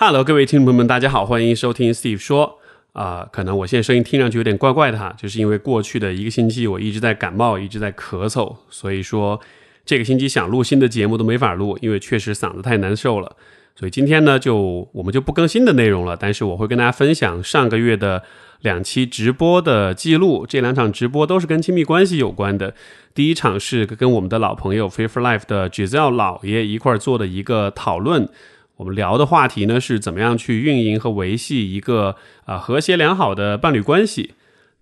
Hello，各位听众朋友们，大家好，欢迎收听 Steve 说。啊、可能我现在声音听上去有点怪怪的哈，就是因为过去的一个星期我一直在感冒，一直在咳嗽，所以说这个星期想录新的节目都没法录，因为确实嗓子太难受了。所以今天呢，就我们就不更新的内容了，但是我会跟大家分享上个月的两期直播的记录。这两场直播都是跟亲密关系有关的。第一场是跟我们的老朋友 Free for Life 的 Giselle 老爷一块儿做的一个讨论。我们聊的话题呢是怎么样去运营和维系一个啊、和谐良好的伴侣关系。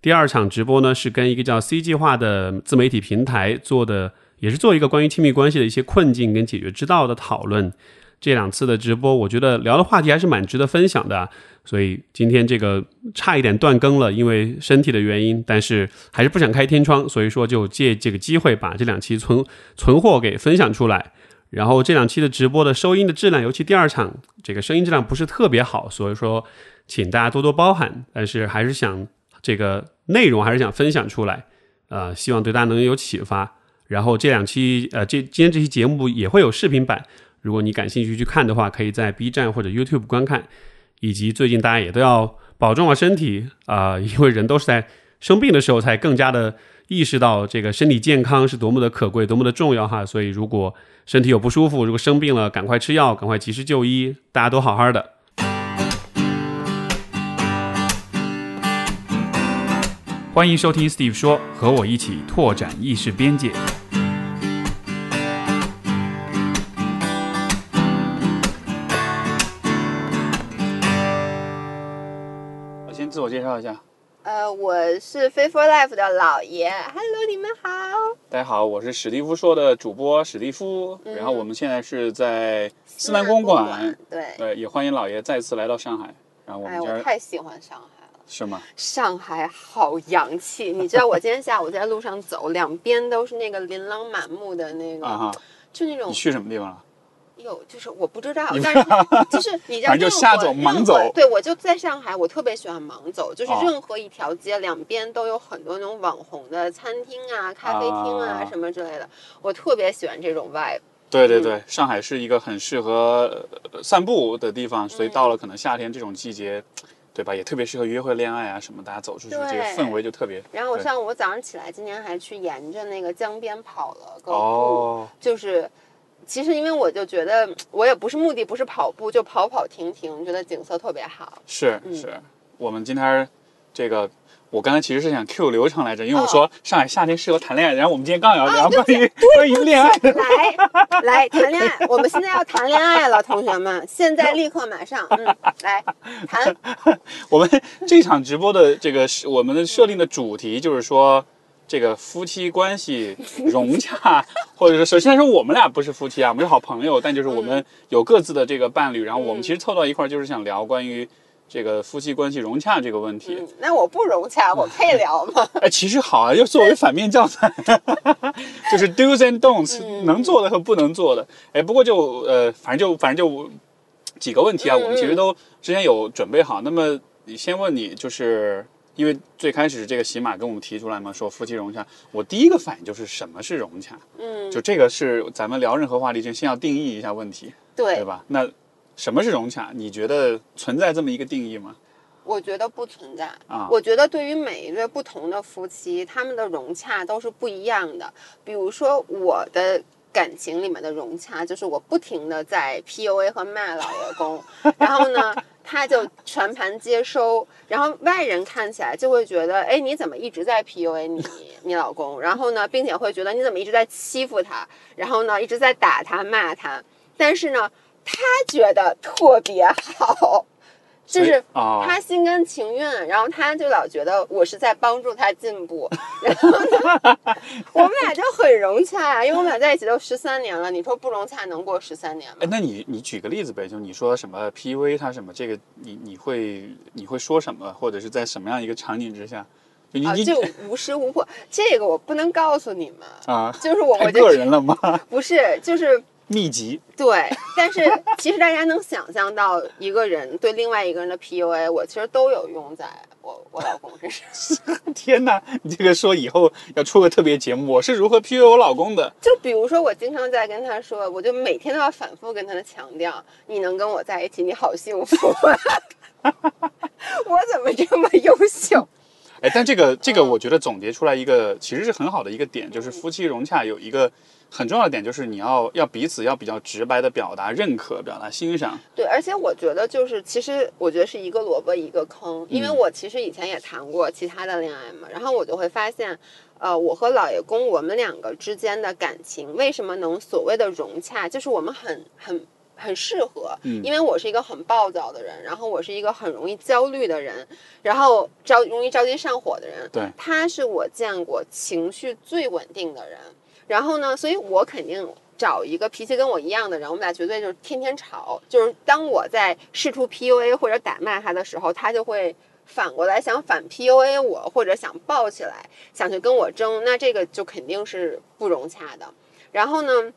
第二场直播呢是跟一个叫 C 计划的自媒体平台做的，也是做一个关于亲密关系的一些困境跟解决之道的讨论。这两次的直播，我觉得聊的话题还是蛮值得分享的，所以今天这个差一点断更了，因为身体的原因，但是还是不想开天窗，所以说就借这个机会把这两期存存货给分享出来。然后这两期的直播的收音的质量，尤其第二场这个声音质量不是特别好，所以说请大家多多包涵。但是还是想这个内容还是想分享出来，呃，希望对大家能有启发。然后这两期呃这今天这期节目也会有视频版，如果你感兴趣去看的话，可以在 B 站或者 YouTube 观看。以及最近大家也都要保重好身体啊、因为人都是在生病的时候才更加的意识到这个身体健康是多么的可贵，多么的重要哈。所以如果身体有不舒服，如果生病了，赶快吃药，赶快及时就医，大家都好好的。欢迎收听 Steve 说，和我一起拓展意识边界。我先自我介绍一下，呃，我是 Fit for Life 的老爷，Hello，你们好。大家好，我是史蒂夫说的主播史蒂夫，然后我们现在是在思南公馆，对，对，也欢迎老爷再次来到上海，然后我哎，们家我太喜欢上海了，是吗？上海好洋气。你知道 我今天下午在路上走，两边都是那个琳琅满目的那个，啊，就那种你去什么地方了？有，就是我不知道，但是就是你知道，反正就瞎走任何对，我就在上海，我特别喜欢盲走，就是哦任何一条街两边都有很多那种网红的餐厅啊、咖啡厅啊啊什么之类的，我特别喜欢这种 vibe。对对对，上海是一个很适合呃散步的地方，所以嗯到了可能夏天这种季节，对吧？也特别适合约会、恋爱啊什么，大家走出去，这个氛围就特别。然后我对上午我早上起来，今天还去沿着那个江边跑了个步，哦，就是其实因为我就觉得我也不是目的不是跑步，就跑跑停停，觉得景色特别好。嗯是是，我们今天这个。我刚才其实是想 Q 流程来着，因为我哦说上海夏天适合谈恋爱，然后我们今天刚要聊关于关于恋爱的，来来谈恋爱，我们现在要谈恋爱了，同学们，现在立刻马上，嗯，来谈。我们这场直播的这个是我们的设定的主题就是说，这个夫妻关系 融洽，或者是首先来说我们俩不是夫妻啊，我们是好朋友，但就是我们有各自的这个伴侣，然后我们其实凑到一块儿就是想聊关于这个夫妻关系融洽这个问题。嗯，那我不融洽，我配聊吗？哎，其实好啊，要作为反面教材，就是 do's and don'ts，、嗯能做的和不能做的。哎，不过就呃，反正就反正就几个问题啊，嗯我们其实都之前有准备好。那么你先问你，就是因为最开始这个喜马跟我们提出来嘛，说夫妻融洽，我第一个反应就是什么是融洽？嗯，就这个是咱们聊任何话题之前先要定义一下问题，对对，吧？那什么是融洽？你觉得存在这么一个定义吗？我觉得不存在。啊我觉得对于每一对不同的夫妻，他们的融洽都是不一样的。比如说我的。感情里面的融洽，就是我不停的在 PUA 和骂老爷公，然后呢，他就全盘接收，然后外人看起来就会觉得，哎，你怎么一直在 PUA 你你老公？然后呢，并且会觉得你怎么一直在欺负他，然后呢，一直在打他骂他，但是呢，他觉得特别好，就是啊他心甘情愿，然后他就老觉得我是在帮助他进步，然后呢，我们俩就很融洽啊，因为我们俩在一起都十三年了，你说不融洽能过十三年吗哎，？那你你举个例子呗，就你说什么 PUA 他什么这个，你你会你会说什么，或者是在什么样一个场景之下，就你、啊，就无时无刻，这个我不能告诉你们，啊，就是我我就个人了吗？不是，就是秘籍。对，但是其实大家能想象到一个人对另外一个人的 PUA，我其实都有用在我我老公身上。天哪，你这个说以后要出个特别节目，我是如何 PUA 我老公的？就比如说，我经常在跟他说，我就每天都要反复跟他的强调，你能跟我在一起，你好幸福。我怎么这么优秀？哎，但这个这个，我觉得总结出来一个其实是很好的一个点，就是夫妻融洽有一个很重要的点，就是你要要彼此要比较直白的表达认可、表达欣赏。对，而且我觉得就是，其实我觉得是一个萝卜一个坑，因为我其实以前也谈过其他的恋爱嘛，然后我就会发现，呃，我和老爷公我们两个之间的感情为什么能所谓的融洽，就是我们很很。很适合，因为我是一个很暴躁的人，然后我是一个很容易焦虑的人，然后着容易着急上火的人。对，他是我见过情绪最稳定的人。然后呢，所以我肯定找一个脾气跟我一样的人，我们俩绝对就是天天吵。就是当我在试图 PUA 或者打骂他的时候，他就会反过来想反 PUA 我，或者想抱起来想去跟我争。那这个就肯定是不融洽的。然后呢？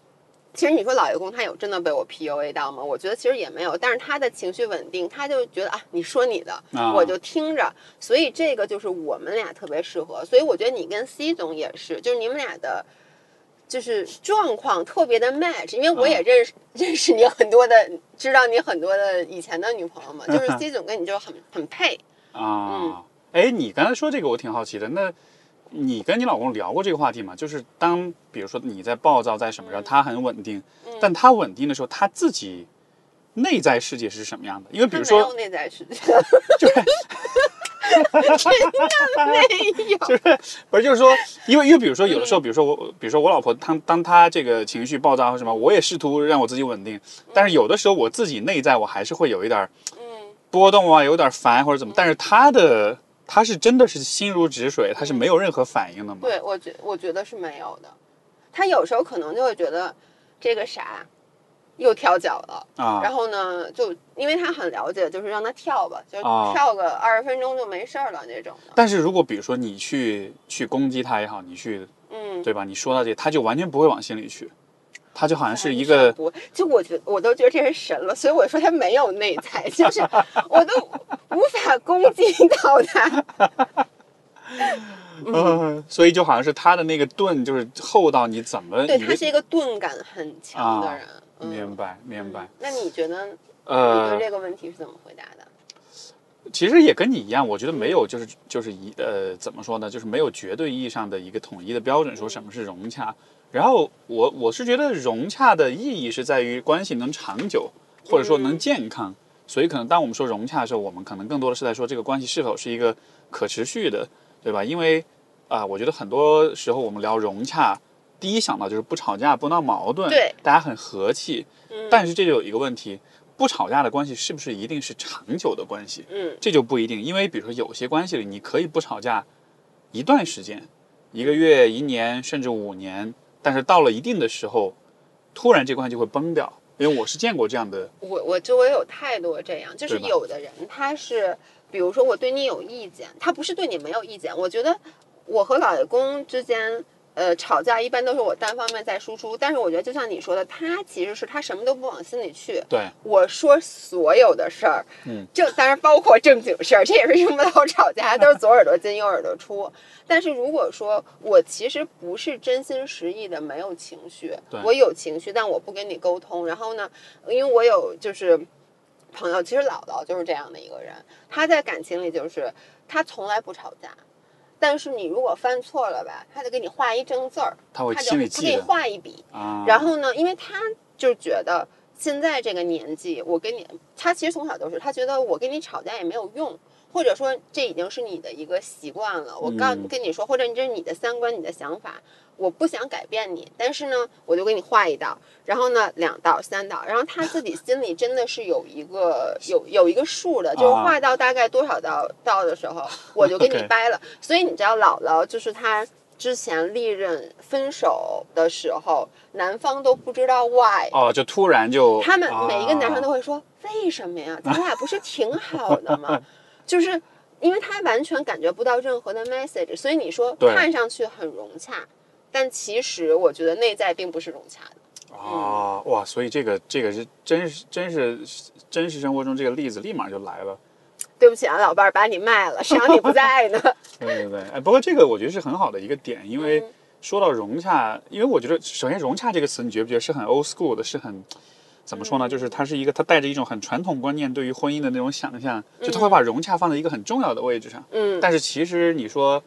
其实你说老爷公他有真的被我 PUA 到吗？我觉得其实也没有，但是他的情绪稳定，他就觉得啊，你说你的，我就听着，所以这个就是我们俩特别适合。所以我觉得你跟 C 总也是，就是你们俩的，就是状况特别的 match。因为我也认识 认识你很多的，知道你很多的以前的女朋友嘛，就是 C 总跟你就很很配啊。哎，你刚才说这个我挺好奇的，那。你跟你老公聊过这个话题吗？就是当比如说你在暴躁在什么时候，他很稳定，但他稳定的时候，他自己内在世界是什么样的？因为比如说没有内在世界，就是真的没有，就是不是就是说，因为因为比如说有的时候，比如说我，比如说我老婆，当当她这个情绪爆炸或什么，我也试图让我自己稳定，但是有的时候我自己内在我还是会有一点波动啊，有点烦或者怎么，但是她的。她是真的是心如止水，她是没有任何反应的吗？对，我觉我觉得是没有的。他有时候可能就会觉得这个啥又跳脚了啊，然后呢，就因为他很了解，就是让他跳吧，就跳个二十分钟就没事儿了那种。但是如果比如说你去去攻击他也好，你去嗯，对吧？你说到这，他就完全不会往心里去。他就好像是一个，就我觉得我都觉得这是神了，所以我说他没有内在，就是我都无法攻击到他。嗯，所以就好像是他的那个盾，就是厚到你怎么？对他是一个盾感很强的人。明白，明白。那你觉得？呃，你对这个问题是怎么回答的？其实也跟你一样，我觉得没有，就是就是一呃，怎么说呢？就是没有绝对意义上的一个统一的标准，说什么是融洽。然后我我是觉得融洽的意义是在于关系能长久，或者说能健康。所以可能当我们说融洽的时候，我们可能更多的是在说这个关系是否是一个可持续的，对吧？因为啊，我觉得很多时候我们聊融洽，第一想到就是不吵架、不闹矛盾，对，大家很和气。嗯。但是这就有一个问题，不吵架的关系是不是一定是长久的关系？嗯，这就不一定。因为比如说有些关系里，你可以不吵架一段时间，一个月、一年，甚至五年。但是到了一定的时候，突然这关系就会崩掉，因为我是见过这样的。我我周围有太多这样，就是有的人他是，比如说我对你有意见，他不是对你没有意见。我觉得我和老爷公之间。呃，吵架一般都是我单方面在输出，但是我觉得就像你说的，他其实是他什么都不往心里去。对，我说所有的事儿，嗯，就当然包括正经事儿，这也是用不到吵架，都是左耳朵进右耳朵出。但是如果说我其实不是真心实意的，没有情绪，我有情绪，但我不跟你沟通。然后呢，因为我有就是朋友，其实姥姥就是这样的一个人，她在感情里就是她从来不吵架。但是你如果犯错了吧，他就给你画一正字儿，他会心里记他给你画一笔。然后呢，因为他就觉得现在这个年纪，我跟你，他其实从小都是，他觉得我跟你吵架也没有用。或者说这已经是你的一个习惯了，我刚跟你说，或者这是你的三观、你的想法，我不想改变你，但是呢，我就给你画一道，然后呢，两道、三道，然后他自己心里真的是有一个有有一个数的，就是画到大概多少道道的时候，我就给你 掰了。所以你知道，姥姥就是他之前历任分手的时候，男方都不知道 why，哦，就突然就他们每一个男生都会说，为什么呀？咱俩不是挺好的吗？就是因为他完全感觉不到任何的 message，所以你说看上去很融洽，但其实我觉得内在并不是融洽的。啊，哇，所以这个这个是真是真是真实生活中这个例子立马就来了。对不起啊，老伴儿，把你卖了，谁让你不在呢？对对对，哎，不过这个我觉得是很好的一个点，因为嗯说到融洽，因为我觉得首先融洽这个词，你觉不觉得是很 old school 的，是很怎么说呢？就是他是一个，他带着一种很传统观念对于婚姻的那种想象，就他会把融洽放在一个很重要的位置上。嗯，但是其实你说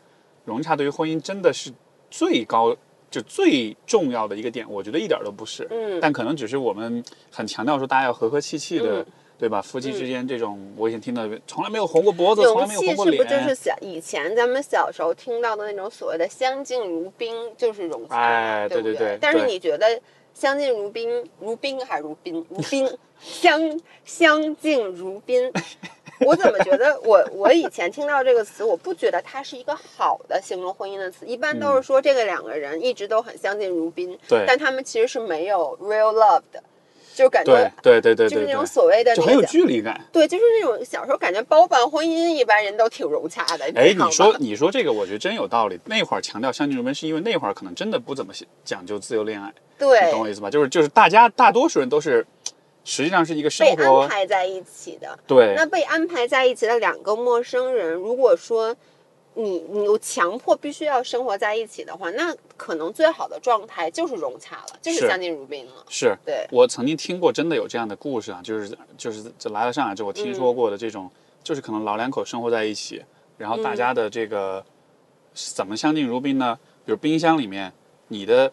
融洽对于婚姻真的是最高就最重要的一个点，我觉得一点都不是。嗯但可能只是我们很强调说大家要和和气气的。嗯对吧？夫妻之间这种，我以前听到从来没有红过脖子，从来没有红过脸。是不就是小以前咱们小时候听到的那种所谓的相敬如宾，就是融洽嘛，哎对不对对对但是你觉得相敬如宾，如宾还是如宾？如宾，相相敬如宾。我怎么觉得我我以前听到这个词，我不觉得它是一个好的形容婚姻的词，一般都是说这个两个人一直都很相敬如宾，嗯对但他们其实是没有 real love 的，就感觉对对对对对，就是那种所谓的就很有距离感。对，就是那种小时候感觉包办婚姻，一般人都挺融洽的。哎，你说 你说这个，我觉得真有道理。那会儿强调相敬如宾，是因为那会儿可能真的不怎么讲究自由恋爱，对你懂我意思吧？就是就是大家大多数人都是，实际上是一个生被安，排在一起的。对那被安排在一起的两个陌生人，如果说你你有强迫必须要生活在一起的话，那可能最好的状态就是融洽了，就是是相敬如宾了。是对，我曾经听过真的有这样的故事啊，就是就是这来了上海之后，我听嗯说过的这种，就是可能老两口生活在一起，然后大嗯家的这个是怎么相敬如宾呢？比如冰箱里面，你的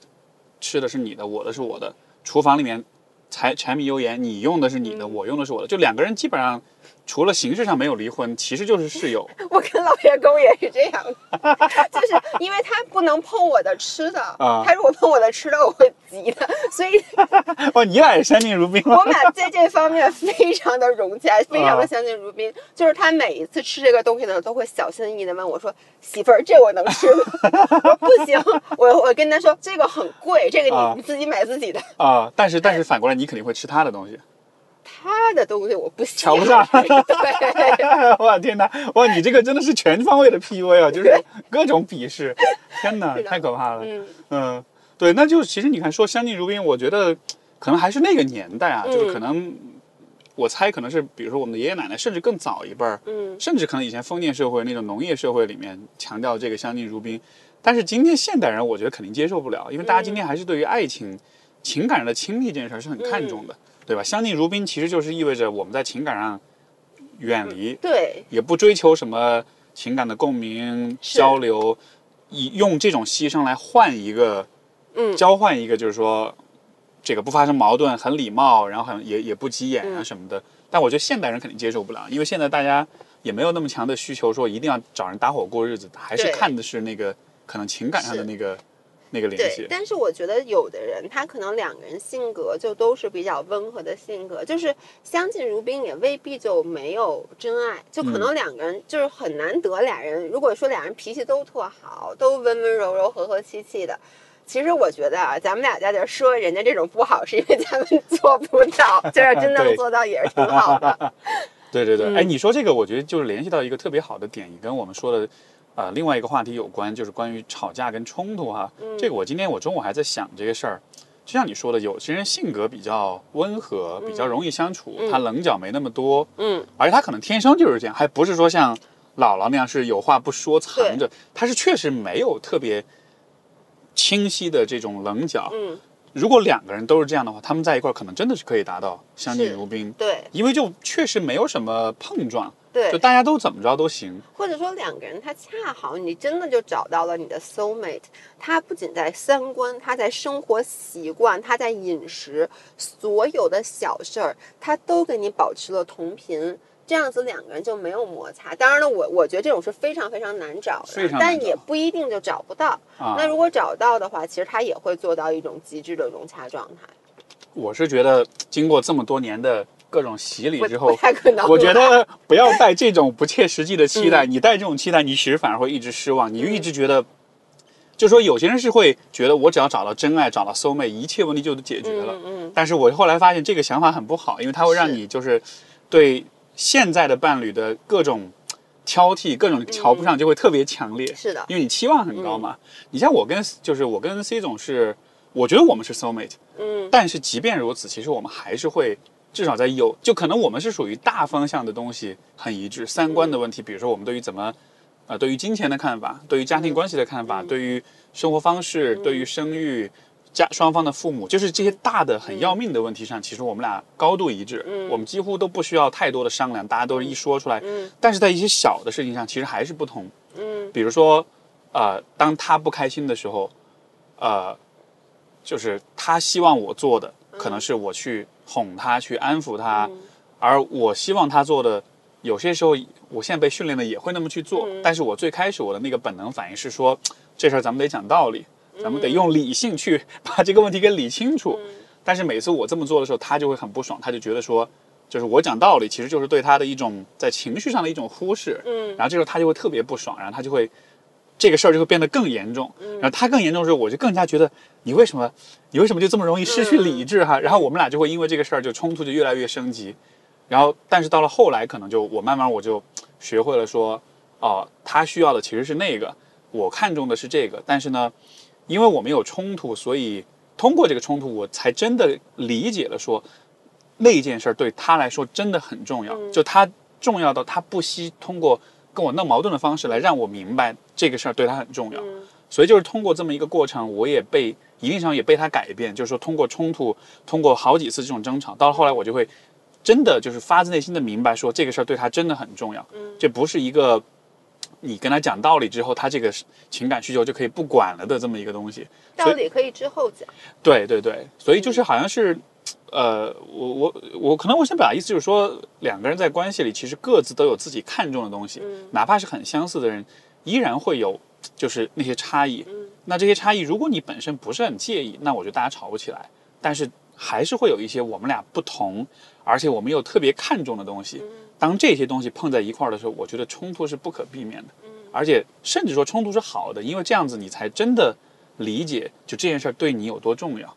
吃的是你的，我的是我的；厨房里面柴柴米油盐，你用的是你的，嗯我用的是我的，就两个人基本上除了形式上没有离婚，其实就是室友。我跟老员工也是这样的，就是因为他不能碰我的吃的，啊他如果碰我的吃的，我会急的，所以 哦，你俩也相敬如宾我们俩在这方面非常的融洽，非常的相敬如宾。就是他每一次吃这个东西的时候，都会小心翼翼的问我说：“媳妇儿，这我能吃吗？” 我说：“不行。我”我跟他说：“这个很贵，这个你自己买自己的。啊、但是但是反过来，你肯定会吃他的东西。他的东西我不喜瞧不上。对，哇天哪！哇，你这个真的是全方位的 PUA 啊，就是各种鄙视，天哪，太可怕了。嗯。嗯，对，那就其实你看说相敬如宾，我觉得可能还是那个年代啊，就是嗯可能我猜可能是比如说我们的爷爷奶奶，甚至更早一辈儿，嗯。甚至可能以前封建社会那种农业社会里面强调这个相敬如宾，但是今天现代人我觉得肯定接受不了，因为大家今天还是对于爱情、情感上的亲密这件事儿是很看重的，对吧？相敬如宾其实就是意味着我们在情感上远离，对，也不追求什么情感的共鸣交流，以用这种牺牲来换一个，嗯。交换一个，就是说这个不发生矛盾，很礼貌，然后很也也不急眼啊嗯。什么的。但我觉得现代人肯定接受不了，因为现在大家也没有那么强的需求，说一定要找人搭伙过日子，还是看的是那个可能情感上的那个那个联对系，。但是我觉得有的人他可能两个人性格就都是比较温和的性格，就是相敬如宾也未必就没有真爱，就可嗯能两个人就是很难得俩人，如果说俩人脾气都特好，都温温柔柔、和和气气的。其实我觉得啊，咱们俩在这说人家这种不好，是因为咱们 做不到，就是真正对做到也是挺好的。对对对，嗯哎，你说这个，我觉得就是联系到一个特别好的点，也跟我们说的，呃，另外一个话题有关，就是关于吵架跟冲突哈。嗯这个我今天我中午还在想这个事儿，就像你说的，有些人性格比较温和，比较容易相处，他棱角没那么多，嗯，而且他可能天生就是这样，还不是说像姥姥那样是有话不说藏着，他是确实没有特别清晰的这种棱角。嗯，如果两个人都是这样的话，他们在一块儿可能真的是可以达到相敬如宾。对因为就确实没有什么碰撞，对就，大家都怎么着都行。或者说两个人他恰好你真的就找到了你的 soul mate，他不仅在三观，他在生活习惯，他在饮食，所有的小事儿他都跟你保持了同频。这样子两个人就没有摩擦。当然了，我我觉得这种是非常非常难找的，但也不一定就找不到。啊那如果找到的话，其实他也会做到一种极致的融洽状态。我是觉得经过这么多年的各种洗礼之后，太可能。我觉得不要带这种不切实际的期嗯待。你带这种期待，你其实反而会一直失望。你就一直觉得，就说有些人是会觉得，我只要找到真爱，找到 soul mate，一切问题就都解决了。嗯嗯，但是我后来发现这个想法很不好，因为它会让你就是对现在的伴侣的各种挑剔、各种瞧不上就会特别强烈。是的，因为你期望很高嘛。你像我跟就是我跟 C 总是，我觉得我们是 soul mate，嗯但是即便如此，其实我们还是会至少在有，就可能我们是属于大方向的东西很一致，三观的问题，比如说我们对于怎么，呃，对于金钱的看法，对于家庭关系的看法，对于生活方式，对于生育。家双方的父母，就是这些大的很要命的问题上，其实我们俩高度一致，我们几乎都不需要太多的商量，大家都是一说出来。嗯但是在一些小的事情上，其实还是不同。嗯比如说，呃，当他不开心的时候，呃，就是他希望我做的，可能是我去哄他，去安抚他，嗯而我希望他做的，有些时候我现在被训练的也会那么去做，嗯但是我最开始我的那个本能反应是说，这事儿咱们得讲道理，咱们得用理性去把这个问题给理清楚。嗯但是每次我这么做的时候，他就会很不爽，他就觉得说，就是我讲道理，其实就是对他的一种在情绪上的一种忽视。嗯然后这时候他就会特别不爽，然后他就会这个事儿就会变得更严重。嗯然后他更严重的时候，我就更加觉得你为什么你为什么就这么容易失去理智哈？然后我们俩就会因为这个事儿就冲突就越来越升级。然后但是到了后来，可能就我慢慢我就学会了说，哦，他需要的其实是那个，我看中的是这个。但是呢，因为我们有冲突，所以通过这个冲突，我才真的理解了说那件事儿对他来说真的很重要，就他重要到他不惜通过跟我闹矛盾的方式来让我明白这个事儿对他很重要。嗯所以就是通过这么一个过程，我也被一定上也被他改变，就是说通过冲突，通过好几次这种争吵，到了后来我就会真的就是发自内心的明白说这个事儿对他真的很重要，嗯这不是一个。你跟他讲道理之后，他这个情感需求就可以不管了的这么一个东西。道理可以之后讲。对对对，所以就是好像是，呃，我我我可能我想表达意思就是说，两个人在关系里其实各自都有自己看重的东西，嗯哪怕是很相似的人，依然会有就是那些差异。嗯那这些差异，如果你本身不是很介意，那我觉得大家吵不起来。但是还是会有一些我们俩不同，而且我们又特别看重的东西。当这些东西碰在一块儿的时候，我觉得冲突是不可避免的。而且甚至说冲突是好的，因为这样子你才真的理解，就这件事儿对你有多重要。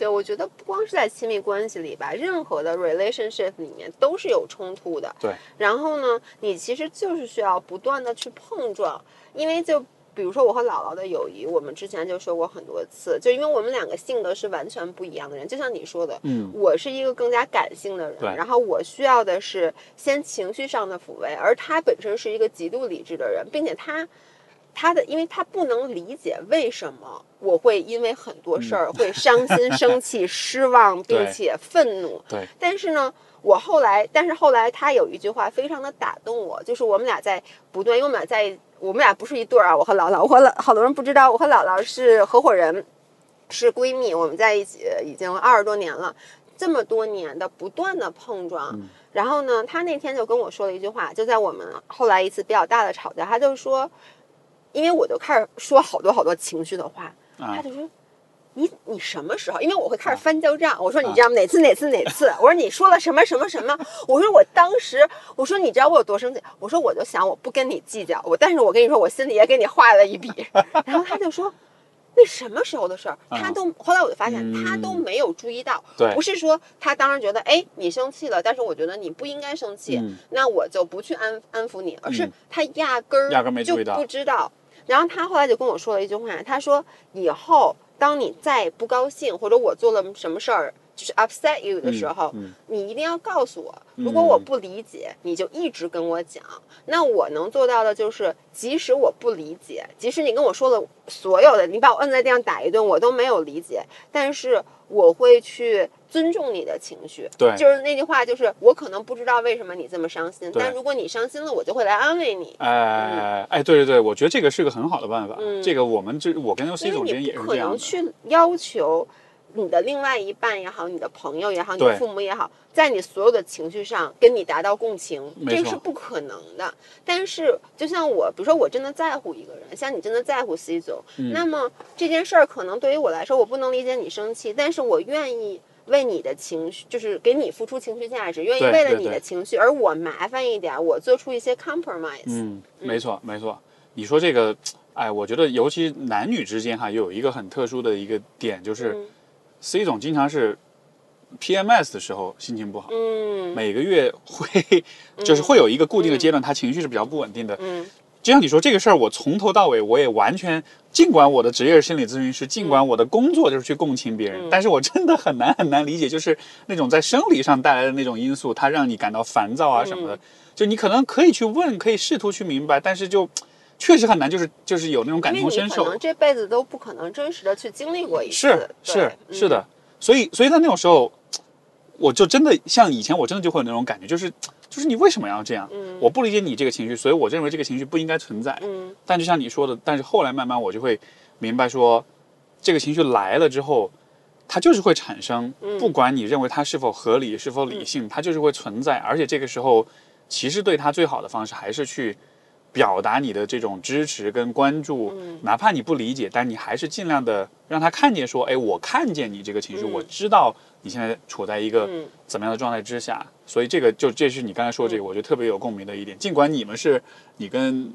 对，我觉得不光是在亲密关系里吧，任何的 relationship 里面都是有冲突的。对，然后呢，你其实就是需要不断的去碰撞，因为就比如说我和姥姥的友谊，我们之前就说过很多次，就因为我们两个性格是完全不一样的人，就像你说的，嗯我是一个更加感性的人，对然后我需要的是先情绪上的抚慰，而他本身是一个极度理智的人，并且他。他的，因为他不能理解为什么我会因为很多事儿会伤心、生气、失望，并且愤怒。对，但是呢，我后来，但是后来他有一句话非常的打动我，就是我们俩在不断，因为我们俩在，我们俩不是一对儿啊，我和姥姥，我和姥，好多人不知道，我和姥姥是合伙人，是闺蜜，我们在一起已经二十多年了，这么多年的不断的碰撞。然后呢，他那天就跟我说了一句话，就在我们后来一次比较大的吵架，他就说，因为我就开始说好多好多情绪的话，啊他就说。你你什么时候？因为我会开始翻旧账。我说你知道吗？哪次哪次哪次？我说你说了什么什么什么？我说我当时，我说你知道我有多生气？我说我就想我不跟你计较，我但是我跟你说，我心里也给你画了一笔。然后他就说。那什么时候的事儿，他都后来我就发现他都没有注意到，对不是说他当时觉得哎你生气了，但是我觉得你不应该生气，嗯那我就不去安安抚你，而是嗯他压根儿压根没就注意到不知道。然后他后来就跟我说了一句话，他说以后当你再不高兴，或者我做了什么事儿就是 upset you 的时候，嗯你一定要告诉我。如果我不理解，你就一直跟我讲。那我能做到的就是，即使我不理解，即使你跟我说了所有的，你把我摁在地上打一顿，我都没有理解，但是我会去尊重你的情绪。对就是那句话，就是我可能不知道为什么你这么伤心，但如果你伤心了，我就会来安慰你。哎哎，对对对，我觉得这个是个很好的办法。嗯这个我们这我跟 C 因总监也是这样的。能去要求你的另外一半也好，你的朋友也好，你的父母也好，在你所有的情绪上跟你达到共情，这个是不可能的。但是，就像我，比如说我真的在乎一个人，像你真的在乎 C 总，嗯那么这件事儿可能对于我来说，我不能理解你生气，但是我愿意。为你的情绪，就是给你付出情绪价值，愿意为了你的情绪，而我麻烦一点，我做出一些 compromise。嗯，没错没错。你说这个，哎，我觉得尤其男女之间哈，有一个很特殊的一个点，就是嗯 C 总经常是 PMS 的时候心情不好，嗯。每个月会就是会有一个固定的阶段，他情绪是比较不稳定的。嗯。就像你说这个事儿，我从头到尾我也完全，尽管我的职业是心理咨询师，尽管我的工作就是去共情别人，但是我真的很难很难理解，就是那种在生理上带来的那种因素，它让你感到烦躁啊什么的。就你可能可以去问，可以试图去明白，但是就确实很难，就是就是有那种感同身受。可能这辈子都不可能真实的去经历过一次。是是是的，所以所以在那种时候，我就真的像以前，我真的就会有那种感觉，就是。就是你为什么要这样？嗯，我不理解你这个情绪，所以我认为这个情绪不应该存在。嗯，但就像你说的，但是后来慢慢我就会明白说，这个情绪来了之后，它就是会产生。嗯，不管你认为它是否合理、是否理性，它就是会存在。而且这个时候，其实对它最好的方式还是去表达你的这种支持跟关注。嗯，哪怕你不理解，但你还是尽量的让他看见说，哎，我看见你这个情绪，我知道。你现在处在一个怎么样的状态之下？所以这个就这是你刚才说这个，我觉得特别有共鸣的一点。尽管你们是你跟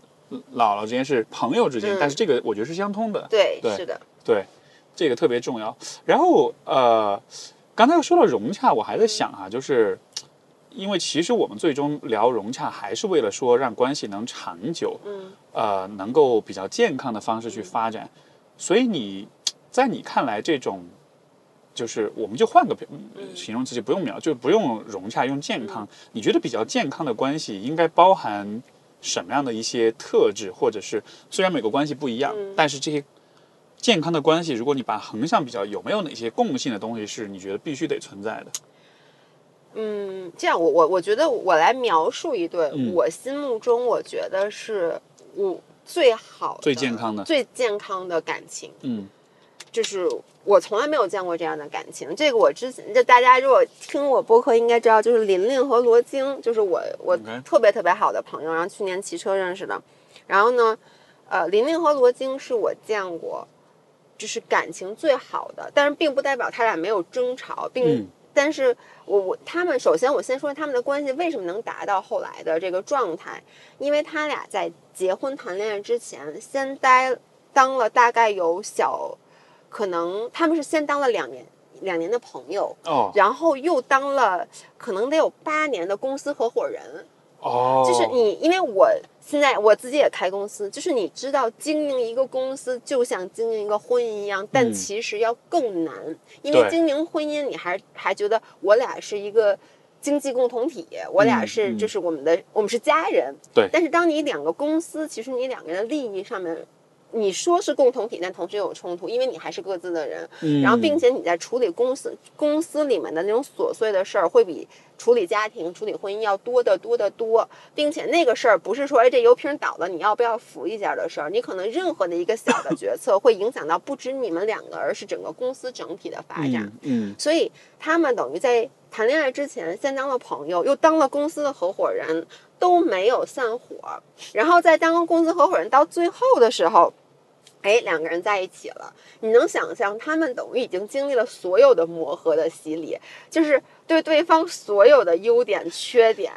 姥姥之间是朋友之间，但是这个我觉得是相通的。对，是的，对，这个特别重要。然后呃，刚才又说到融洽，我还在想啊，就是因为其实我们最终聊融洽，还是为了说让关系能长久，嗯，呃，能够比较健康的方式去发展。所以你在你看来这种。就是我们就换个形容词，就不用描，就不用融洽，用健康。你觉得比较健康的关系应该包含什么样的一些特质，或者是虽然每个关系不一样，但是这些健康的关系，如果你把横向比较，有没有哪些共性的东西是你觉得必须得存在的？嗯，这样我我我觉得我来描述一对我心目中我觉得是我最好、最健康的、最健康的感情。嗯。就是我从来没有见过这样的感情。这个我之前就大家如果听我播客应该知道，就是琳琳和罗京，就是我我特别特别好的朋友，然后去年骑车认识的。然后呢，呃，琳琳和罗京是我见过就是感情最好的，但是并不代表他俩没有争吵，并但是我我他们首先我先说他们的关系为什么能达到后来的这个状态，因为他俩在结婚谈恋爱之前先待当了大概有小。可能他们是先当了两年，两年的朋友哦，然后又当了可能得有八年的公司合伙人哦。就是你，因为我现在我自己也开公司，就是你知道经营一个公司就像经营一个婚姻一样，但其实要更难，因为经营婚姻你还还觉得我俩是一个经济共同体，我俩是就是我们的我们是家人。对，但是当你两个公司，其实你两个人的利益上面。你说是共同体，但同时又有冲突，因为你还是各自的人，然后并且你在处理公司公司里面的那种琐碎的事儿，会比处理家庭、处理婚姻要多得多得多，并且那个事儿不是说哎这油瓶倒了你要不要扶一下的事儿，你可能任何的一个小的决策会影响到不止你们两个，而是整个公司整体的发展。嗯，所以他们等于在谈恋爱之前先当了朋友，又当了公司的合伙人，都没有散伙，然后在当公司合伙人到最后的时候。哎，两个人在一起了，你能想象他们等于已经经历了所有的磨合的洗礼，就是对对方所有的优点缺点，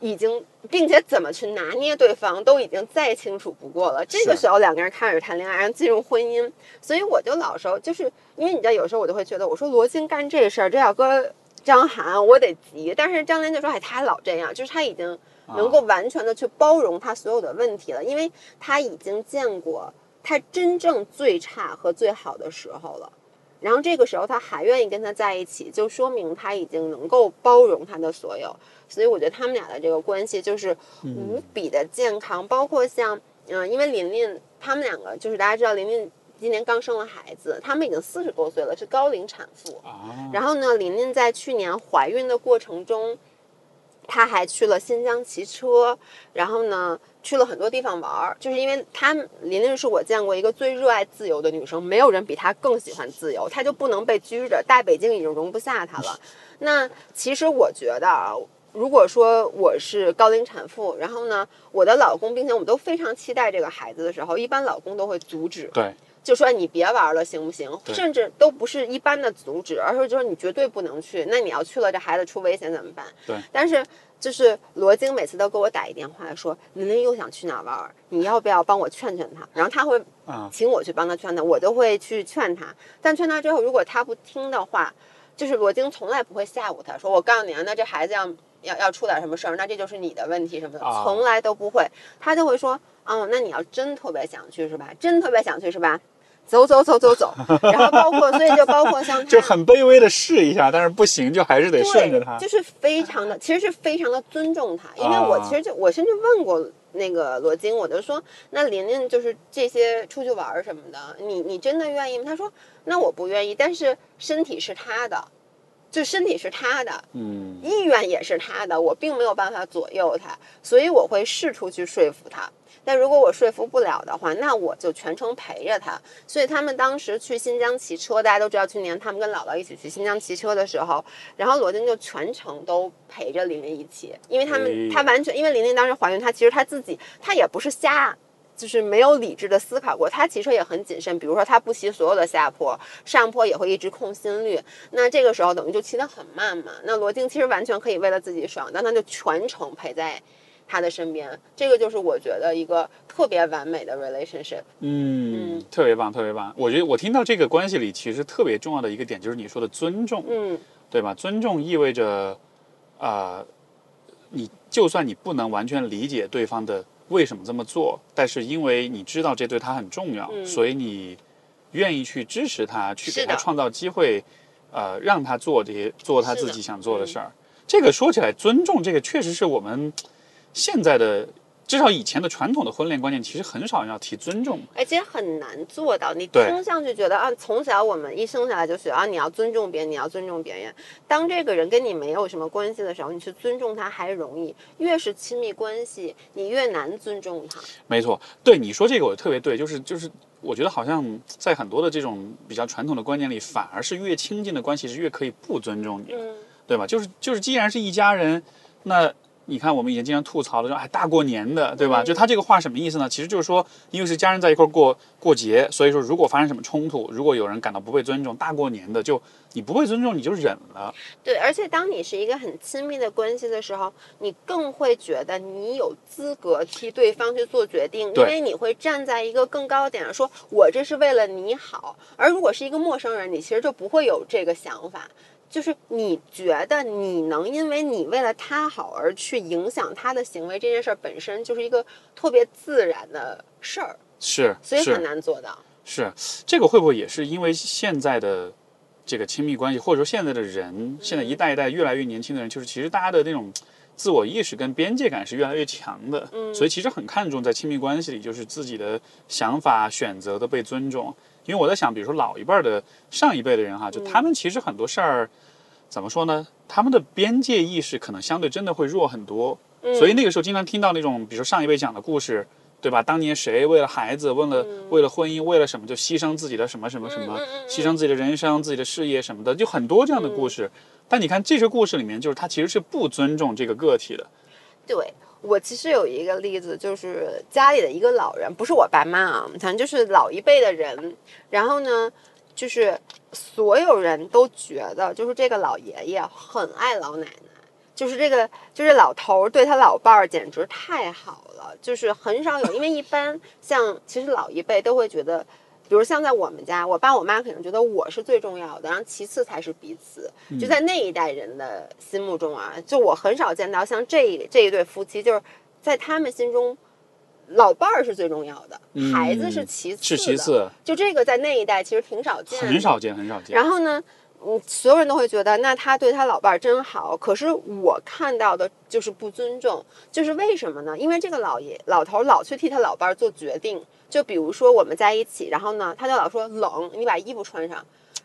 已经并且怎么去拿捏对方都已经再清楚不过了。这个时候两个人开始谈恋爱，然后进入婚姻，所以我就老说，就是因为你知道，有时候我就会觉得，我说罗京干这事儿，这要搁张涵，我得急。但是张琳就说，哎，他老这样，就是他已经能够完全的去包容他所有的问题了，因为他已经见过。他真正最差和最好的时候了，然后这个时候他还愿意跟他在一起，就说明他已经能够包容他的所有。所以我觉得他们俩的这个关系就是无比的健康。包括像嗯，因为琳琳他们两个就是大家知道，琳琳今年刚生了孩子，他们已经四十多岁了，是高龄产妇。然后呢，琳琳在去年怀孕的过程中，她还去了新疆骑车，然后呢。去了很多地方玩儿，就是因为她琳琳是我见过一个最热爱自由的女生，没有人比她更喜欢自由，她就不能被拘着。大北京已经容不下她了。那其实我觉得啊，如果说我是高龄产妇，然后呢，我的老公，并且我们都非常期待这个孩子的时候，一般老公都会阻止，对，就说你别玩了，行不行？甚至都不是一般的阻止，而是就是你绝对不能去。那你要去了，这孩子出危险怎么办？对，但是。就是罗京每次都给我打一电话，说琳琳又想去哪玩，你要不要帮我劝劝他？然后他会请我去帮他劝他，我都会去劝他。但劝他之后，如果他不听的话，就是罗京从来不会吓唬他，说我告诉你啊，那这孩子要要要出点什么事儿，那这就是你的问题什么的，啊从来都不会。他就会说，哦，那你要真特别想去是吧？真特别想去是吧？走走走走走，然后包括，所以就包括像 他就很卑微的试一下，但是不行就还是得顺着他，。就是非常的，其实是非常的尊重他，因为我啊其实就我甚至问过那个罗京，我就说，那琳琳就是这些出去玩儿什么的，你你真的愿意吗？他说，那我不愿意，但是身体是他的，就身体是他的，嗯，意愿也是他的，我并没有办法左右他，所以我会试图去说服他。但如果我说服不了的话，那我就全程陪着他。所以他们当时去新疆骑车，大家都知道，去年他们跟姥姥一起去新疆骑车的时候，然后罗京就全程都陪着琳琳一起，因为他们、他完全因为琳琳当时怀孕，她其实她自己她也不是瞎。就是没有理智的思考过，她骑车也很谨慎，比如说她不骑所有的下坡，上坡也会一直控心率，那这个时候等于就骑得很慢嘛。那罗京其实完全可以为了自己爽，但他就全程陪在他的身边，这个就是我觉得一个特别完美的 relationship。嗯嗯，特别棒，特别棒。我觉得我听到这个关系里，其实特别重要的一个点就是你说的尊重，嗯，对吧？尊重意味着，呃，你就算你不能完全理解对方的为什么这么做，但是因为你知道这对他很重要，嗯所以你愿意去支持他，去给他创造机会，呃，让他做这些做他自己想做的事儿。这个说起来，尊重这个确实是我们现在的。至少以前的传统的婚恋观念，其实很少人要提尊重。而且很难做到。你对听上去觉得啊，从小我们一生下来就学啊，你要尊重别人，你要尊重别人。当这个人跟你没有什么关系的时候，你去尊重他还容易；越是亲密关系，你越难尊重他。没错，对你说这个我特别对，就是就是，我觉得好像在很多的这种比较传统的观念里，反而是越亲近的关系是越可以不尊重你，嗯，对吧？就是就是，既然是一家人，那你看我们以前经常吐槽的说，哎，大过年的，对吧？嗯就他这个话什么意思呢？其实就是说，因为是家人在一块儿过过节，所以说如果发生什么冲突，如果有人感到不被尊重，大过年的就你不被尊重，你就忍了。对，而且当你是一个很亲密的关系的时候，你更会觉得你有资格替对方去做决定，因为你会站在一个更高点上说，我这是为了你好。而如果是一个陌生人，你其实就不会有这个想法。就是你觉得你能因为你为了他好而去影响他的行为，这件事儿本身就是一个特别自然的事儿，是，是所以很难做到。是，这个会不会也是因为现在的这个亲密关系，或者说现在的人，现在一代一代越来越年轻的人，就是其实大家的那种自我意识跟边界感是越来越强的，嗯所以其实很看重在亲密关系里，就是自己的想法、选择的被尊重。因为我在想，比如说老一辈儿的、上一辈的人哈，就他们其实很多事儿，怎么说呢？他们的边界意识可能相对真的会弱很多，嗯所以那个时候经常听到那种，比如说上一辈讲的故事，对吧？当年谁为了孩子，为了、为了婚姻，为了什么就牺牲自己的什么什么什么，牺牲自己的人生、自己的事业什么的，就很多这样的故事。但你看这些故事里面，就是他其实是不尊重这个个体的。对我其实有一个例子，就是家里的一个老人，不是我爸妈啊，反正就是老一辈的人。然后呢，就是所有人都觉得，就是这个老爷爷很爱老奶奶，就是这个就是老头儿对他老伴儿简直太好了，就是很少有，因为一般像其实老一辈都会觉得。比如像在我们家，我爸我妈可能觉得我是最重要的，然后其次才是彼此。就在那一代人的心目中啊，就我很少见到像这一这一对夫妻，就是在他们心中，老伴儿是最重要的，嗯孩子是其次是的。其次，就这个在那一代其实挺少见的，很少见，很少见。然后呢，嗯，所有人都会觉得，那他对他老伴儿真好。可是我看到的就是不尊重，就是为什么呢？因为这个老爷老头老去替他老伴儿做决定。就比如说我们在一起，然后呢，他就老说冷，你把衣服穿上。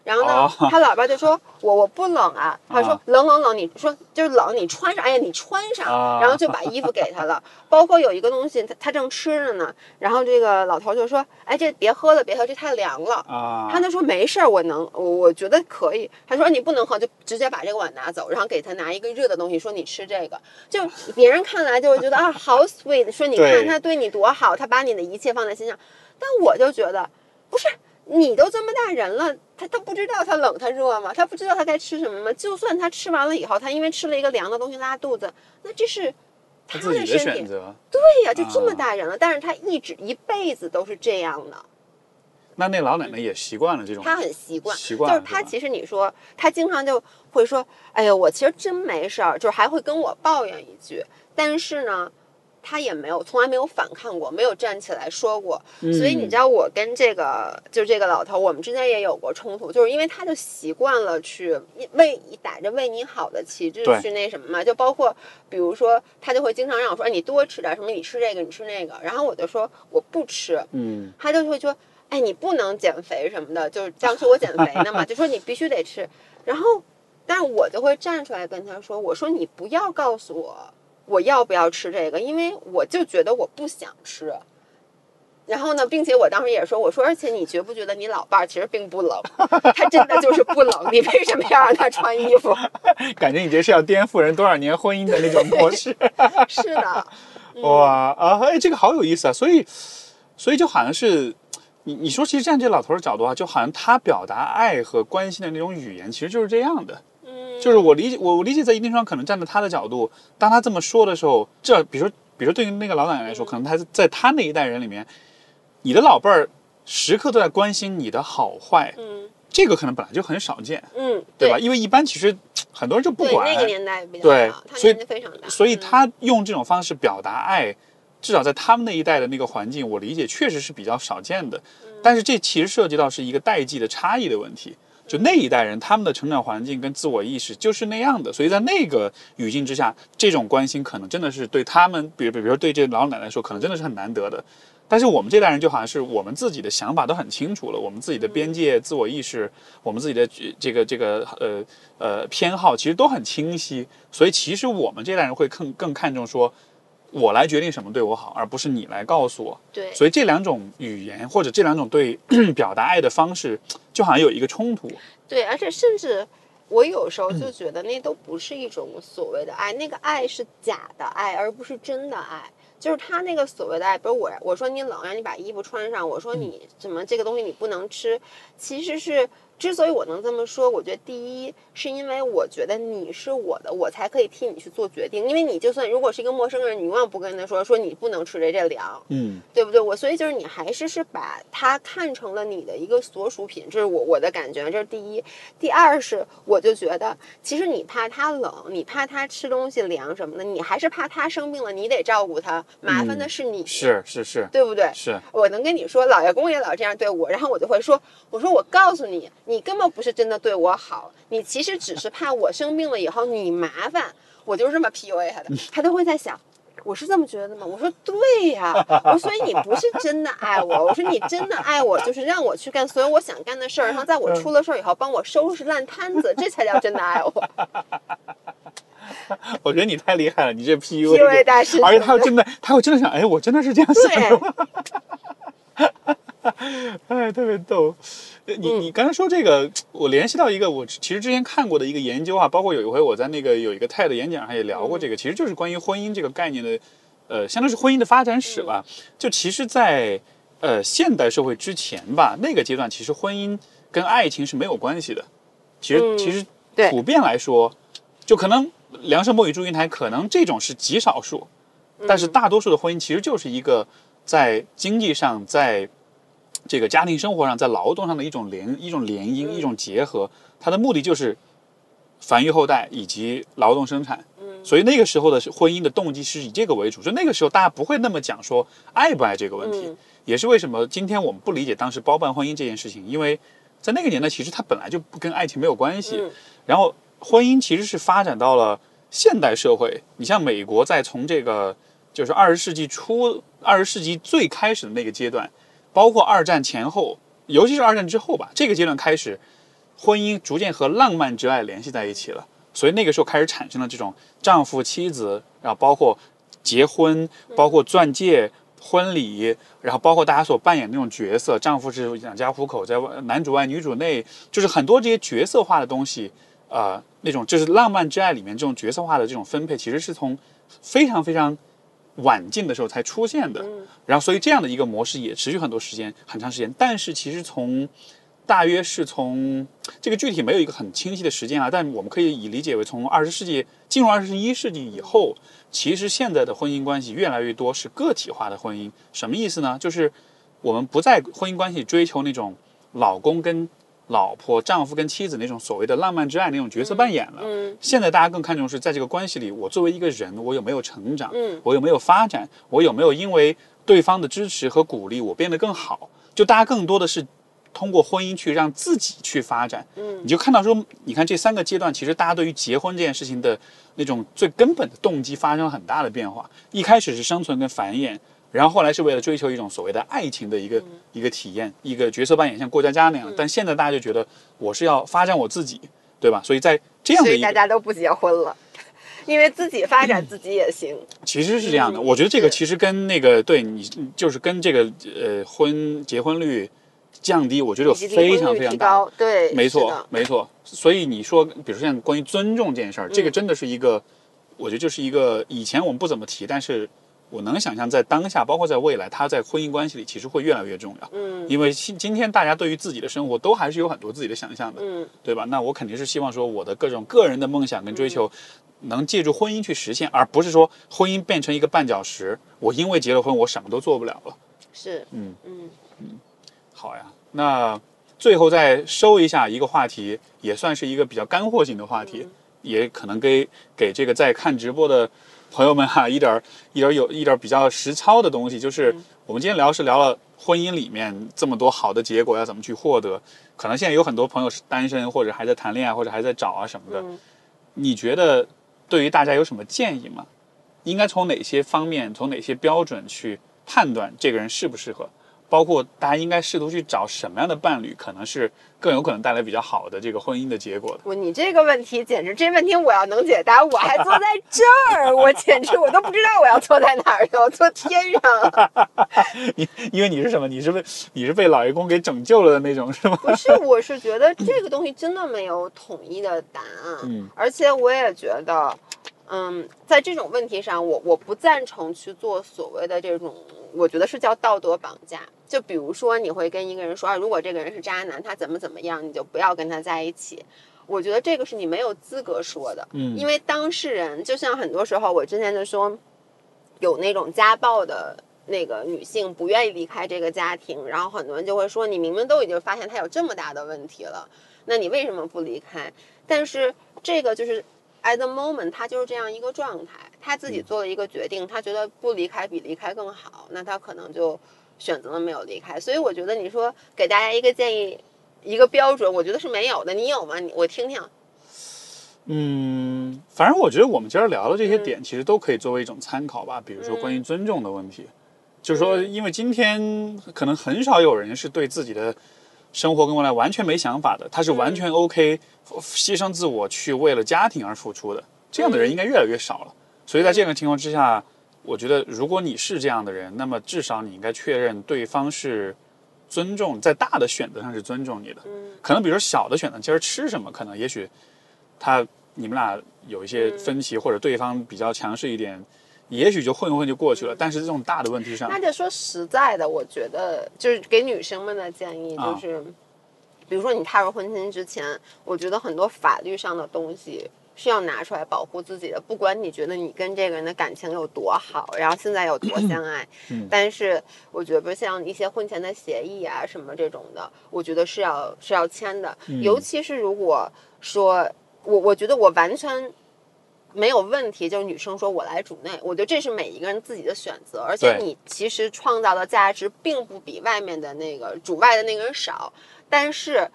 然后呢，哦他老爸就说：“我我不冷啊。”他说啊：“冷冷冷，你说就是冷，你穿上。哎呀，你穿上。啊然后就把衣服给他了。包括有一个东西，他他正吃着呢，然后这个老头就说：“哎，这别喝了，别喝，这太凉了。”啊，他就说没事儿，我能，我我觉得可以。他说你不能喝，就直接把这个碗拿走，然后给他拿一个热的东西，说你吃这个。就别人看来就会觉得啊，好 sweet，说你看他对你多好，他把你的一切放在心上。但我就觉得不是，你都这么大人了，他他不知道他冷他热吗？他不知道他该吃什么吗？就算他吃完了以后，他因为吃了一个凉的东西拉肚子，那这是他他自己的的身体选。择。对呀，就这么啊大人了，但是他一直一辈子都是这样的。那那老奶奶也习惯了这种，他很习惯，习惯就是他其实你说他经常就会说，哎呀，我其实真没事儿，就是还会跟我抱怨一句，但是呢。他也没有，从来没有反抗过，没有站起来说过。所以你知道，我跟这个就是这个老头，我们之间也有过冲突，就是因为他就习惯了去为打着为你好的旗帜去那什么嘛，就包括比如说，他就会经常让我说，哎，你多吃点什么，你吃这个，你吃那个，然后我就说我不吃，嗯。他就会说，哎，你不能减肥什么的，就是当时我减肥呢嘛，就说你必须得吃。然后，但是我就会站出来跟他说，我说你不要告诉我我要不要吃这个，因为我就觉得我不想吃。然后呢，并且我当时也说，我说，而且你觉不觉得你老伴儿其实并不冷，他真的就是不冷，你为什么要让他穿衣服？感觉你这是要颠覆人多少年婚姻的那种模式。是的，哇啊，哎，这个好有意思啊！所以，所以就好像是你你说，其实站这老头儿的角度啊，就好像他表达爱和关心的那种语言，其实就是这样的。嗯，就是我理解，我我理解，在一定上，可能站在他的角度，当他这么说的时候，这比如说，比如说对于那个老奶奶来说，可能他在他那一代人里面，你的老辈儿时刻都在关心你的好坏，嗯这个可能本来就很少见，嗯，对吧？因为一般其实 很多人就不，管，那个年代比较对早，他所以年纪非常大，所以嗯他用这种方式表达爱，至少在他们那一代的那个环境，我理解确实是比较少见的。嗯但是这其实涉及到是一个代际的差异的问题。就那一代人，他们的成长环境跟自我意识就是那样的，所以在那个语境之下，这种关心可能真的是对他们，比如比如说对这老奶奶来说，可能真的是很难得的。但是我们这代人就好像是我们自己的想法都很清楚了，我们自己的边界、自我意识，我们自己的这个这个呃呃偏好，其实都很清晰。所以其实我们这代人会更更看重说，我来决定什么对我好，而不是你来告诉我。对，所以这两种语言或者这两种对 表达爱的方式，就好像有一个冲突。对，而且甚至我有时候嗯就觉得那都不是一种所谓的爱，那个爱是假的爱，而不是真的爱。就是他那个所谓的爱，比如我我说你冷，让你把衣服穿上，我说嗯你怎么这个东西你不能吃，其实是之所以我能这么说，我觉得第一是因为我觉得你是我的，我才可以替你去做决定。因为你就算如果是一个陌生人，你永远不跟他说说你不能吃这这凉，嗯对不对？我所以就是你还是是把它看成了你的一个所属品，这是我我的感觉，这是第一。第二是我就觉得，其实你怕他冷，你怕他吃东西凉什么的，你还是怕他生病了，你得照顾他，麻烦的是你，是是是对不对？是，我能跟你说，老爷公也老这样对我，然后我就会说，我说我告诉你，你根本不是真的对我好，你其实只是怕我生病了以后你麻烦，我就是这么 PUA 他的，他都会在想。我是这么觉得的吗？我说对呀、我说所以你不是真的爱我，我说你真的爱我，就是让我去干所有我想干的事儿，然后在我出了事儿以后帮我收拾烂摊子，这才叫真的爱我。我觉得你太厉害了，你这 PUA，PUA 大师而且他又真的，他又真的想，哎，我真的是这样想的吗？哎，特别逗。呃你嗯你刚才说这个，我联系到一个我其实之前看过的一个研究啊，包括有一回我在那个有一个 TED 演讲上也聊过这个，嗯其实就是关于婚姻这个概念的，呃，相当于是婚姻的发展史吧。就其实在，呃现代社会之前吧，那个阶段其实婚姻跟爱情是没有关系的。其实、嗯其实对普遍来说，就可能梁山伯与祝英台可能这种是极少数，但是大多数的婚姻其实就是一个在经济上，在这个家庭生活上，在劳动上的一种联一种联姻、一种结合，它的目的就是繁育后代以及劳动生产。所以那个时候的婚姻的动机是以这个为主，所以那个时候大家不会那么讲说爱不爱这个问题，嗯也是为什么今天我们不理解当时包办婚姻这件事情，因为在那个年代其实它本来就不跟爱情没有关系，嗯然后婚姻其实是发展到了现代社会，你像美国在从这个就是二十世纪初、二十世纪最开始的那个阶段，包括二战前后，尤其是二战之后吧，这个阶段开始，婚姻逐渐和浪漫之爱联系在一起了。所以那个时候开始产生了这种丈夫妻子，然后包括结婚，包括钻戒、婚礼，然后包括大家所扮演那种角色，丈夫是养家糊口，在外男主外女主内，就是很多这些角色化的东西，呃，那种就是浪漫之爱里面这种角色化的这种分配，其实是从非常非常晚近的时候才出现的。然后，所以这样的一个模式也持续很多时间，很长时间。但是其实从大约是从这个具体没有一个很清晰的时间啊，但我们可以以理解为从二十世纪进入二十一世纪以后，其实现在的婚姻关系越来越多是个体化的婚姻。什么意思呢？就是我们不在婚姻关系追求那种老公跟老婆、丈夫跟妻子那种所谓的浪漫之爱那种角色扮演了。嗯现在大家更看重是在这个关系里，我作为一个人，我有没有成长，嗯我有没有发展，我有没有因为对方的支持和鼓励，我变得更好。就大家更多的是通过婚姻去让自己去发展。嗯你就看到说，你看这三个阶段，其实大家对于结婚这件事情的那种最根本的动机发生了很大的变化。一开始是生存跟繁衍，然后后来是为了追求一种所谓的爱情的一嗯个、一个体验，一个角色扮演，像过家家那样。但现在大家就觉得我是要发展我自己，对吧？所以在这样所以大的一个家都不结婚了，因为自己发展自己也行。其实是这样的，嗯我觉得这个其实跟那个对你就是跟这个呃婚结婚率降低，我觉得有非常非常大对，没错，没错。所以你说，比如说像关于尊重这件事儿，这个嗯真的是一个，我觉得就是一个以前我们不怎么提，但是我能想象在当下，包括在未来，他在婚姻关系里其实会越来越重要。嗯因为今今天大家对于自己的生活都还是有很多自己的想象的，嗯对吧？那我肯定是希望说我的各种个人的梦想跟追求，能借助婚姻去实现，而不是说婚姻变成一个绊脚石，我因为结了婚我什么都做不了了。是嗯，嗯好呀，那最后再收一下一个话题，也算是一个比较干货性的话题，也可能给给这个在看直播的朋友们 哈、一点儿一点儿有一点儿比较实操的东西，就是我们今天聊是聊了婚姻里面这么多好的结果要怎么去获得，可能现在有很多朋友是单身或者还在谈恋爱或者还在找啊什么的，嗯你觉得对于大家有什么建议吗？应该从哪些方面，从哪些标准去判断这个人适不适合？包括大家应该试图去找什么样的伴侣，可能是更有可能带来比较好的这个婚姻的结果的。我你这个问题简直，这问题我要能解答，我还坐在这儿，我简直我都不知道我要坐在哪儿了，我坐天上了。因因为你是什么？你是被你是被老爷公给拯救了的那种，是吗？不是，我是觉得这个东西真的没有统一的答案，嗯而且我也觉得，嗯，在这种问题上，我我不赞成去做所谓的这种，我觉得是叫道德绑架。就比如说，你会跟一个人说，啊，如果这个人是渣男，他怎么怎么样，你就不要跟他在一起。我觉得这个是你没有资格说的，嗯因为当事人就像很多时候，我之前就说，有那种家暴的那个女性不愿意离开这个家庭，然后很多人就会说，你明明都已经发现他有这么大的问题了，那你为什么不离开？但是这个就是 at the moment，他就是这样一个状态，他自己做了一个决定，他觉得不离开比离开更好，那他可能就选择了没有离开。所以我觉得你说给大家一个建议。一个标准，我觉得是没有的。你有吗？你我听听。嗯，反正我觉得我们今儿聊的这些嗯点，其实都可以作为一种参考吧。比如说关于尊重的问题，就是说，嗯因为今天可能很少有人是对自己的生活跟未来完全没想法的，他是完全 OK 牺牲自我去为了家庭而付出的，这样的人应该越来越少了。所以在这个情况之下，我觉得如果你是这样的人，那么至少你应该确认对方是尊重，在大的选择上是尊重你的。嗯可能比如说小的选择，今儿吃什么，可能也许他你们俩有一些分歧，或者对方比较强势一点，也许就混混就过去了。但是这种大的问题上那，就说实在的，我觉得就是给女生们的建议啊就是，比如说你踏入婚姻之前，我觉得很多法律上的东西。是要拿出来保护自己的，不管你觉得你跟这个人的感情有多好，然后现在有多相爱，嗯。但是我觉得像一些婚前的协议啊什么这种的，我觉得是要是要签的，嗯。尤其是如果说我我觉得我完全没有问题，就是女生说我来主内，我觉得这是每一个人自己的选择，而且你其实创造的价值并不比外面的那个主外的那个人少，但是。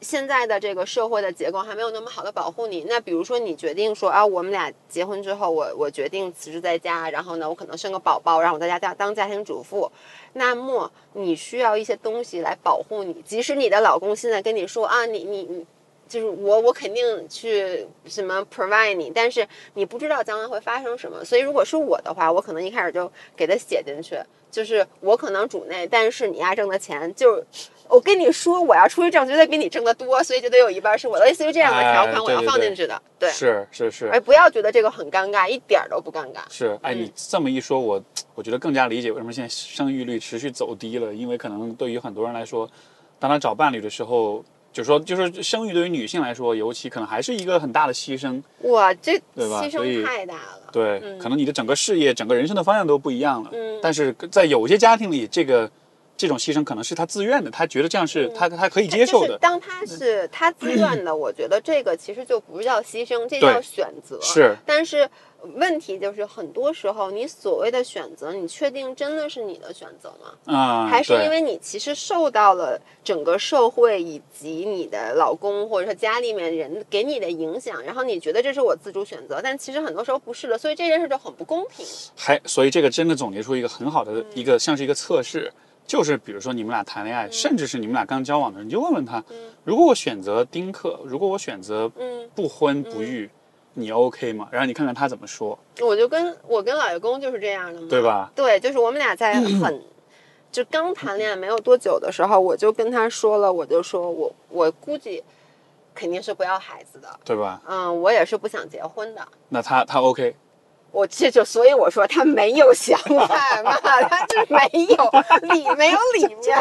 现在的这个社会的结构还没有那么好的保护你。那比如说，你决定说啊，我们俩结婚之后，我我决定辞职在家，然后呢，我可能生个宝宝，让我在家家当家庭主妇。那么你需要一些东西来保护你，即使你的老公现在跟你说啊，你你你。就是我，我肯定去什么 provide 你，但是你不知道将来会发生什么，所以如果是我的话，我可能一开始就给他写进去，就是我可能主内，但是你丫挣的钱就是我跟你说，我要出去挣，绝对比你挣得多，所以就得有一半是我的，类似于这样的条款，哎我要放进去的。对，是是是哎，不要觉得这个很尴尬，一点儿都不尴尬。是，哎，你这么一说，我我觉得更加理解为什么现在生育率持续走低了，因为可能对于很多人来说，当他找伴侣的时候。就说，就是生育对于女性来说，尤其可能还是一个很大的牺牲。哇，这对吧牺牲太大了。对，可能你的整个事业、整个人生的方向都不一样了。嗯但是在有些家庭里，这个这种牺牲可能是他自愿的，他觉得这样是他他可以接受的。是当他是他自愿的，我觉得这个其实就不叫牺牲，这叫选择。是，但是问题就是，很多时候你所谓的选择，你确定真的是你的选择吗？嗯，还是因为你其实受到了整个社会以及你的老公或者说家里面人给你的影响，然后你觉得这是我自主选择，但其实很多时候不是的，所以这件事就很不公平。还所以这个真的总结出一个很好的嗯。一个像是一个测试，就是比如说你们俩谈恋爱，甚至是你们俩刚交往的人，你就问问他，如果我选择丁克，如果我选择嗯，不婚不育，你 OK 吗？然后你看看他怎么说，我就跟我跟老爷公就是这样的嘛，对吧？对，就是我们俩在很。就刚谈恋爱没有多久的时候，我就跟他说了，我就说我我估计肯定是不要孩子的，对吧？嗯，我也是不想结婚的。那他他 OK，我这就所以我说他没有想法嘛，他就没有理没有理念。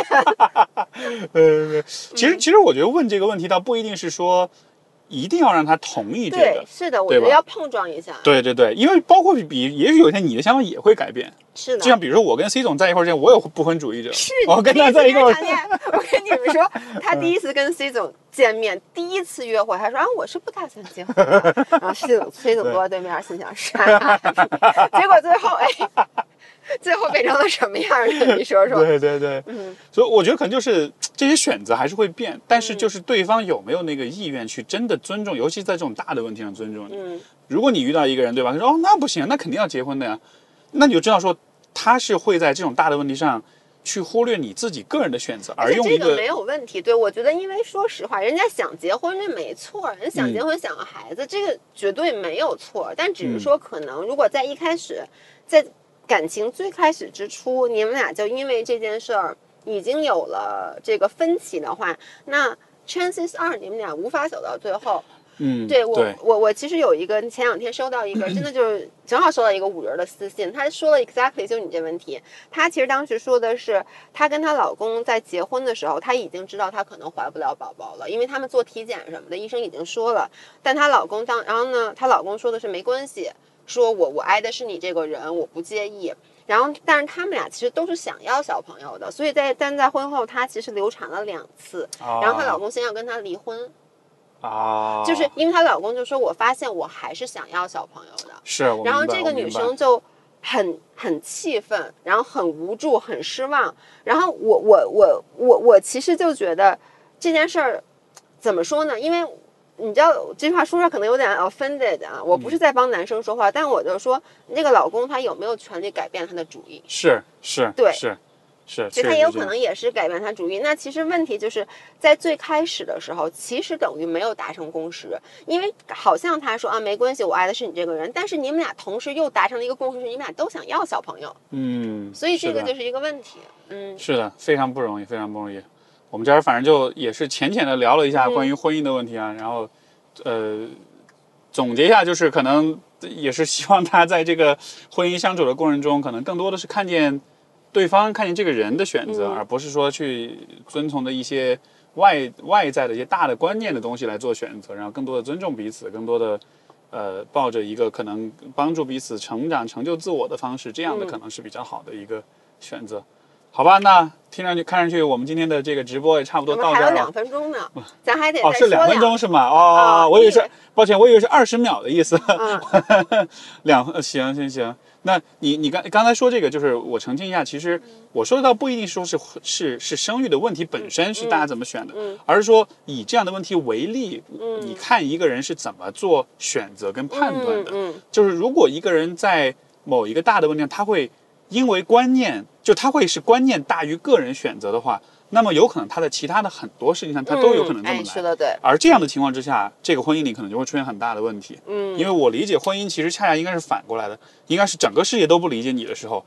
呃，其实其实我觉得问这个问题倒不一定是说一定要让他同意这对个，，是的，我觉得要碰撞一下。对对对，因为包括比也许有一天你的想法也会改变，是的，就像比如说我跟 C 总在一块儿之前，我有不婚主义者，是 我跟他在一块儿谈恋爱，我跟你们说，他第一次跟 C 总见面，第一次约会，他说啊，我是不打算结婚的。然后 C 总 C 总坐在对面，心想啥，结果最后哎，最后变成了什么样的？你说说。对对对，嗯所以我觉得可能就是这些选择还是会变，但是就是对方有没有那个意愿去真的尊重，尤其在这种大的问题上尊重你。嗯，如果你遇到一个人，对吧？他说哦，那不行，那肯定要结婚的呀，那你就知道说他是会在这种大的问题上去忽略你自己个人的选择，而用一这个没有问题。对我觉得，因为说实话，人家想结婚这没错，人想结婚想要孩子，这个绝对没有错。但只是说，可能如果在一开始，在感情最开始之初，你们俩就因为这件事儿已经有了这个分歧的话，那 chances are 你们俩无法走到最后。嗯，对我对，我我其实有一个前两天收到一个，真的就是正好收到一个五人的私信，他说了 exactly 就是你这问题。她其实当时说的是，她跟她老公在结婚的时候，她已经知道她可能怀不了宝宝了，因为他们做体检什么的，医生已经说了。但她老公当，然后呢，她老公说的是没关系，说我我爱的是你这个人，我不介意。然后，但是他们俩其实都是想要小朋友的，所以在但在婚后，她其实流产了两次，然后她老公先要跟她离婚，啊，就是因为她老公就说，我发现我还是想要小朋友的。是，我然后这个女生就很很气愤，然后很无助，很失望。然后我我我我我其实就觉得这件事儿怎么说呢？因为你知道这句话说出来可能有点 offended 啊，我不嗯是在帮男生说话，但我就说那个老公他有没有权利改变他的主意？是是，对是是，其实他也有可能也是改变他主意。那其实问题就是在最开始的时候，其实等于没有达成共识，因为好像他说啊没关系，我爱的是你这个人，但是你们俩同时又达成了一个共识，是你们俩都想要小朋友，嗯，所以这个就是一个问题。嗯，是的，非常不容易，非常不容易。我们这儿反正就也是浅浅的聊了一下嗯关于婚姻的问题啊，然后呃，总结一下就是可能也是希望大家在这个婚姻相处的过程中，可能更多的是看见对方、看见这个人的选择，嗯而不是说去遵从的一些外外在的一些大的观念的东西来做选择，然后更多的尊重彼此，更多的。呃，抱着一个可能帮助彼此成长、成就自我的方式，这样的嗯可能是比较好的一个选择。好吧，那听上去看上去我们今天的这个直播也差不多到这儿了还有两。分钟呢，咱还得哦，是两分钟是吗？哦，啊我以为是，抱歉，我以为是二十秒的意思。嗯，两呃行行行，那你你刚刚才说这个，就是我澄清一下，其实我说的倒不一定说是是是生育的问题本身是大家怎么选的，嗯而是说以这样的问题为例，嗯你看一个人是怎么做选择跟判断的。嗯就是如果一个人在某一个大的问题上，他会因为观念，就他会是观念大于个人选择的话，那么有可能他的其他的很多事情上，他都有可能这么哎，来。是的，对，而这样的情况之下，这个婚姻里可能就会出现很大的问题。嗯，因为我理解婚姻其实恰恰应该是反过来的，应该是整个世界都不理解你的时候，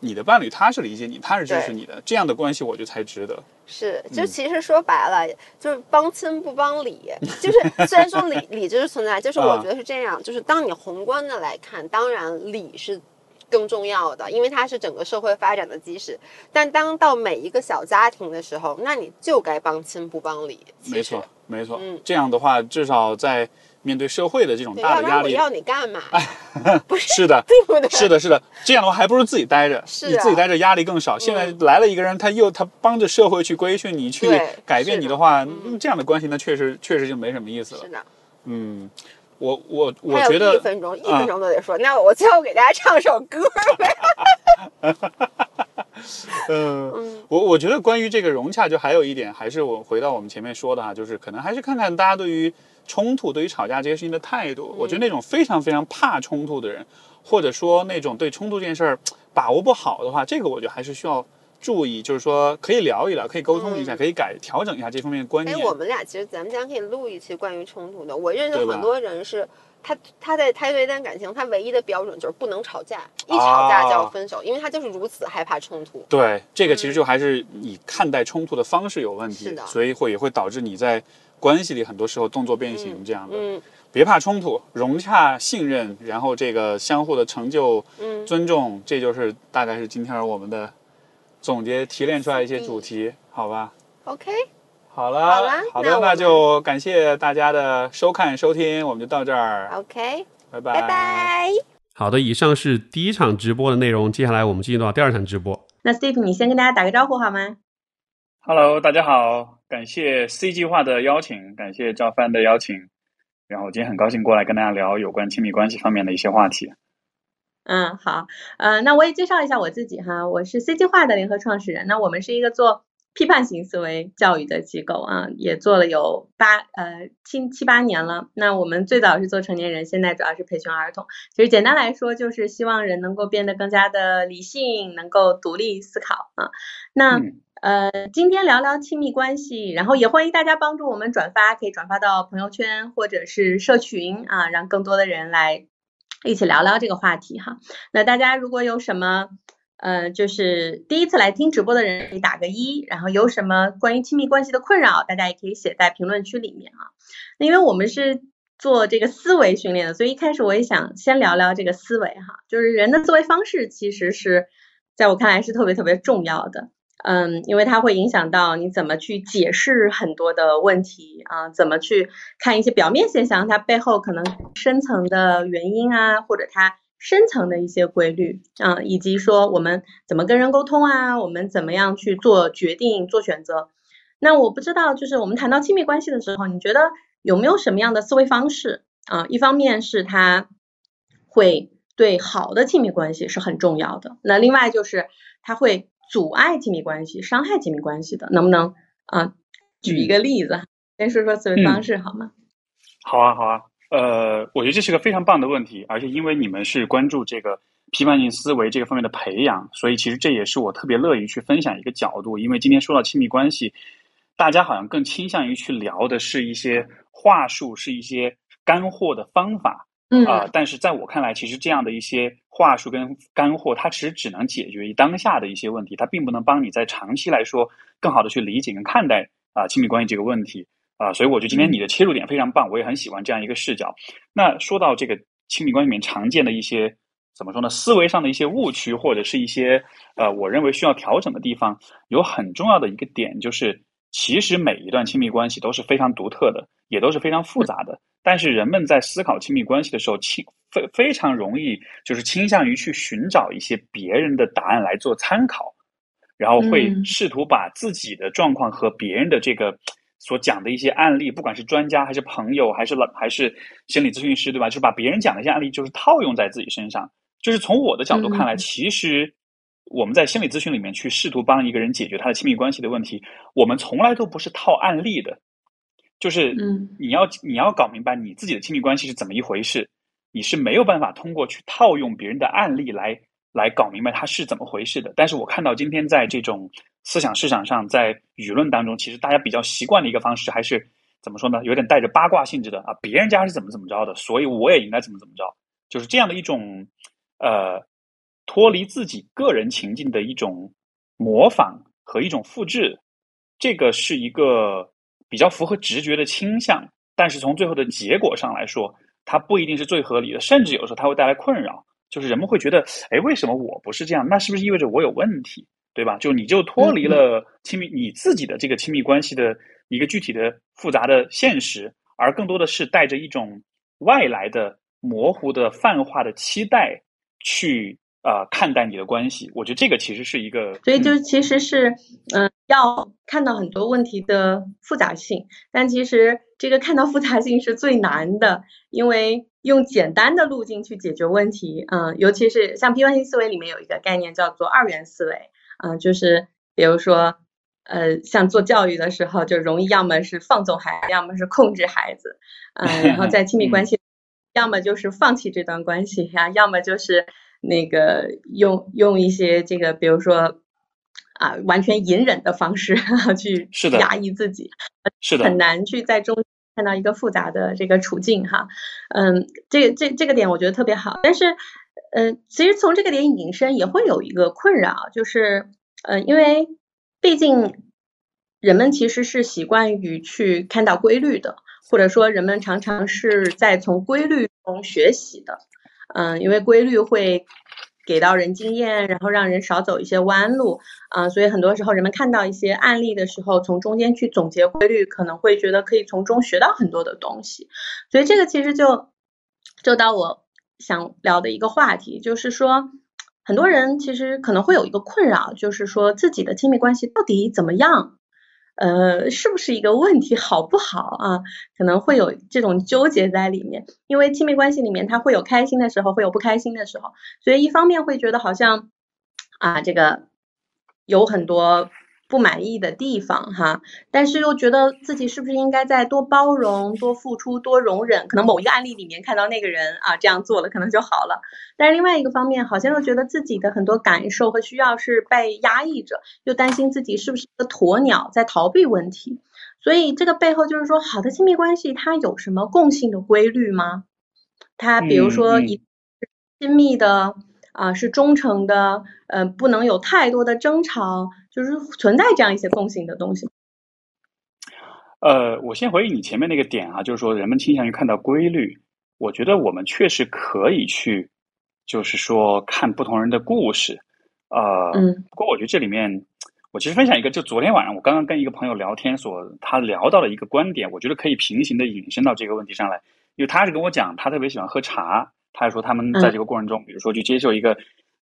你的伴侣他是理解你，他是支持你的，这样的关系我觉得才值得。是，嗯就其实说白了，就是帮亲不帮理。就是虽然说理理就是存在，就是我啊觉得是这样，就是当你宏观的来看，当然理是更重要的，因为它是整个社会发展的基石。但当到每一个小家庭的时候，那你就该帮亲不帮理。没错，，没错。嗯这样的话，至少在面对社会的这种，大的压力。要你干嘛？不是是的，对不对？是的，是的，这样的话还不如自己待着，是啊你自己待着压力更少。现在来了一个人，他又他帮着社会去规训你，去改变你的话，这样的关系那确实确实就没什么意思了是。的，嗯，我我我觉得一分钟，一分钟都得说。那我最后给大家唱首歌呗。嗯，嗯我我觉得关于这个融洽，就还有一点，还是我回到我们前面说的哈，就是可能还是看看大家对于冲突、对于吵架这些事情的态度。我觉得那种非常非常怕冲突的人，或者说那种对冲突这件事儿把握不好的话，这个我觉得还是需要注意，就是说可以聊一聊，可以沟通一下，嗯可以改调整一下这方面的观哎，我们俩其实咱们将可以录一期关于冲突的。我认识很多人是。他他在他对一段感情，他唯一的标准就是不能吵架，一吵架就要分手，因为他就是如此害怕冲突。对，这个其实就还是你看待冲突的方式有问题，是的所以会也会导致你在关系里很多时候动作变形这样的。嗯别怕冲突，融洽、信任，然后这个相互的成就、嗯，尊重，这就是大概是今天我们的总结提炼出来一些主题，好吧？OK，好了，好了好的，那那就感谢大家的收看收听，我们就到这儿，OK，拜拜，拜拜。好的，以上是第一场直播的内容，接下来我们进入到第二场直播。那 Steve，你先跟大家打个招呼好吗？Hello，大家好，感谢 C 计划的邀请，感谢赵帆的邀请，然后今天很高兴过来跟大家聊有关亲密关系方面的一些话题。嗯，好，呃，那我也介绍一下我自己哈，我是 C 计划的联合创始人。那我们是一个做批判型思维教育的机构啊，也做了有八呃七七八年了。那我们最早是做成年人，现在主要是培训儿童。其实简单来说，就是希望人能够变得更加的理性，能够独立思考啊。那、嗯呃，今天聊聊亲密关系，然后也欢迎大家帮助我们转发，可以转发到朋友圈或者是社群啊，让更多的人来一起聊聊这个话题哈。那大家如果有什么呃，就是第一次来听直播的人可以打个一，然后有什么关于亲密关系的困扰，大家也可以写在评论区里面啊。那因为我们是做这个思维训练的，所以一开始我也想先聊聊这个思维哈，就是人的思维方式其实是在我看来是特别特别重要的。嗯，因为它会影响到你怎么去解释很多的问题啊，怎么去看一些表面现象，它背后可能深层的原因啊，或者它深层的一些规律啊，以及说我们怎么跟人沟通啊，我们怎么样去做决定、做选择。那我不知道，就是我们谈到亲密关系的时候，你觉得有没有什么样的思维方式啊？一方面是它会对好的亲密关系是很重要的，那另外就是它会阻碍亲密关系、伤害亲密关系的，能不能啊？举一个例子，先说说思维方式好吗？好啊，好啊，呃，我觉得这是个非常棒的问题，而且因为你们是关注这个批判性思维这个方面的培养，所以其实这也是我特别乐意去分享一个角度。因为今天说到亲密关系，大家好像更倾向于去聊的是一些话术，是一些干货的方法。嗯啊、但是在我看来，其实这样的一些话术跟干货，它其实只能解决当下的一些问题，它并不能帮你在长期来说更好的去理解跟看待啊、亲密关系这个问题啊、所以我觉得今天你的切入点非常棒，我也很喜欢这样一个视角。那说到这个亲密关系里面常见的一些怎么说呢，思维上的一些误区，或者是一些呃，我认为需要调整的地方，有很重要的一个点就是，其实每一段亲密关系都是非常独特的，也都是非常复杂的。但是人们在思考亲密关系的时候，倾非非常容易就是倾向于去寻找一些别人的答案来做参考，然后会嗯。试图把自己的状况和别人的这个所讲的一些案例，不管是专家还是朋友，还是老还是心理咨询师，对吧？就是把别人讲的一些案例，就是套用在自己身上。就是从我的角度看来，嗯。其实我们在心理咨询里面去试图帮一个人解决他的亲密关系的问题，我们从来都不是套案例的，就是嗯。你要你要搞明白你自己的亲密关系是怎么一回事，你是没有办法通过去套用别人的案例来来搞明白它是怎么回事的。但是我看到今天在这种思想市场上，在舆论当中，其实大家比较习惯的一个方式，还是怎么说呢？有点带着八卦性质的啊，别人家是怎么怎么着的，所以我也应该怎么怎么着，就是这样的一种呃脱离自己个人情境的一种模仿和一种复制。这个是一个比较符合直觉的倾向，但是从最后的结果上来说，它不一定是最合理的，甚至有时候它会带来困扰。就是人们会觉得，哎，为什么我不是这样？那是不是意味着我有问题？对吧？就你就脱离了亲密你自己的这个亲密关系的一个具体的复杂的现实，而更多的是带着一种外来的模糊的泛化的期待去呃看待你的关系。我觉得这个其实是一个，所以就其实是嗯、要看到很多问题的复杂性，但其实这个看到复杂性是最难的，因为用简单的路径去解决问题，嗯，尤其是像批判性思维里面有一个概念叫做二元思维，嗯，就是比如说。呃，像做教育的时候，就容易要么是放纵孩子，要么是控制孩子，嗯、然后在亲密 关系，要么就是放弃这段关系呀，要么就是那个用用一些这个，比如说啊，完全隐忍的方式 去压抑自己，是的，很难去在中看到一个复杂的这个处境哈。嗯，这个这这个点我觉得特别好，但是呃，其实从这个点引申也会有一个困扰，就是呃，因为毕竟人们其实是习惯于去看到规律的，或者说人们常常是在从规律中学习的。嗯，因为规律会给到人经验，然后让人少走一些弯路啊、所以很多时候人们看到一些案例的时候，从中间去总结规律，可能会觉得可以从中学到很多的东西。所以这个其实就就到我想聊的一个话题，就是说，很多人其实可能会有一个困扰，就是说自己的亲密关系到底怎么样？呃，是不是一个问题，好不好啊？可能会有这种纠结在里面，因为亲密关系里面他会有开心的时候，会有不开心的时候，所以一方面会觉得好像啊，这个有很多不满意的地方哈，但是又觉得自己是不是应该再多包容、多付出、多容忍？可能某一个案例里面看到那个人啊这样做了，可能就好了。但是另外一个方面，好像又觉得自己的很多感受和需要是被压抑着，又担心自己是不是个鸵鸟在逃避问题。所以这个背后就是说，好的亲密关系它有什么共性的规律吗？它比如说一亲密的啊、是忠诚的，呃，不能有太多的争吵，就是存在这样一些共性的东西。呃，我先回应你前面那个点啊，就是说人们倾向于看到规律。我觉得我们确实可以去，就是说看不同人的故事。呃，嗯不过我觉得这里面，我其实分享一个，就昨天晚上我刚刚跟一个朋友聊天所，他聊到了一个观点，我觉得可以平行的引申到这个问题上来。因为他是跟我讲，他特别喜欢喝茶，他还说他们在这个过程中，比如说去接受一个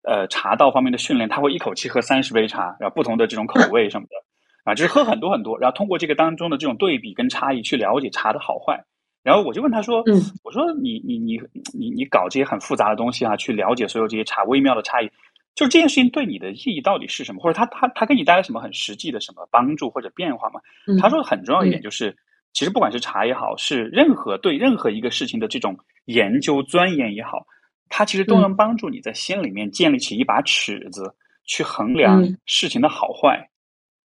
呃茶道方面的训练，他会一口气喝三十杯茶，然后不同的这种口味什么的。啊，就是喝很多很多，然后通过这个当中的这种对比跟差异去了解茶的好坏。然后我就问他说：“嗯我说你你你你你搞这些很复杂的东西啊，去了解所有这些茶微妙的差异，就是这件事情对你的意义到底是什么？或者他他他给你带来什么很实际的什么帮助或者变化吗？”嗯他说很重要一点就是，其实不管是茶也好，是任何对任何一个事情的这种研究钻研也好，它其实都嗯能帮助你在心里面建立起一把尺子，去衡量嗯事情的好坏。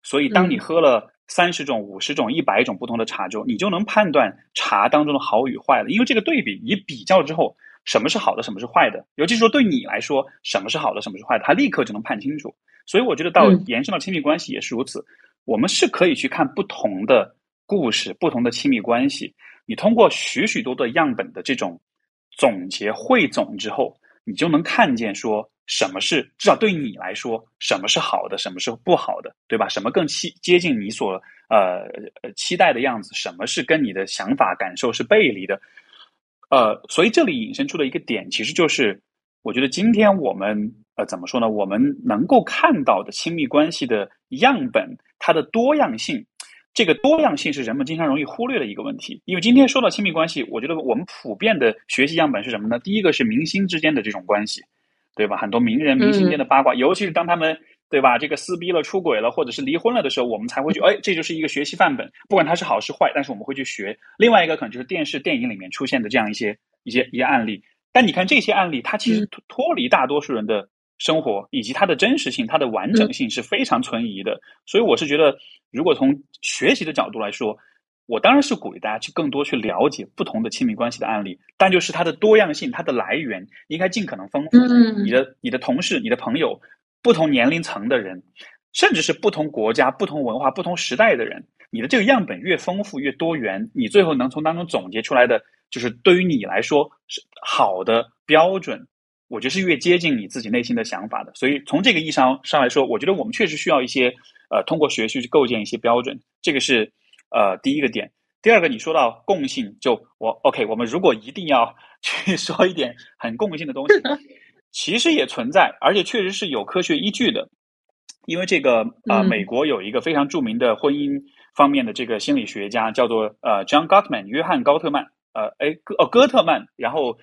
所以，当你嗯喝了三十种、五十种、一百种不同的茶之后，你就能判断茶当中的好与坏了。因为这个对比，你比较之后，什么是好的，什么是坏的，尤其是说对你来说，什么是好的，什么是坏的，他立刻就能判清楚。所以，我觉得到嗯延伸到亲密关系也是如此。我们是可以去看不同的故事、不同的亲密关系。你通过许许多多样本的这种总结汇总之后，你就能看见说什么是至少对你来说，什么是好的，什么是不好的，对吧？什么更接接近你所呃呃期待的样子，什么是跟你的想法感受是背离的。呃，所以这里引申出的一个点，其实就是我觉得今天我们呃怎么说呢？我们能够看到的亲密关系的样本，它的多样性。这个多样性是人们经常容易忽略的一个问题，因为今天说到亲密关系，我觉得我们普遍的学习样本是什么呢？第一个是明星之间的这种关系，对吧？很多名人明星间的八卦，尤其是当他们对吧这个撕逼了、出轨了，或者是离婚了的时候，我们才会去，哎，这就是一个学习范本，不管它是好是坏，但是我们会去学。另外一个可能就是电视、电影里面出现的这样一些一些一些案例，但你看这些案例，它其实脱脱离大多数人的生活，以及它的真实性、它的完整性是非常存疑的。所以我是觉得，如果从学习的角度来说，我当然是鼓励大家去更多去了解不同的亲密关系的案例，但就是它的多样性、它的来源应该尽可能丰富。嗯你的你的同事、你的朋友，不同年龄层的人，甚至是不同国家、不同文化、不同时代的人，你的这个样本越丰富、越多元，你最后能从当中总结出来的，就是对于你来说是好的标准。我觉得是越接近你自己内心的想法的，所以从这个意义上上来说，我觉得我们确实需要一些呃，通过学习去构建一些标准，这个是呃第一个点。第二个，你说到共性，就我 OK，我们如果一定要 去说一点很共性的东西，其实也存在，而且确实是有科学依据的。因为这个呃，美国有一个非常著名的婚姻方面的这个心理学家，叫做呃 John Gottman 约翰高特曼，呃，哎哥哦哥特曼，然后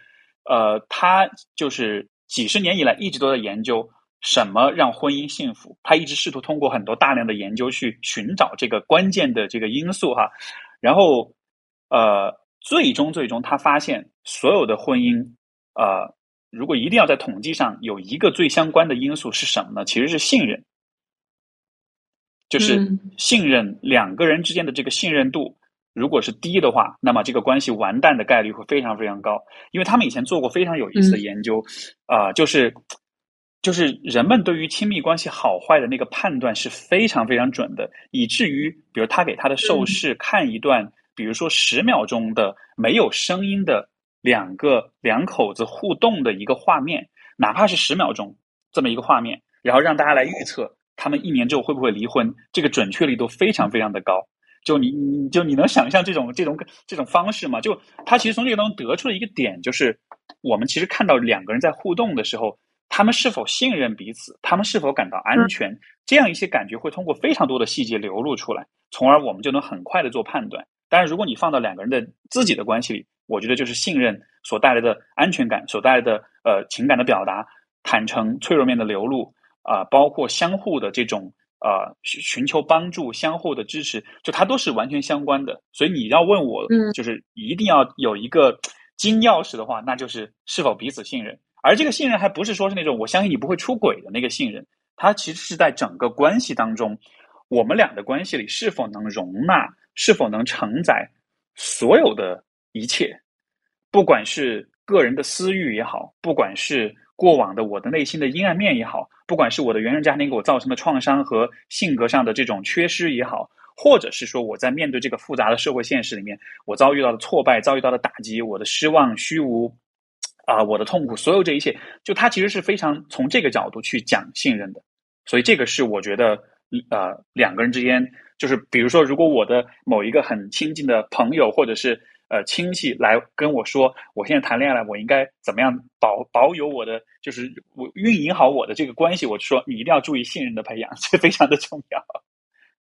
呃他就是几十年以来一直都在研究什么让婚姻幸福，他一直试图通过很多大量的研究去寻找这个关键的这个因素哈，然后呃最终最终他发现所有的婚姻呃如果一定要在统计上有一个最相关的因素是什么呢？其实是信任。就是信任两个人之间的这个信任度，如果是低的话，那么这个关系完蛋的概率会非常非常高。因为他们以前做过非常有意思的研究，啊，就是就是人们对于亲密关系好坏的那个判断是非常非常准的，以至于比如他给他的受试看一段，比如说十秒钟的没有声音的两个两口子互动的一个画面，哪怕是十秒钟这么一个画面，然后让大家来预测。他们一年之后会不会离婚？这个准确率都非常非常的高。就你，你就你能想象这种这种这种方式吗？就他其实从这个当中得出了一个点，就是我们其实看到两个人在互动的时候，他们是否信任彼此，他们是否感到安全，这样一些感觉会通过非常多的细节流露出来，从而我们就能很快的做判断。当然，如果你放到两个人的自己的关系里，我觉得就是信任所带来的安全感，所带来的呃情感的表达、坦诚、脆弱面的流露。啊，包括相互的这种呃寻求帮助、相互的支持，就它都是完全相关的。所以你要问我，就是一定要有一个金钥匙的话，那就是是否彼此信任。而这个信任还不是说是那种我相信你不会出轨的那个信任，它其实是在整个关系当中，我们俩的关系里是否能容纳、是否能承载所有的一切，不管是个人的私欲也好，不管是。过往的我的内心的阴暗面也好，不管是我的原生家庭给我造成的创伤和性格上的这种缺失也好，或者是说我在面对这个复杂的社会现实里面，我遭遇到的挫败、遭遇到的打击、我的失望、虚无，啊，我的痛苦，所有这一切，就他其实是非常从这个角度去讲信任的。所以这个是我觉得，呃，两个人之间，就是比如说，如果我的某一个很亲近的朋友，或者是。呃，亲戚来跟我说，我现在谈恋爱了，我应该怎么样保保有我的，就是我运营好我的这个关系。我就说，你一定要注意信任的培养，这非常的重要。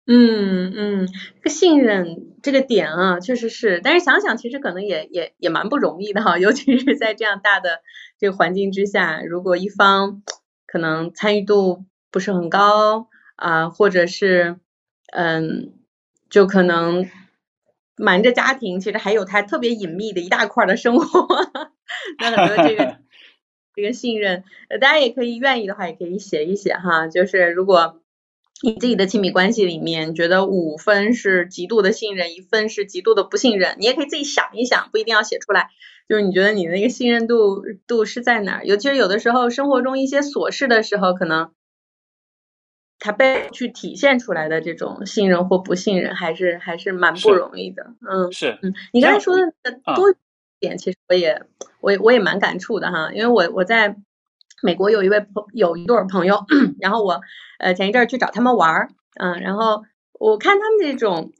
嗯嗯，这个信任这个点啊，确实是，但是想想其实可能也也也蛮不容易的哈，尤其是在这样大的这个环境之下，如果一方可能参与度不是很高啊，或者是嗯，就可能。瞒着家庭，其实还有他特别隐秘的一大块的生活。那很多这个 这个信任，呃，大家也可以愿意的话，也可以写一写哈。就是如果你自己的亲密关系里面觉得五分是极度的信任，一分是极度的不信任，你也可以自己想一想，不一定要写出来。就是你觉得你那个信任度度是在哪儿？尤其是有的时候生活中一些琐事的时候，可能。他被去体现出来的这种信任或不信任，还是还是蛮不容易的。嗯，是，嗯，你刚才说的多点，其实我也我也我也蛮感触的哈。因为我我在美国有一位朋有一对朋友，然后我呃前一阵去找他们玩儿，嗯，然后我看他们这种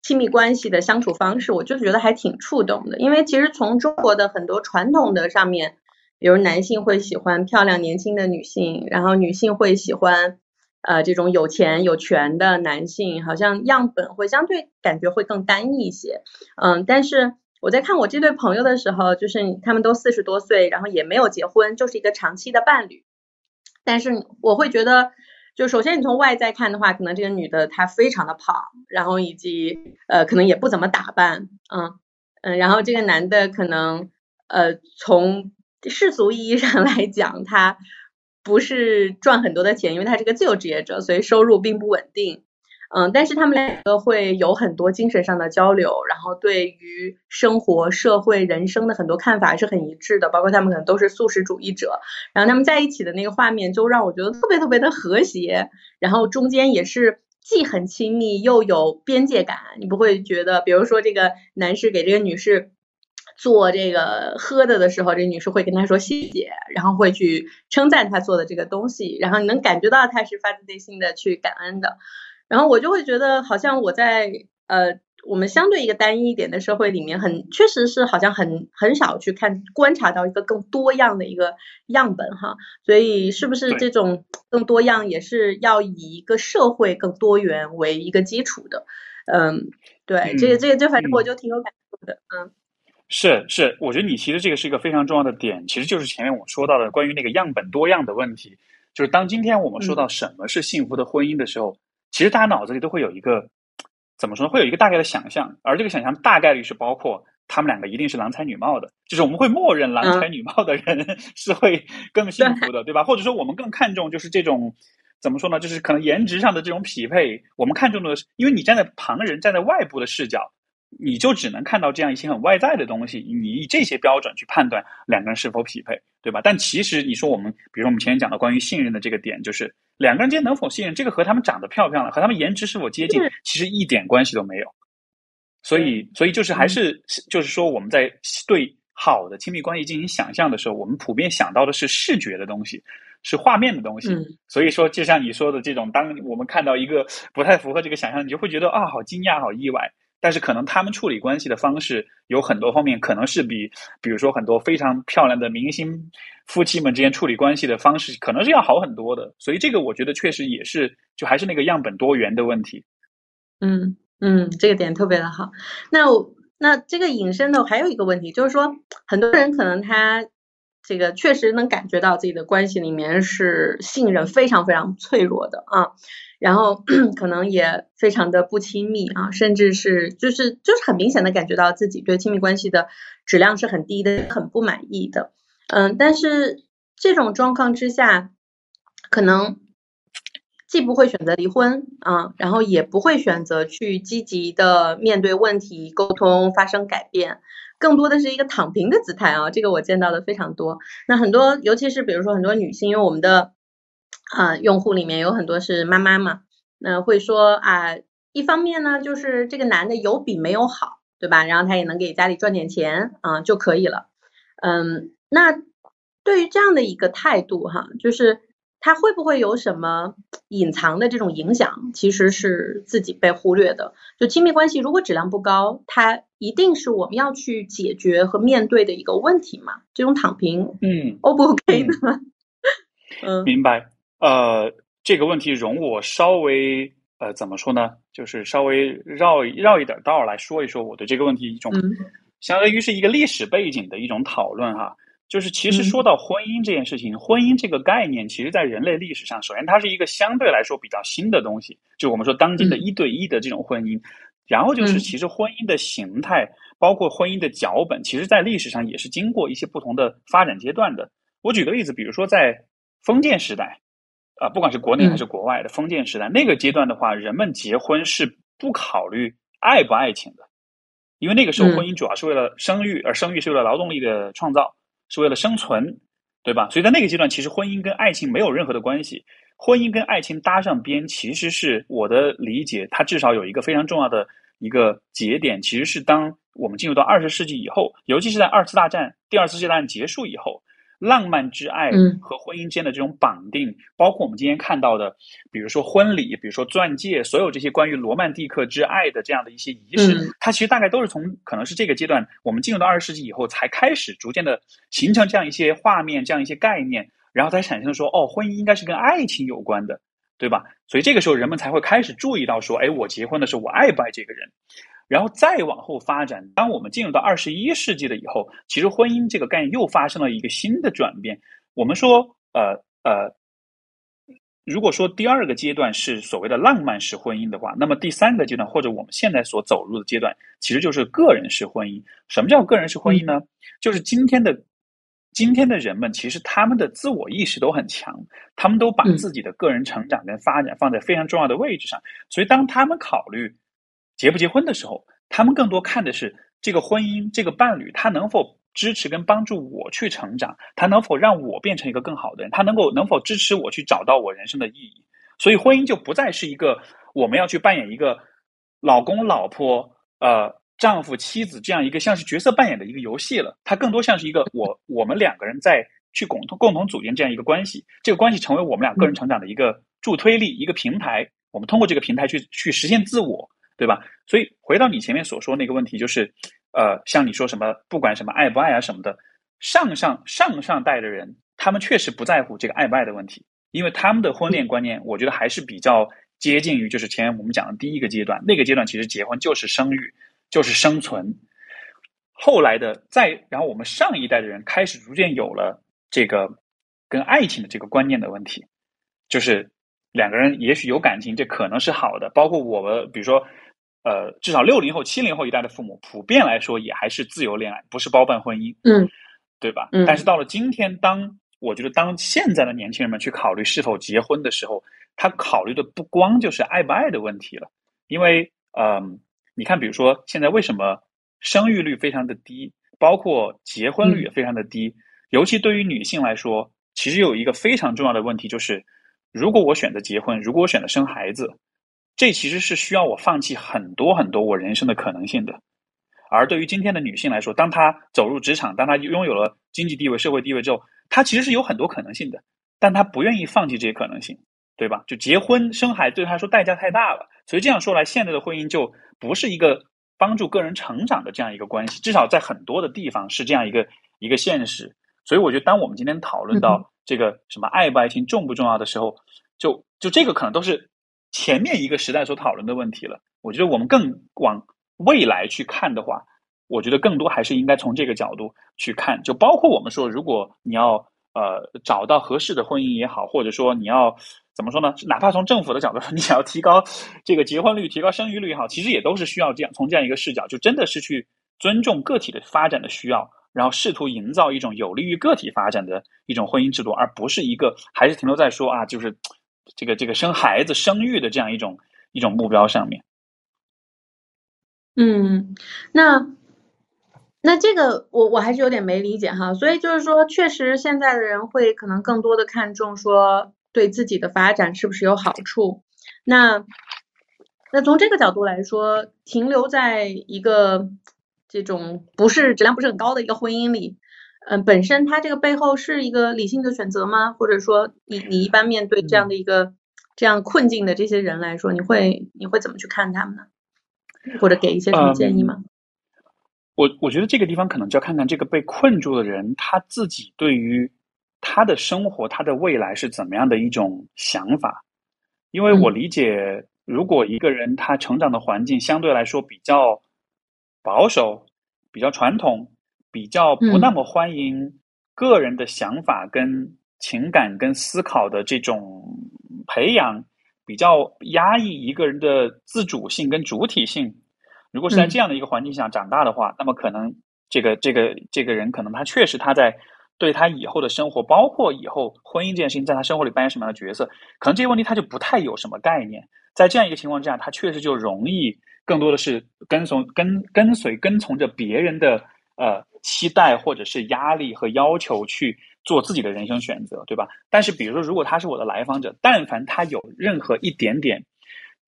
亲密关系的相处方式，我就觉得还挺触动的。因为其实从中国的很多传统的上面，比如男性会喜欢漂亮年轻的女性，然后女性会喜欢。呃，这种有钱有权的男性，好像样本会相对感觉会更单一一些。嗯，但是我在看我这对朋友的时候，就是他们都四十多岁，然后也没有结婚，就是一个长期的伴侣。但是我会觉得，就首先你从外在看的话，可能这个女的她非常的胖，然后以及呃可能也不怎么打扮，嗯嗯，然后这个男的可能呃从世俗意义上 来讲，他。不是赚很多的钱，因为他是个自由职业者，所以收入并不稳定。嗯，但是他们两个会有很多精神上的交流，然后对于生活、社会、人生的很多看法是很一致的。包括他们可能都是素食主义者，然后他们在一起的那个画面就让我觉得特别特别的和谐。然后中间也是既很亲密又有边界感，你不会觉得，比如说这个男士给这个女士。做这个喝的的时候，这女士会跟他说谢谢，然后会去称赞他做的这个东西，然后你能感觉到他是发自内心的去感恩的。然后我就会觉得，好像我在呃我们相对一个单一一点的社会里面，很确实是好像很很少去看观察到一个更多样的一个样本哈，所以是不是这种更多样也是要以一个社会更多元为一个基础的？嗯，对，这个嗯这个这反正我嗯就挺有感触的，嗯是是，我觉得你提的这个是一个非常重要的点，其实就是前面我说到的关于那个样本多样的问题。就是当今天我们说到什么是幸福的婚姻的时候，其实大家脑子里都会有一个怎么说呢？会有一个大概的想象，而这个想象大概率是包括他们两个一定是郎才女貌的，就是我们会默认郎才女貌的人 是会更幸福的，对吧？或者说我们更看重就是这种。怎么说呢？就是可能颜值上的这种匹配，我们看重的是，因为你站在旁人、站在外部的视角，你就只能看到这样一些很外在的东西，你以这些标准去判断两个人是否匹配，对吧？但其实你说我们，比如说我们前面讲的关于信任的这个点，就是两个人之间能否信任，这个和他们长得漂不漂亮，和他们颜值是否接近，其实一点关系都没有。所以，所以就是还是就是说，我们在对好的亲密关系进行想象的时候，我们普遍想到的是视觉的东西，是画面的东西。嗯所以说，就像你说的这种，当我们看到一个不太符合这个想象，你就会觉得啊，好惊讶，好意外。但是可能他们处理关系的方式有很多方面，可能是比，比如说很多非常漂亮的明星夫妻们之间处理关系的方式，可能是要好很多的。所以这个我觉得确实也是，就还是那个样本多元的问题。嗯嗯，这个点特别的好。那我那这个引申的还有一个问题，就是说很多人可能他这个确实能感觉到自己的关系里面是信任非常非常脆弱的啊，然后 可能也非常的不亲密啊，甚至是就是就是很明显的感觉到自己对亲密关系的质量是很低的，很不满意的。嗯，但是这种状况之下，可能既不会选择离婚啊，然后也不会选择去积极的面对问题、沟通、发生改变，更多的是一个躺平的姿态啊。这个我见到的非常多。那很多，尤其是比如说很多女性，因为我们的啊用户里面有很多是妈妈嘛，那会说啊，一方面呢，就是这个男的有比没有好，对吧？然后他也能给家里赚点钱啊就可以了。嗯，那对于这样的一个态度哈，就是他会不会有什么隐藏的这种影响，其实是自己被忽略的。就亲密关系如果质量不高，它一定是我们要去解决和面对的一个问题嘛？这种躺平嗯，O 不 OK 呢？嗯明白。呃，这个问题容我稍微呃怎么说呢？就是稍微绕一绕一点道儿来说一说我对这个问题一种，嗯相当于是一个历史背景的一种讨论哈。就是其实嗯。说到婚姻这件事情，婚姻这个概念，其实在人类历史上，首先它是一个相对来说比较新的东西，就我们说当今的嗯。一对一的这种婚姻。然后就是，嗯。其实婚姻的形态，包括婚姻的脚本，其实在历史上也是经过一些不同的发展阶段的。我举个例子，比如说在封建时代，啊、不管是国内还是国外的封建时代，那个阶段的话，人们结婚是不考虑爱不爱情的，因为那个时候嗯。婚姻主要是为了生育，而生育是为了劳动力的创造，是为了生存，对吧？所以在那个阶段，其实婚姻跟爱情没有任何的关系。婚姻跟爱情搭上边，其实是我的理解，它至少有一个非常重要的一个节点，其实是当我们进入到二十世纪以后，尤其是在二次大战、第二次世界大战结束以后，浪漫之爱嗯和婚姻之间的这种绑定，包括我们今天看到的，比如说婚礼，比如说钻戒，所有这些关于罗曼蒂克之爱的这样的一些仪式，嗯它其实大概都是从可能是这个阶段，我们进入到二十世纪以后，才开始逐渐的形成这样一些画面，这样一些概念，然后才产生说，哦，婚姻应该是跟爱情有关的，对吧？所以这个时候人们才会开始注意到说，哎，我结婚的时候我爱不爱这个人？然后再往后发展，当我们进入到二十一世纪了以后，其实婚姻这个概念又发生了一个新的转变。我们说，呃呃，如果说第二个阶段是所谓的浪漫式婚姻的话，那么第三个阶段或者我们现在所走入的阶段，其实就是个人式婚姻。什么叫个人式婚姻呢？就是今天的今天的人们，其实他们的自我意识都很强，他们都把嗯自己的个人成长跟发展放在非常重要的位置上。所以，当他们考虑结不结婚的时候，他们更多看的是这个婚姻、这个伴侣，他能否支持跟帮助我去成长，他能否让我变成一个更好的人，他能够能否支持我去找到我人生的意义。所以，婚姻就不再是一个我们要去扮演一个老公、老婆、呃丈夫、妻子这样一个像是角色扮演的一个游戏了，它更多像是一个我我们两个人在去共同共同组建这样一个关系，这个关系成为我们俩个人成长的一个助推力、一个平台。我们通过这个平台去去实现自我，对吧？所以回到你前面所说那个问题，就是呃，像你说什么，不管什么爱不爱啊什么的，上上上上代的人，他们确实不在乎这个爱不爱的问题，因为他们的婚恋观念，我觉得还是比较接近于就是前面我们讲的第一个阶段，那个阶段其实结婚就是生育，就是生存。后来的再然后，我们上一代的人开始逐渐有了这个跟爱情的这个观念的问题，就是两个人也许有感情，这可能是好的。包括我们，比如说，呃，至少六零后、七零后一代的父母，普遍来说也还是自由恋爱，不是包办婚姻，嗯，对吧？嗯但是到了今天，当我觉得当现在的年轻人们去考虑是否结婚的时候，他考虑的不光就是爱不爱的问题了，因为，嗯、你看，比如说现在为什么生育率非常的低，包括结婚率也非常的低，尤其对于女性来说，其实有一个非常重要的问题，就是如果我选择结婚，如果我选择生孩子，这其实是需要我放弃很多很多我人生的可能性的。而对于今天的女性来说，当她走入职场，当她拥有了经济地位、社会地位之后，她其实是有很多可能性的，但她不愿意放弃这些可能性，对吧？就结婚生孩子对她来说代价太大了，所以这样说来，现在的婚姻就不是一个帮助个人成长的这样一个关系，至少在很多的地方是这样一个一个现实。所以我觉得，当我们今天讨论到这个什么爱不爱情重不重要的时候，就就这个可能都是前面一个时代所讨论的问题了。我觉得我们更往未来去看的话，我觉得更多还是应该从这个角度去看，就包括我们说，如果你要呃找到合适的婚姻也好，或者说你要怎么说呢？哪怕从政府的角度，你想要提高这个结婚率、提高生育率也好，其实也都是需要这样从这样一个视角，就真的是去尊重个体的发展的需要，然后试图营造一种有利于个体发展的一种婚姻制度，而不是一个还是停留在说啊，就是这个这个生孩子、生育的这样一种一种目标上面。嗯，那那这个我我还是有点没理解哈，所以就是说，确实现在的人会可能更多的看重说对自己的发展是不是有好处。那那从这个角度来说，停留在一个这种不是质量不是很高的一个婚姻里，嗯、本身它这个背后是一个理性的选择吗？或者说你你一般面对这样的一个这样困境的这些人来说，你会你会怎么去看他们呢？或者给一些什么建议吗？我我觉得这个地方可能就要看看这个被困住的人他自己对于他的生活、他的未来是怎么样的一种想法。因为我理解，如果一个人他成长的环境相对来说比较保守、比较传统、比较不那么欢迎个人的想法、跟情感、跟思考的这种培养，比较压抑一个人的自主性跟主体性。如果是在这样的一个环境下长大的话，那么可能这个这个这个人可能他确实他在对他以后的生活，包括以后婚姻这件事情，在他生活里扮演什么样的角色，可能这些问题他就不太有什么概念。在这样一个情况之下，他确实就容易更多的是跟从跟跟随跟从着别人的呃期待或者是压力和要求去做自己的人生选择，对吧？但是比如说，如果他是我的来访者，但凡他有任何一点点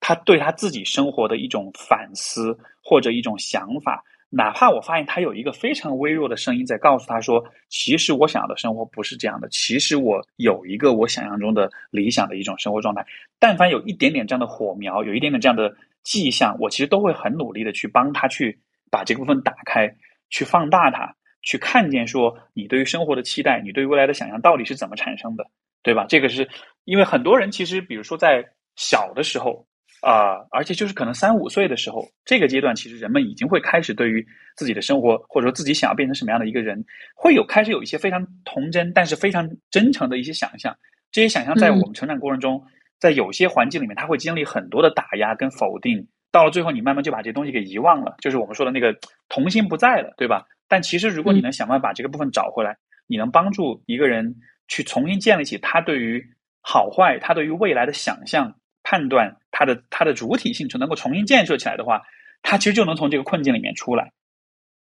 他对他自己生活的一种反思或者一种想法，哪怕我发现他有一个非常微弱的声音在告诉他说，其实我想要的生活不是这样的，其实我有一个我想象中的理想的一种生活状态。但凡有一点点这样的火苗，有一点点这样的迹象，我其实都会很努力的去帮他去把这部分打开，去放大它，去看见说你对于生活的期待，你对于未来的想象到底是怎么产生的，对吧？这个是因为很多人其实，比如说在小的时候。啊、而且就是可能三五岁的时候，这个阶段，其实人们已经会开始对于自己的生活，或者说自己想要变成什么样的一个人，会有开始有一些非常童真，但是非常真诚的一些想象。这些想象在我们成长过程中，在有些环境里面，他会经历很多的打压跟否定，到了最后，你慢慢就把这些东西给遗忘了，就是我们说的那个童心不在了，对吧？但其实，如果你能想办法把这个部分找回来，你能帮助一个人去重新建立起他对于好坏，他对于未来的想象。判断他的他的主体性，就能够重新建设起来的话，他其实就能从这个困境里面出来。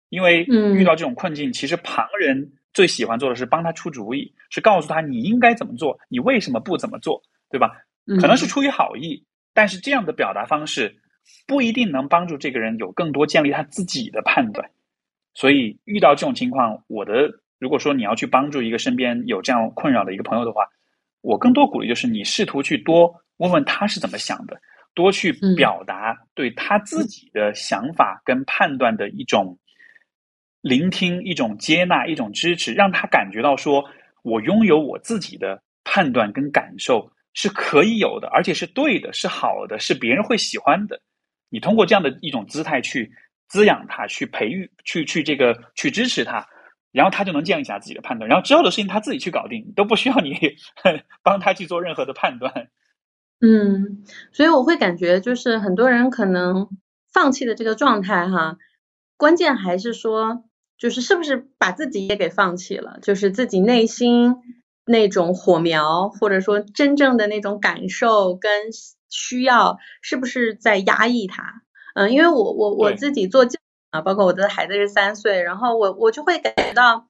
因为遇到这种困境，其实旁人最喜欢做的是帮他出主意，是告诉他你应该怎么做，你为什么不怎么做，对吧？可能是出于好意，但是这样的表达方式不一定能帮助这个人有更多建立他自己的判断。所以遇到这种情况，我的如果说你要去帮助一个身边有这样困扰的一个朋友的话，我更多鼓励就是你试图去多。问问他是怎么想的，多去嗯表达对他自己的想法跟判断的一种聆听、一种接纳、一种支持，让他感觉到说我拥有我自己的判断跟感受是可以有的，而且是对的，是好的，是别人会喜欢的。你通过这样的一种姿态去滋养他，去培育，去去这个去支持他，然后他就能建立起来自己的判断，然后之后的事情他自己去搞定，都不需要你 帮他去做任何的判断。嗯，所以我会感觉就是很多人可能放弃的这个状态哈，关键还是说，就是是不是把自己也给放弃了，就是自己内心那种火苗，或者说真正的那种感受跟需要，是不是在压抑他？嗯，因为我我我自己做教啊，包括我的孩子是三岁，然后我我就会感觉到。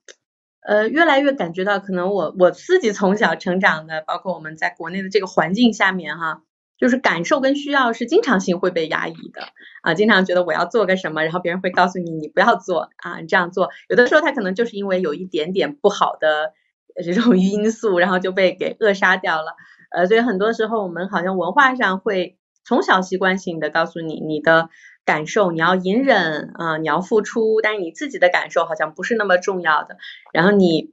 呃，越来越感觉到，可能我我自己从小成长的，包括我们在国内的这个环境下面哈，就是感受跟需要是经常性会被压抑的啊，经常觉得我要做个什么，然后别人会告诉你你不要做啊，你这样做，有的时候他可能就是因为有一点点不好的呃这种因素，然后就被给扼杀掉了。呃，所以很多时候我们好像文化上会从小习惯性的告诉你你的感受，你要隐忍啊、你要付出，但是你自己的感受好像不是那么重要的。然后你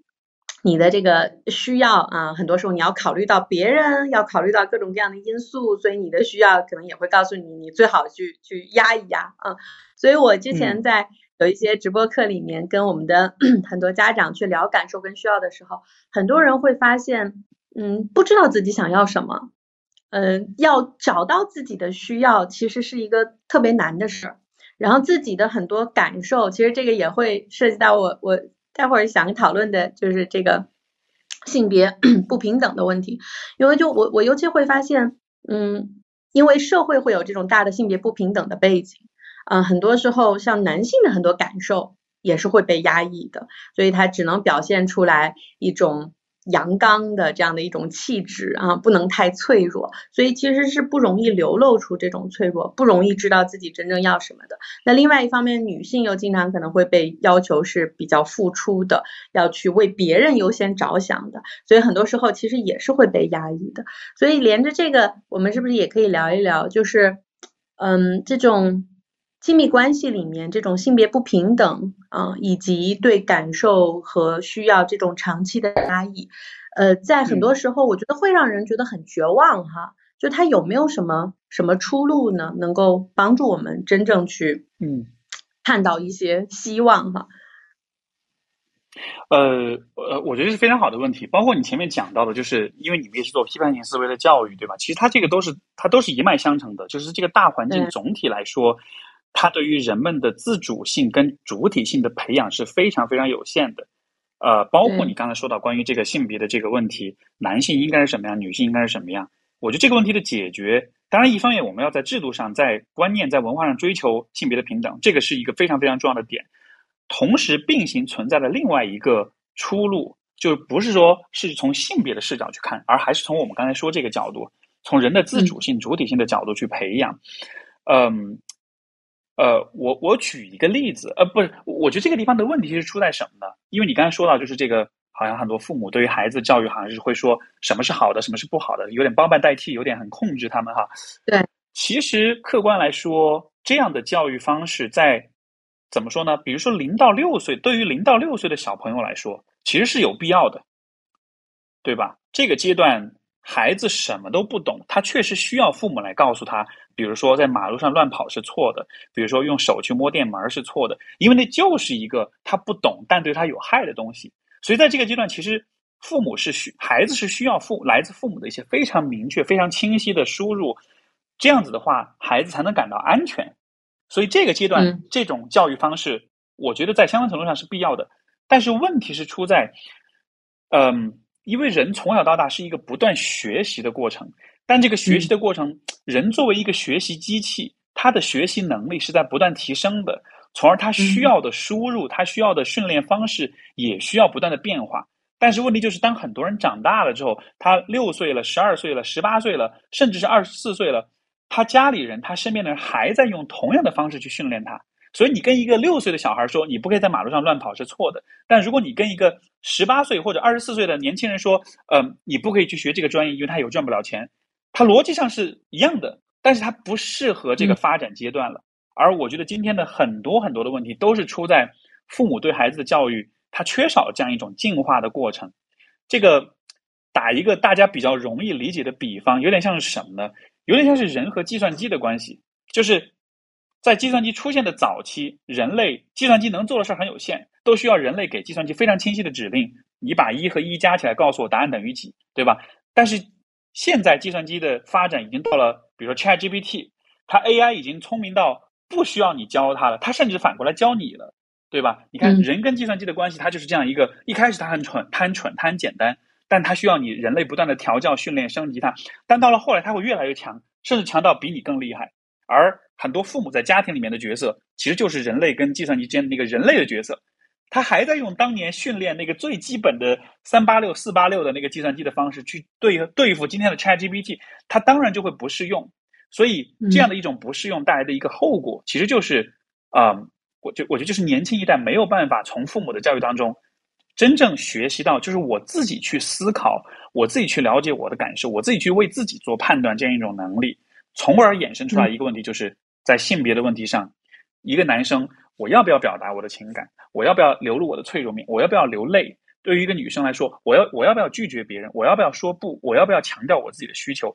你的这个需要啊，很多时候你要考虑到别人，要考虑到各种各样的因素，所以你的需要可能也会告诉你，你最好去去压一压啊。所以我之前在有一些直播课里面跟我们的 很多家长去聊感受跟需要的时候，很多人会发现，嗯，不知道自己想要什么。嗯，要找到自己的需要，其实是一个特别难的事儿。然后自己的很多感受，其实这个也会涉及到我我待会儿想讨论的，就是这个性别不平等的问题。因为就我我尤其会发现，嗯，因为社会会有这种大的性别不平等的背景，啊、很多时候像男性的很多感受也是会被压抑的，所以他只能表现出来一种。阳刚的这样的一种气质啊，不能太脆弱，所以其实是不容易流露出这种脆弱，不容易知道自己真正要什么的。那另外一方面，女性又经常可能会被要求是比较付出的，要去为别人优先着想的，所以很多时候其实也是会被压抑的。所以连着这个，我们是不是也可以聊一聊，就是嗯，这种亲密关系里面这种性别不平等啊、呃以及对感受和需要这种长期的压抑，呃，在很多时候我觉得会让人觉得很绝望哈。就它有没有什么什么出路呢？能够帮助我们真正去嗯。看到一些希望哈。呃呃，我觉得是非常好的问题。包括你前面讲到的，就是因为你们也是做批判性思维的教育，对吧？其实它这个都是它都是一脉相承的，就是这个大环境总体来说，它对于人们的自主性跟主体性的培养是非常非常有限的。呃，包括你刚才说到关于这个性别的这个问题，男性应该是什么样，女性应该是什么样？我觉得这个问题的解决，当然一方面我们要在制度上、在观念、在文化上追求性别的平等，这个是一个非常非常重要的点。同时并行存在的另外一个出路，就不是说是从性别的视角去看，而还是从我们刚才说这个角度，从人的自主性、主体性的角度去培养。嗯，呃，我我举一个例子，呃，不是，我觉得这个地方的问题是出在什么呢？因为你刚才说到，就是这个，好像很多父母对于孩子教育，好像是会说什么是好的，什么是不好的，有点包办代替，有点很控制他们哈。对，其实客观来说，这样的教育方式在怎么说呢？比如说零到六岁，对于零到六岁的小朋友来说，其实是有必要的，对吧？这个阶段孩子什么都不懂，他确实需要父母来告诉他，比如说在马路上乱跑是错的，比如说用手去摸电门是错的，因为那就是一个他不懂但对他有害的东西。所以在这个阶段，其实父母是需孩子是需要父来自父母的一些非常明确、非常清晰的输入，这样子的话，孩子才能感到安全。所以这个阶段、嗯这种教育方式，我觉得在相当程度上是必要的。但是问题是出在，嗯，因为人从小到大是一个不断学习的过程，但这个学习的过程，人作为一个学习机器，他的学习能力是在不断提升的，从而他需要的输入，他需要的训练方式也需要不断的变化。但是问题就是，当很多人长大了之后，他六岁了、十二岁了、十八岁了，甚至是二十四岁了，他家里人、他身边的人还在用同样的方式去训练他。所以你跟一个六岁的小孩说你不可以在马路上乱跑是错的，但如果你跟一个十八岁或者二十四岁的年轻人说，嗯、你不可以去学这个专业，因为他有赚不了钱，他逻辑上是一样的，但是它不适合这个发展阶段了。而我觉得今天的很多很多的问题都是出在父母对孩子的教育，它缺少这样一种进化的过程。这个打一个大家比较容易理解的比方，有点像是什么呢？有点像是人和计算机的关系，就是在计算机出现的早期，人类计算机能做的事儿很有限，都需要人类给计算机非常清晰的指令，你把一和一加起来，告诉我答案等于几，对吧？但是现在计算机的发展已经到了，比如说 ChatGPT，它 AI 已经聪明到不需要你教它了，它甚至反过来教你了，对吧？你看人跟计算机的关系，它就是这样一个，一开始它很蠢，它很蠢，它很简单，但它需要你人类不断的调教、训练、升级它，但到了后来，它会越来越强，甚至强到比你更厉害。而很多父母在家庭里面的角色，其实就是人类跟计算机之间的那个人类的角色。他还在用当年训练那个最基本的三八六四八六的那个计算机的方式去对对付今天的 ChatGPT，他当然就会不适用。所以这样的一种不适用带来的一个后果，其实就是啊，我就我觉得就是年轻一代没有办法从父母的教育当中真正学习到，就是我自己去思考，我自己去了解我的感受，我自己去为自己做判断这样一种能力，从而衍生出来一个问题，就是在性别的问题上，一个男生。我要不要表达我的情感？我要不要流露我的脆弱面？我要不要流泪？对于一个女生来说，我要我要不要拒绝别人？我要不要说不？我要不要强调我自己的需求？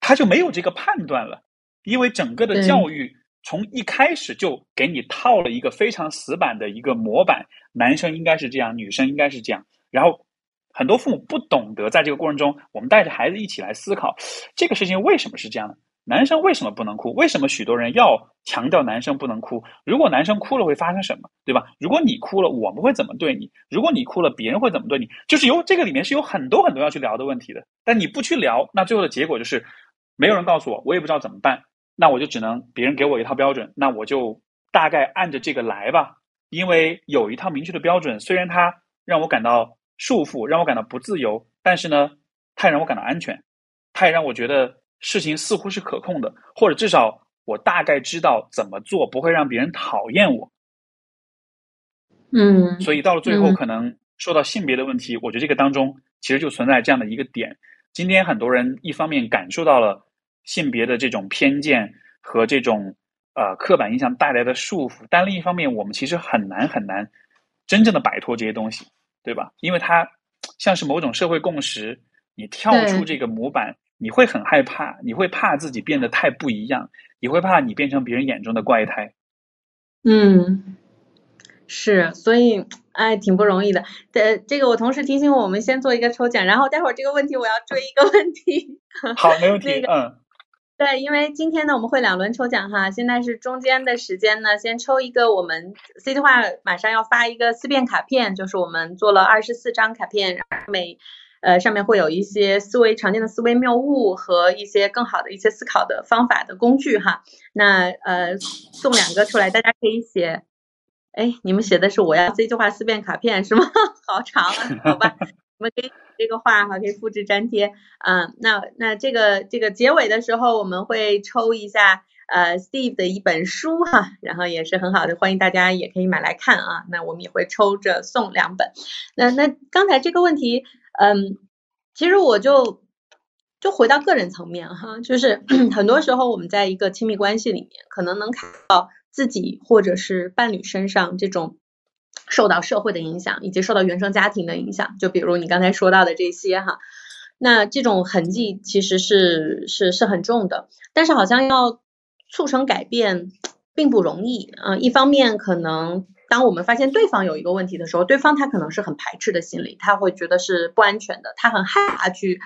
他就没有这个判断了，因为整个的教育从一开始就给你套了一个非常死板的一个模板，男生应该是这样，女生应该是这样。然后很多父母不懂得在这个过程中，我们带着孩子一起来思考这个事情为什么是这样的。男生为什么不能哭？为什么许多人要强调男生不能哭？如果男生哭了会发生什么？对吧？如果你哭了，我们会怎么对你？如果你哭了，别人会怎么对你？就是有这个里面是有很多很多要去聊的问题的。但你不去聊，那最后的结果就是没有人告诉我，我也不知道怎么办。那我就只能别人给我一套标准，那我就大概按着这个来吧。因为有一套明确的标准，虽然它让我感到束缚，让我感到不自由，但是呢，它也让我感到安全，它也让我觉得。事情似乎是可控的，或者至少我大概知道怎么做，不会让别人讨厌我。嗯，所以到了最后，可能说到性别的问题，我觉得这个当中其实就存在这样的一个点。今天很多人一方面感受到了性别的这种偏见和这种呃刻板印象带来的束缚，但另一方面，我们其实很难很难真正的摆脱这些东西，对吧？因为它像是某种社会共识，你跳出这个模板。你会很害怕，你会怕自己变得太不一样，你会怕你变成别人眼中的怪胎。嗯，是，所以哎，挺不容易的。呃，这个我同事提醒我，我们先做一个抽奖，然后待会儿这个问题我要追一个问题。好，没问题。嗯，对，因为今天呢我们会两轮抽奖哈，现在是中间的时间呢，先抽一个我们 C 的话马上要发一个思辨卡片，就是我们做了二十四张卡片，每。呃，上面会有一些思维常见的思维谬误和一些更好的一些思考的方法的工具哈。那呃，送两个出来，大家可以写。哎，你们写的是我要这句话思辨卡片是吗？好长啊，好吧，我们可以这个话哈，可以复制粘贴。嗯，那那这个这个结尾的时候，我们会抽一下呃 Steve 的一本书哈，然后也是很好的，欢迎大家也可以买来看啊。那我们也会抽着送两本。那那刚才这个问题。嗯，其实我就就回到个人层面哈，就是 很多时候我们在一个亲密关系里面，可能能看到自己或者是伴侣身上这种受到社会的影响，以及受到原生家庭的影响。就比如你刚才说到的这些哈，那这种痕迹其实是是是很重的，但是好像要促成改变并不容易啊。一方面可能。当我们发现对方有一个问题的时候，对方他可能是很排斥的心理，他会觉得是不安全的，他很害怕去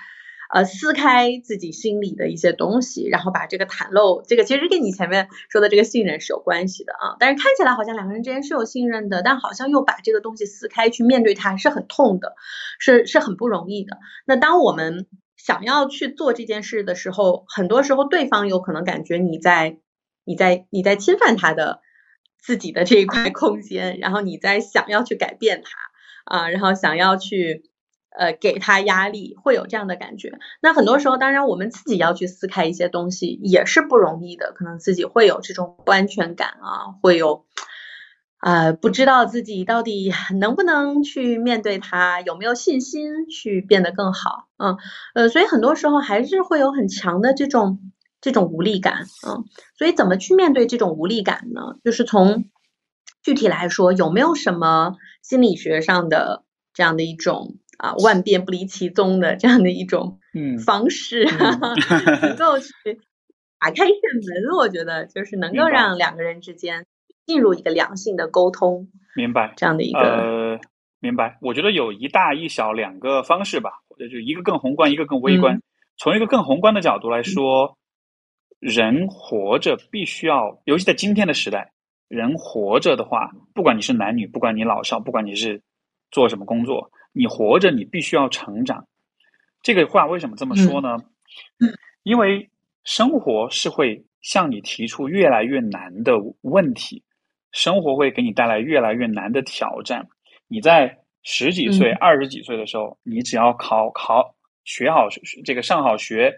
呃撕开自己心里的一些东西，然后把这个袒露。这个其实跟你前面说的这个信任是有关系的啊。但是看起来好像两个人之间是有信任的，但好像又把这个东西撕开去面对它是很痛的，是是很不容易的。那当我们想要去做这件事的时候，很多时候对方有可能感觉你在你在你在侵犯他的。自己的这一块空间，然后你再想要去改变它啊，然后想要去呃给他压力，会有这样的感觉。那很多时候，当然我们自己要去撕开一些东西也是不容易的，可能自己会有这种不安全感啊，会有啊不知道自己到底能不能去面对它，有没有信心去变得更好，嗯呃，所以很多时候还是会有很强的这种这种无力感，嗯，所以怎么去面对这种无力感呢？就是从具体来说，有没有什么心理学上的这样的一种啊万变不离其宗的这样的一种嗯方式，能够去打开一扇门？我觉得就是能够让两个人之间进入一个良性的沟通明白。这样的一个，呃，明白。我觉得有一大一小两个方式吧，或者就一个更宏观，一个更微观。从一个更宏观的角度来说，人活着必须要，尤其在今天的时代，人活着的话，不管你是男女，不管你老少，不管你是做什么工作，你活着你必须要成长。这个话为什么这么说呢？因为生活是会向你提出越来越难的问题，生活会给你带来越来越难的挑战。你在十几岁、嗯二十几岁的时候，你只要考考学好这个上好学，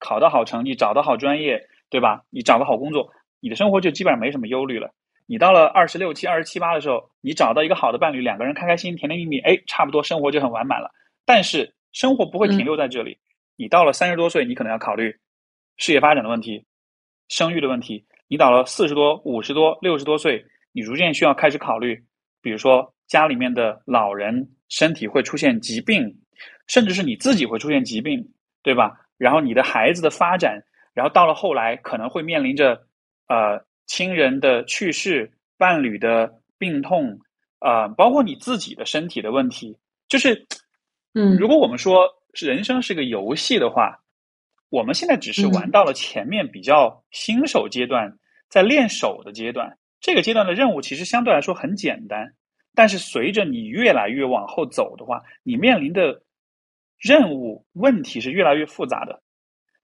考到好成绩，找到好专业，对吧？你找个好工作，你的生活就基本上没什么忧虑了。你到了二十六七、二十七八的时候，你找到一个好的伴侣，两个人开开心心、甜甜蜜蜜，哎，差不多生活就很完满了。但是生活不会停留在这里，你到了三十多岁，你可能要考虑事业发展的问题、生育的问题。你到了四十多、五十多、六十多岁，你逐渐需要开始考虑，比如说家里面的老人身体会出现疾病，甚至是你自己会出现疾病，对吧？然后你的孩子的发展，然后到了后来可能会面临着呃亲人的去世、伴侣的病痛，呃，包括你自己的身体的问题，就是嗯。如果我们说是人生是个游戏的话，我们现在只是玩到了前面比较新手阶段，在练手的阶段。这个阶段的任务其实相对来说很简单，但是随着你越来越往后走的话，你面临的任务问题是越来越复杂的。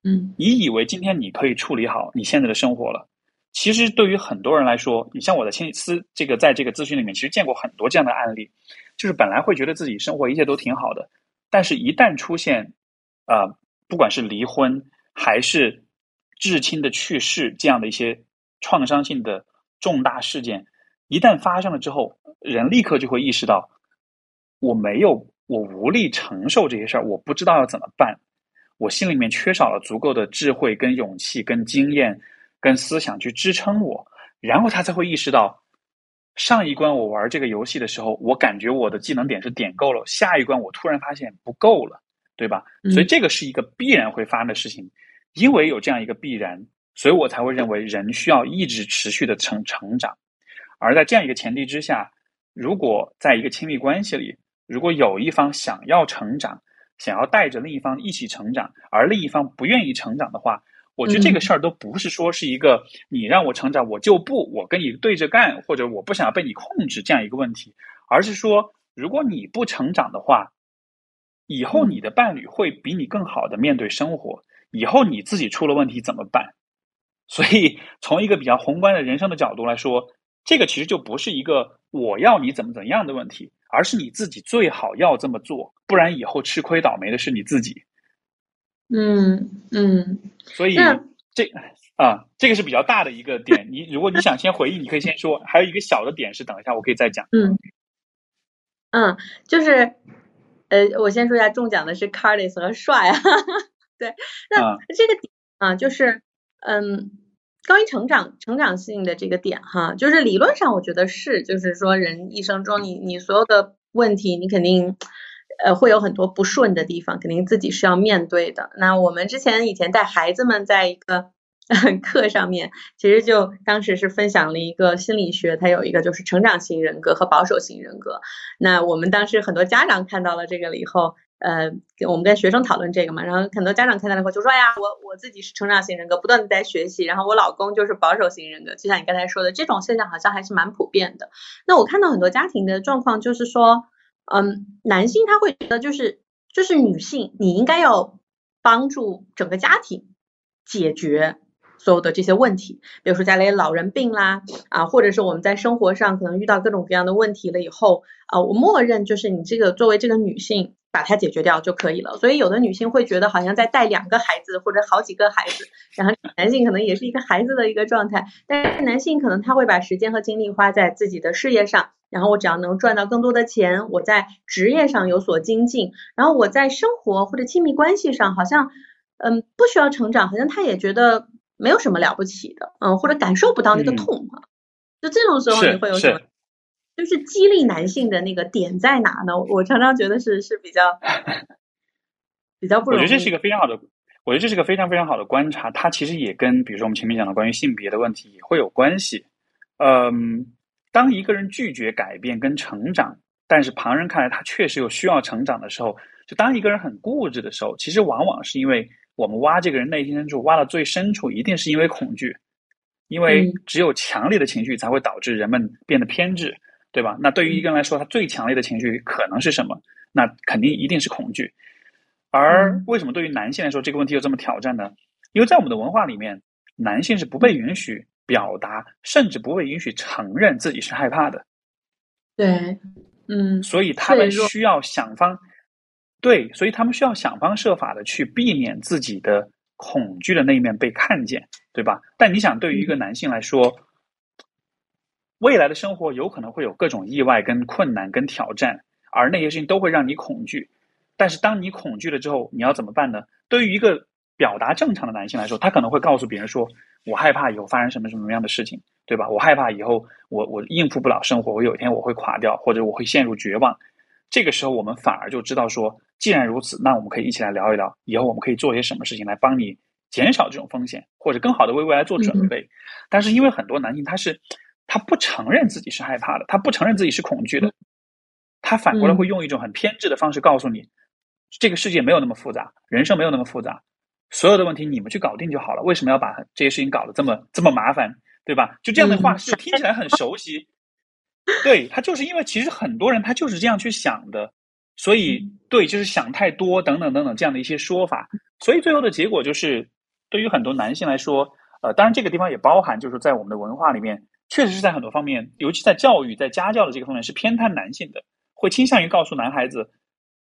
嗯你以为今天你可以处理好你现在的生活了，其实对于很多人来说，你像我的心思这个在这个咨询里面，其实见过很多这样的案例，就是本来会觉得自己生活一切都挺好的，但是一旦出现，呃，不管是离婚还是至亲的去世这样的一些创伤性的重大事件，一旦发生了之后，人立刻就会意识到，我没有，我无力承受这些事儿，我不知道要怎么办。我心里面缺少了足够的智慧、跟勇气、跟经验、跟思想去支撑我，然后他才会意识到，上一关我玩这个游戏的时候，我感觉我的技能点是点够了，下一关我突然发现不够了，对吧？嗯所以这个是一个必然会发生的事情，因为有这样一个必然，所以我才会认为人需要一直持续的成成长。而在这样一个前提之下，如果在一个亲密关系里，如果有一方想要成长，想要带着另一方一起成长，而另一方不愿意成长的话，我觉得这个事儿都不是说是一个你让我成长我就不，我跟你对着干，或者我不想要被你控制这样一个问题，而是说如果你不成长的话，以后你的伴侣会比你更好的面对生活，以后你自己出了问题怎么办？所以从一个比较宏观的人生的角度来说，这个其实就不是一个我要你怎么怎么样的问题，而是你自己最好要这么做，不然以后吃亏倒霉的是你自己。嗯嗯所以这啊，这个是比较大的一个点。你如果你想先回忆，你可以先说。还有一个小的点是，等一下我可以再讲。嗯嗯，就是呃，我先说一下中奖的是 Cardis 和帅啊，对，那啊这个点啊，就是嗯。关于成长、成长性的这个点哈，就是理论上我觉得是，就是说人一生中你你所有的问题，你肯定呃会有很多不顺的地方，肯定自己是要面对的。那我们之前以前带孩子们在一个 课上面，其实就当时是分享了一个心理学，它有一个就是成长型人格和保守型人格。那我们当时很多家长看到了这个了以后，呃，跟我们跟学生讨论这个嘛，然后很多家长看到了以后就说，哎呀，我我自己是成长型人格，不断的在学习，然后我老公就是保守型人格，就像你刚才说的，这种现象好像还是蛮普遍的。那我看到很多家庭的状况就是说，嗯，男性他会觉得就是就是女性你应该要帮助整个家庭解决。所有的这些问题，比如说家里老人病啦，啊，或者是我们在生活上可能遇到各种各样的问题了以后，啊，我默认就是你这个作为这个女性把它解决掉就可以了。所以有的女性会觉得好像在带两个孩子或者好几个孩子，然后男性可能也是一个孩子的一个状态，但是男性可能他会把时间和精力花在自己的事业上，然后我只要能赚到更多的钱，我在职业上有所精进，然后我在生活或者亲密关系上好像，嗯，不需要成长，好像他也觉得。没有什么了不起的，嗯，或者感受不到那个嗯痛啊，就这种时候你会有什么？就是激励男性的那个点在哪呢？我常常觉得是是比较 比较不容易。我觉得这是一个非常好的，我觉得这是个非常非常好的观察。它其实也跟比如说我们前面讲的关于性别的问题也会有关系。嗯，当一个人拒绝改变跟成长，但是旁人看来他确实有需要成长的时候，就当一个人很固执的时候，其实往往是因为我们挖这个人内心深处，挖到最深处，一定是因为恐惧，因为嗯只有强烈的情绪才会导致人们变得偏执，对吧？那对于一个人来说，他最强烈的情绪可能是什么？那肯定一定是恐惧。而嗯为什么对于男性来说这个问题又这么挑战呢？因为在我们的文化里面，男性是不被允许表达，甚至不被允许承认自己是害怕的，对，嗯，所以他们需要想方，对，所以他们需要想方设法的去避免自己的恐惧的那一面被看见，对吧？但你想，对于一个男性来说，未来的生活有可能会有各种意外、跟困难、跟挑战，而那些事情都会让你恐惧。但是当你恐惧了之后，你要怎么办呢？对于一个表达正常的男性来说，他可能会告诉别人说：“我害怕以后发生什么什么样的事情，对吧？我害怕以后我我应付不了生活，我有一天我会垮掉，或者我会陷入绝望。”这个时候，我们反而就知道说，既然如此，那我们可以一起来聊一聊，以后我们可以做些什么事情来帮你减少这种风险，或者更好的为未来做准备。但是因为很多男性他是他不承认自己是害怕的，他不承认自己是恐惧的，他反过来会用一种很偏执的方式告诉你，这个世界没有那么复杂，人生没有那么复杂，所有的问题你们去搞定就好了，为什么要把这些事情搞得这么这么麻烦，对吧？就这样的话嗯是听起来很熟悉，对他就是因为其实很多人他就是这样去想的，所以对就是想太多等等等等这样的一些说法，所以最后的结果就是对于很多男性来说，呃，当然这个地方也包含就是在我们的文化里面，确实是在很多方面，尤其在教育在家教的这个方面是偏袒男性的，会倾向于告诉男孩子，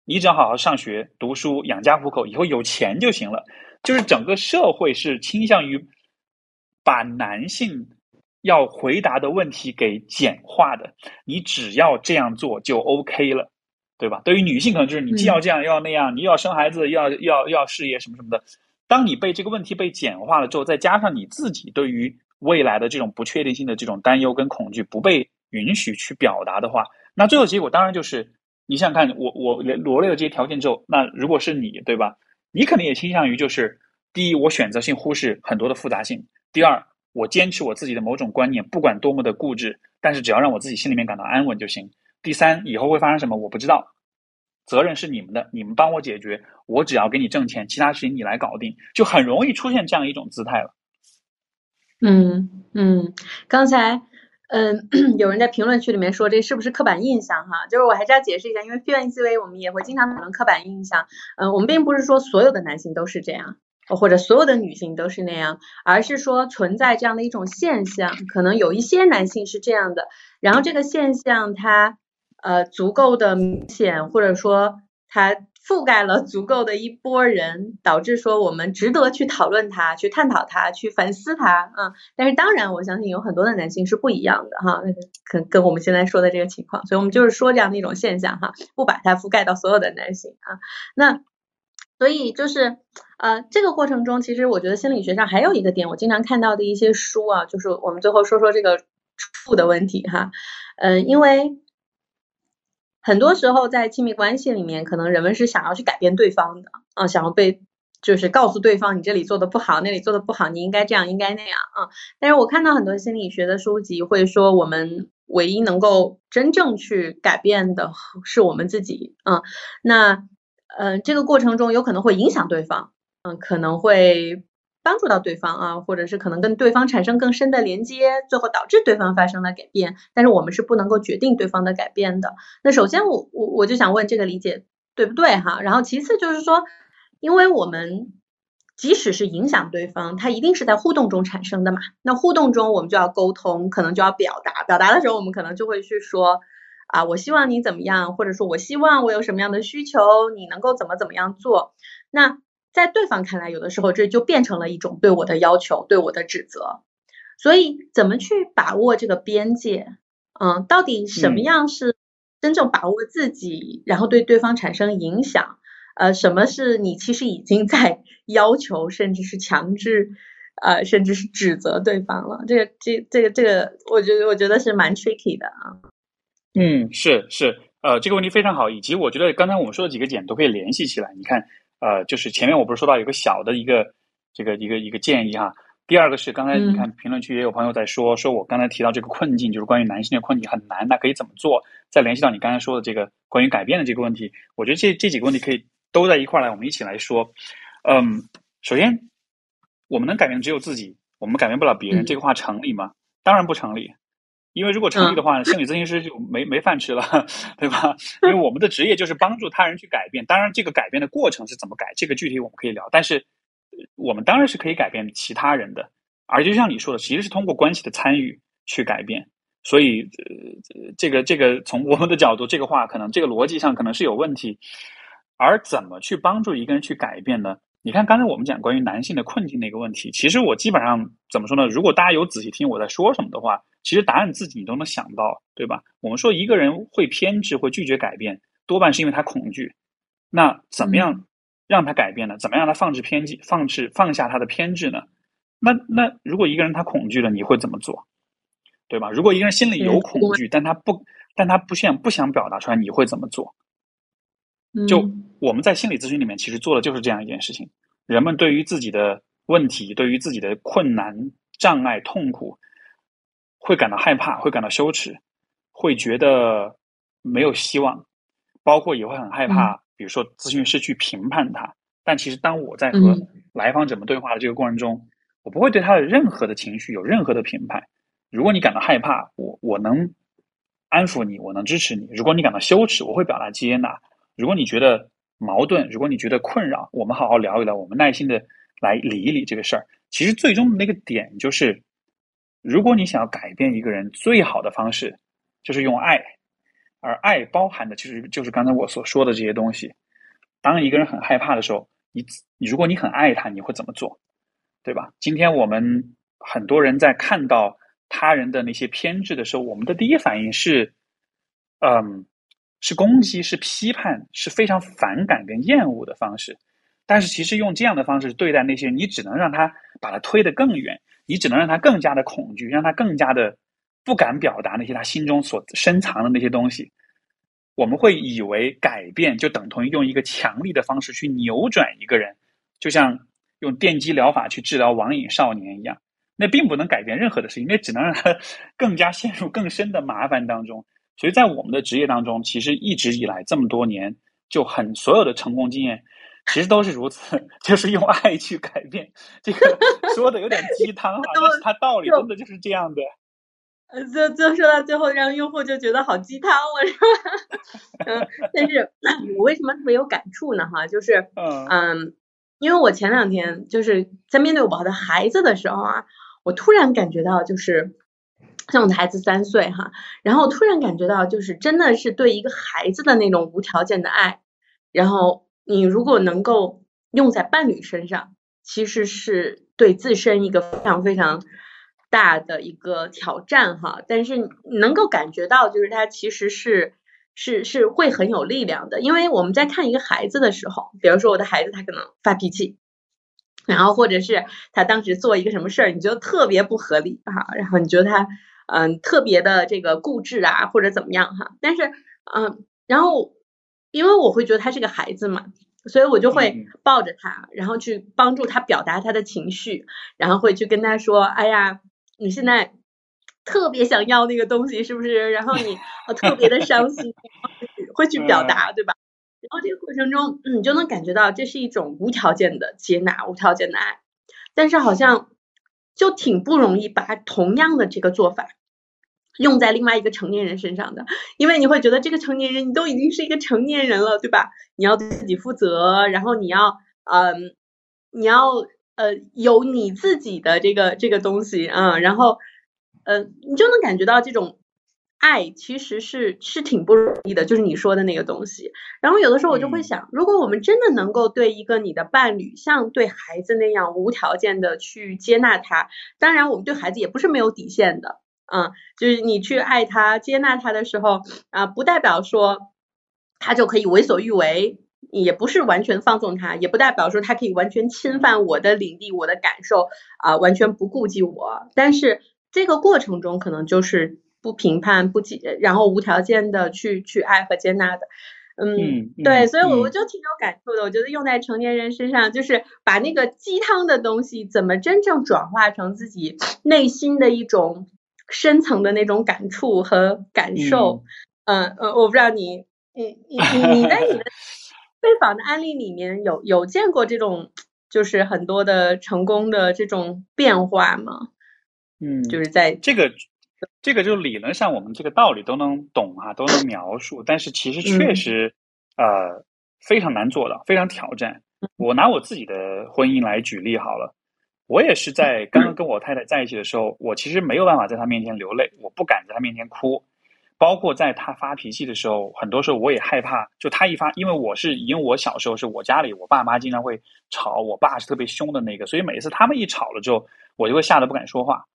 你只要好好上学、读书、养家糊口，以后有钱就行了。就是整个社会是倾向于把男性要回答的问题给简化的，你只要这样做就 OK 了，对吧？对于女性，可能就是你既要这样又要那样，你又要生孩子，又要又要又要事业什么什么的。当你被这个问题被简化了之后，再加上你自己对于未来的这种不确定性的这种担忧跟恐惧不被允许去表达的话，那最后结果当然就是你想想看，我我罗列了这些条件之后，那如果是你，对吧？你肯定也倾向于就是第一，我选择性忽视很多的复杂性；第二，我坚持我自己的某种观念，不管多么的固执，但是只要让我自己心里面感到安稳就行。第三，以后会发生什么我不知道，责任是你们的，你们帮我解决，我只要给你挣钱，其他事情你来搞定，就很容易出现这样一种姿态了。嗯嗯，刚才嗯有人在评论区里面说这是不是刻板印象哈？就是我还是要解释一下，因为批判思维我们也会经常讨论刻板印象。嗯，我们并不是说所有的男性都是这样，或者所有的女性都是那样，而是说存在这样的一种现象，可能有一些男性是这样的，然后这个现象它呃足够的明显，或者说它覆盖了足够的一波人，导致说我们值得去讨论它、去探讨它、去反思它啊。但是当然，我相信有很多的男性是不一样的哈，跟跟我们现在说的这个情况，所以我们就是说这样的一种现象哈，不把它覆盖到所有的男性啊。那所以就是呃，这个过程中，其实我觉得心理学上还有一个点，我经常看到的一些书啊，就是我们最后说说这个处的问题哈，嗯、呃，因为。很多时候在亲密关系里面，可能人们是想要去改变对方的啊，想要被就是告诉对方你这里做的不好，那里做的不好，你应该这样，应该那样啊。但是我看到很多心理学的书籍会说，我们唯一能够真正去改变的是我们自己啊。那呃，这个过程中有可能会影响对方，嗯、可能会。帮助到对方啊，或者是可能跟对方产生更深的连接，最后导致对方发生了改变。但是我们是不能够决定对方的改变的。那首先我我我就想问这个理解对不对哈？然后其次就是说，因为我们即使是影响对方，它一定是在互动中产生的嘛。那互动中我们就要沟通，可能就要表达。表达的时候我们可能就会去说啊，我希望你怎么样，或者说我希望我有什么样的需求，你能够怎么怎么样做。那在对方看来，有的时候这就变成了一种对我的要求，对我的指责。所以，怎么去把握这个边界？嗯，到底什么样是真正把握自己，然后对对方产生影响？呃，什么是你其实已经在 要求，甚至是强制？呃，甚至是指责对方了。这个这这个这个，我觉得我觉得是蛮 tricky 的啊。嗯，是是，呃，这个问题非常好，以及我觉得刚才我们说的几个点都可以联系起来。你看，呃，就是前面我不是说到有个小的一个这个一个一个建议哈。第二个是刚才你看评论区也有朋友在说，说我刚才提到这个困境，就是关于男性的困境很难，那可以怎么做？再联系到你刚才说的这个关于改变的这个问题，我觉得这这几个问题可以都在一块来，我们一起来说。嗯，首先，我们能改变只有自己，我们改变不了别人，这个话成立吗？当然不成立，因为如果成立的话，心理咨询师就没没饭吃了，对吧？因为我们的职业就是帮助他人去改变，当然这个改变的过程是怎么改，这个具体我们可以聊，但是。我们当然是可以改变其他人的，而就像你说的，其实是通过关系的参与去改变。所以，呃，这个这个从我们的角度，这个话可能这个逻辑上可能是有问题。而怎么去帮助一个人去改变呢？你看刚才我们讲关于男性的困境的一个问题，其实我基本上怎么说呢？如果大家有仔细听我在说什么的话，其实答案自己你都能想到，对吧？我们说一个人会偏执，会拒绝改变，多半是因为他恐惧。那怎么样？让他改变呢？怎么样让他放置偏激、放置放下他的偏执呢？那那如果一个人他恐惧了，你会怎么做？对吧？如果一个人心里有恐惧，但他不，但他不想不想表达出来，你会怎么做？就我们在心理咨询里面，其实做的就是这样一件事情：人们对于自己的问题、对于自己的困难、障碍、痛苦，会感到害怕，会感到羞耻，会觉得没有希望，包括也会很害怕。比如说，咨询师去评判他，但其实当我在和来访者们对话的这个过程中，我不会对他的任何的情绪有任何的评判。如果你感到害怕，我我能安抚你，我能支持你；如果你感到羞耻，我会表达接纳；如果你觉得矛盾，如果你觉得困扰，我们好好聊一聊，我们耐心的来理一理这个事儿。其实最终的那个点就是，如果你想要改变一个人，最好的方式就是用爱。而爱包含的其实就是刚才我所说的这些东西。当一个人很害怕的时候，你你如果你很爱他，你会怎么做？对吧？今天我们很多人在看到他人的那些偏执的时候，我们的第一反应是，嗯，是攻击，是批判，是非常反感跟厌恶的方式。但是其实用这样的方式对待那些，你只能让他把他推得更远，你只能让他更加的恐惧，让他更加的。不敢表达那些他心中所深藏的那些东西，我们会以为改变就等同于用一个强力的方式去扭转一个人，就像用电击疗法去治疗网瘾少年一样，那并不能改变任何的事情，那只能让他 更加陷入更深的麻烦当中。所以在我们的职业当中，其实一直以来这么多年，就很所有的成功经验，其实都是如此，就是用爱去改变。这个 说的有点鸡汤啊，但是它道理真的就是这样的。呃，就就说到最后，让用户就觉得好鸡汤了，是吧？嗯，但是 我为什么特别有感触呢？哈，就是嗯，因为我前两天就是在面对我的孩子的时候啊，我突然感觉到，就是像我的孩子三岁哈，然后突然感觉到，就是真的是对一个孩子的那种无条件的爱，然后你如果能够用在伴侣身上，其实是对自身一个非常非常。大的一个挑战哈，但是能够感觉到，就是他其实是是是会很有力量的，因为我们在看一个孩子的时候，比如说我的孩子他可能发脾气，然后或者是他当时做一个什么事儿，你觉得特别不合理哈，然后你觉得他嗯特别的这个固执啊或者怎么样哈，但是嗯，然后因为我会觉得他是个孩子嘛。所以我就会抱着他，然后去帮助他表达他的情绪，然后会去跟他说：“哎呀。”你现在特别想要那个东西，是不是？然后你特别的伤心，会去表达，对吧？然后这个过程中，你就能感觉到这是一种无条件的接纳，无条件的爱。但是好像就挺不容易把同样的这个做法用在另外一个成年人身上的，因为你会觉得这个成年人你都已经是一个成年人了，对吧？你要对自己负责，然后你要嗯，你要。呃，有你自己的这个这个东西啊，然后呃，你就能感觉到这种爱其实是是挺不容易的，就是你说的那个东西。然后有的时候我就会想，如果我们真的能够对一个你的伴侣像对孩子那样无条件的去接纳他，当然我们对孩子也不是没有底线的，嗯，就是你去爱他、接纳他的时候啊，不代表说他就可以为所欲为。也不是完全放纵他，也不代表说他可以完全侵犯我的领地、我的感受啊，完全不顾及我。但是这个过程中，可能就是不评判、不接，然后无条件的去去爱和接纳的。嗯，对，所以我我就挺有感触的。我觉得用在成年人身上，就是把那个鸡汤的东西，怎么真正转化成自己内心的一种深层的那种感触和感受。嗯呃，我不知道你你你你你在你的 被访的案例里面有有见过这种就是很多的成功的这种变化吗？嗯，就是在这个。这个就理论上我们这个道理都能懂啊，都能描述，但是其实确实，呃，非常难做到，非常挑战。我拿我自己的婚姻来举例好了，我也是在刚刚跟我太太在一起的时候，我其实没有办法在她面前流泪，我不敢在她面前哭，包括在她发脾气的时候，很多时候我也害怕，就她一发，因为我是因为我小时候是我家里我爸妈经常会吵，我爸是特别凶的那个，所以每次他们一吵了之后，我就会吓得不敢说话。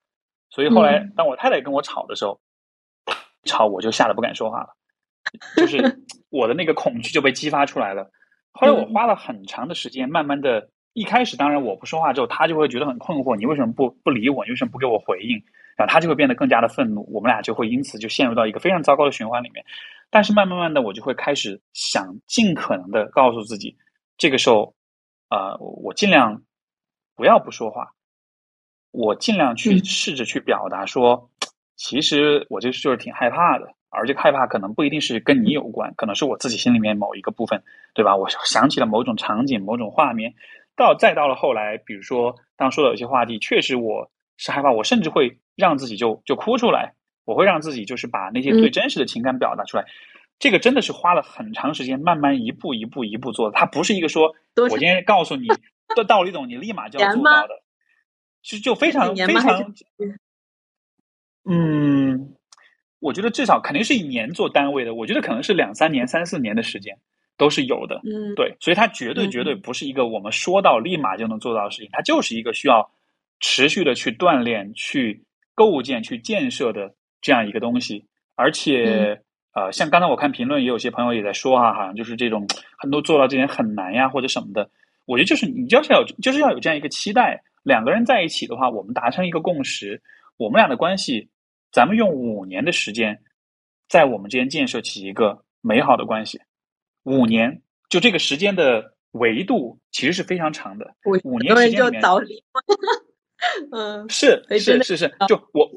所以后来，当我太太跟我吵的时候，吵我就吓得不敢说话了，就是 我的那个恐惧就被激发出来了。后来我花了很长的时间，慢慢的，一开始当然我不说话之后，他就会觉得很困惑，你为什么不不理我？你为什么不给我回应？然后他就会变得更加的愤怒，我们俩就会因此就陷入到一个非常糟糕的循环里面。但是慢慢慢的，我就会开始想尽可能的告诉自己，这个时候，呃，我尽量不要不说话。我尽量去试着去表达说，其实我就是就是挺害怕的，而这个害怕可能不一定是跟你有关，可能是我自己心里面某一个部分，对吧？我想起了某种场景、某种画面，到再到了后来，比如说刚说的有些话题，确实我是害怕，我甚至会让自己就就哭出来，我会让自己就是把那些最真实的情感表达出来。这个真的是花了很长时间，慢慢一步一步一步做的，它不是一个说我今天告诉你 的道理懂，你立马就要做到的。就就非常非常，嗯，我觉得至少肯定是以年做单位的，我觉得可能是两三年、三四年的时间都是有的。嗯，对，所以它绝对绝对不是一个我们说到立马就能做到的事情，它就是一个需要持续的去锻炼、去构建、去建设的这样一个东西。而且，呃，像刚才我看评论，也有些朋友也在说哈，好像就是这种很多做到这点很难呀，或者什么的。我觉得就是你就是要有，就是要有这样一个期待。两个人在一起的话，我们达成一个共识，我们俩的关系，咱们用五年的时间，在我们之间建设起一个美好的关系。五年，就这个时间的维度其实是非常长的。五年时间里面，嗯，是是是是，就我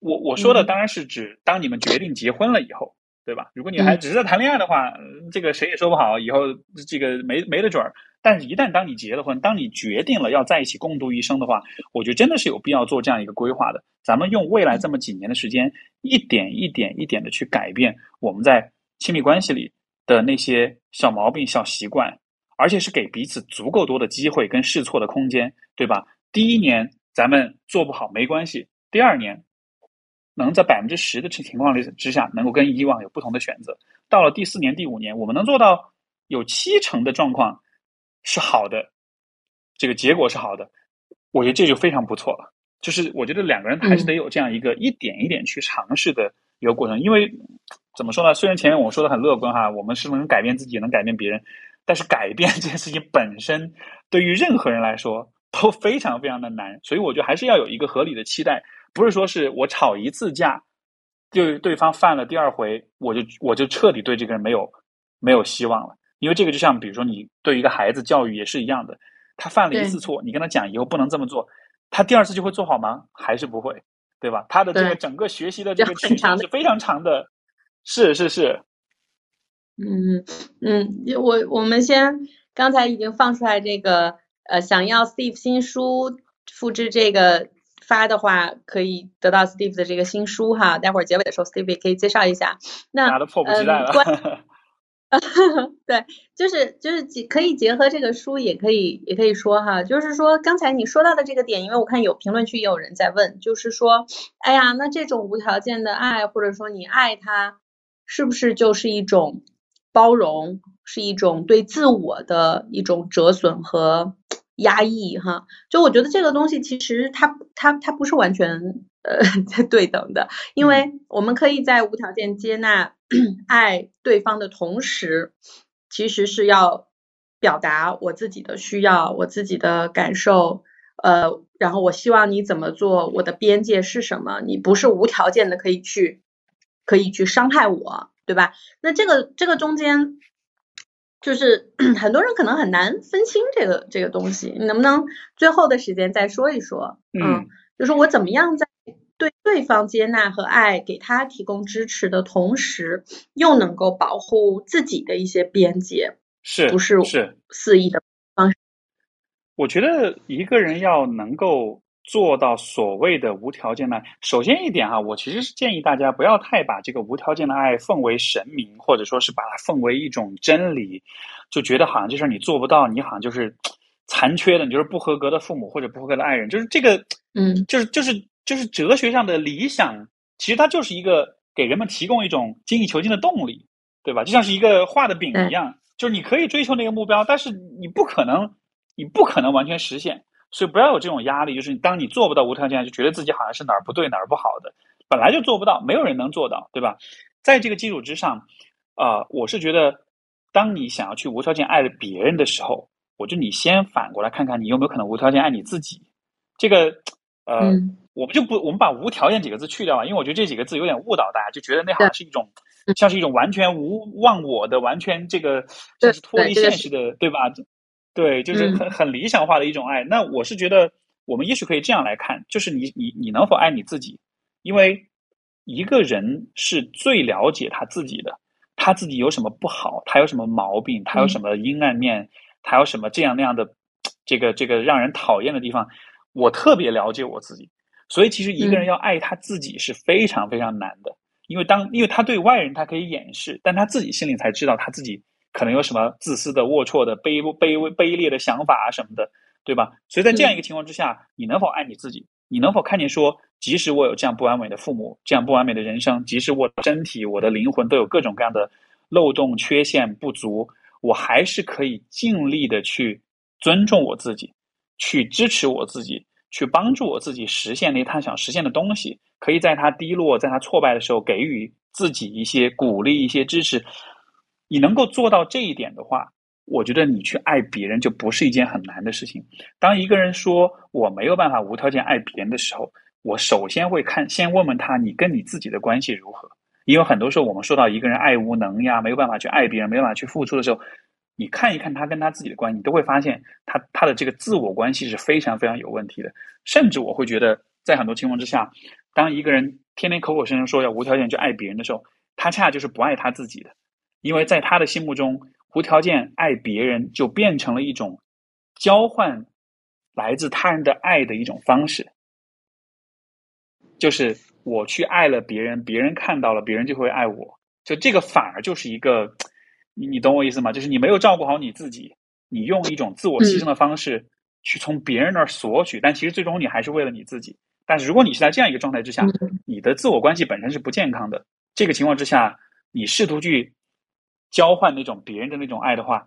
我我说的当然是指当你们决定结婚了以后。对吧？如果你还只是在谈恋爱的话，这个谁也说不好，以后这个没没得准儿。但是，一旦当你结了婚，当你决定了要在一起共度一生的话，我觉得真的是有必要做这样一个规划的。咱们用未来这么几年的时间，一点一点一点的去改变我们在亲密关系里的那些小毛病、小习惯，而且是给彼此足够多的机会跟试错的空间，对吧？第一年咱们做不好没关系，第二年。能在百分之十的情况之下，能够跟以往有不同的选择。到了第四年、第五年，我们能做到有七成的状况是好的，这个结果是好的，我觉得这就非常不错了。就是我觉得两个人还是得有这样一个一点一点去尝试的一个过程。因为怎么说呢？虽然前面我说的很乐观哈，我们是能改变自己，能改变别人，但是改变这件事情本身对于任何人来说都非常非常的难。所以我觉得还是要有一个合理的期待。不是说是我吵一次架，对对方犯了第二回，我就我就彻底对这个人没有没有希望了。因为这个就像比如说你对一个孩子教育也是一样的，他犯了一次错，你跟他讲以后不能这么做，他第二次就会做好吗？还是不会，对吧？他的这个整个学习的这个曲线是非常长的。是是是。嗯嗯，我我们先刚才已经放出来这个呃，想要 Steve 新书复制这个。发的话可以得到 Steve 的这个新书哈，待会儿结尾的时候 Steve 也可以介绍一下。那大家都迫不及待了。啊 哈对，就是就是结可以结合这个书，也可以也可以说哈，就是说刚才你说到的这个点，因为我看有评论区也有人在问，就是说，哎呀，那这种无条件的爱，或者说你爱他，是不是就是一种包容，是一种对自我的一种折损和？压抑哈，就我觉得这个东西其实它它它不是完全呃对等的，因为我们可以在无条件接纳爱对方的同时，其实是要表达我自己的需要，我自己的感受，呃，然后我希望你怎么做，我的边界是什么？你不是无条件的可以去可以去伤害我，对吧？那这个这个中间。就是 很多人可能很难分清这个这个东西，你能不能最后的时间再说一说？嗯，就是我怎么样在对对方接纳和爱，给他提供支持的同时，又能够保护自己的一些边界，是不是是肆意的方式？我觉得一个人要能够。做到所谓的无条件的爱，首先一点哈，我其实是建议大家不要太把这个无条件的爱奉为神明，或者说是把它奉为一种真理，就觉得好像这事你做不到，你好像就是 残缺的，你就是不合格的父母或者不合格的爱人，就是这个，嗯，就是就是就是哲学上的理想，其实它就是一个给人们提供一种精益求精的动力，对吧？就像是一个画的饼一样，就是你可以追求那个目标，但是你不可能，你不可能完全实现。所以不要有这种压力，就是当你做不到无条件，就觉得自己好像是哪儿不对哪儿不好的，本来就做不到，没有人能做到，对吧？在这个基础之上，啊，我是觉得，当你想要去无条件爱别人的时候，我就你先反过来看看，你有没有可能无条件爱你自己。这个，呃，我们就不，我们把无条件几个字去掉了，因为我觉得这几个字有点误导大家，就觉得那好像是一种，像是一种完全无忘我的，完全这个像是脱离现实的，对吧？对，就是很很理想化的一种爱。那我是觉得，我们也许可以这样来看，就是你你你能否爱你自己？因为一个人是最了解他自己的，他自己有什么不好，他有什么毛病，他有什么阴暗面，他有什么这样那样的这个这个让人讨厌的地方，我特别了解我自己。所以，其实一个人要爱他自己是非常非常难的，因为当因为他对外人他可以掩饰，但他自己心里才知道他自己。可能有什么自私的、龌龊的、卑卑微、卑劣的想法啊什么的，对吧？所以在这样一个情况之下，你能否爱你自己？你能否看见说，即使我有这样不完美的父母，这样不完美的人生，即使我的身体、我的灵魂都有各种各样的漏洞、缺陷、不足，我还是可以尽力的去尊重我自己，去支持我自己，去帮助我自己实现那他想实现的东西。可以在他低落、在他挫败的时候，给予自己一些鼓励、一些支持。你能够做到这一点的话，我觉得你去爱别人就不是一件很难的事情。当一个人说我没有办法无条件爱别人的时候，我首先会看，先问问他你跟你自己的关系如何。因为很多时候我们说到一个人爱无能呀，没有办法去爱别人，没办法去付出的时候，你看一看他跟他自己的关系，你都会发现他他的这个自我关系是非常非常有问题的。甚至我会觉得，在很多情况之下，当一个人天天口口声声说要无条件去爱别人的时候，他恰恰就是不爱他自己的。因为在他的心目中，无条件爱别人就变成了一种交换来自他人的爱的一种方式，就是我去爱了别人，别人看到了，别人就会爱我。就这个反而就是一个，你你懂我意思吗？就是你没有照顾好你自己，你用一种自我牺牲的方式去从别人那儿索取，但其实最终你还是为了你自己。但是如果你是在这样一个状态之下，你的自我关系本身是不健康的。这个情况之下，你试图去。交换那种别人的那种爱的话，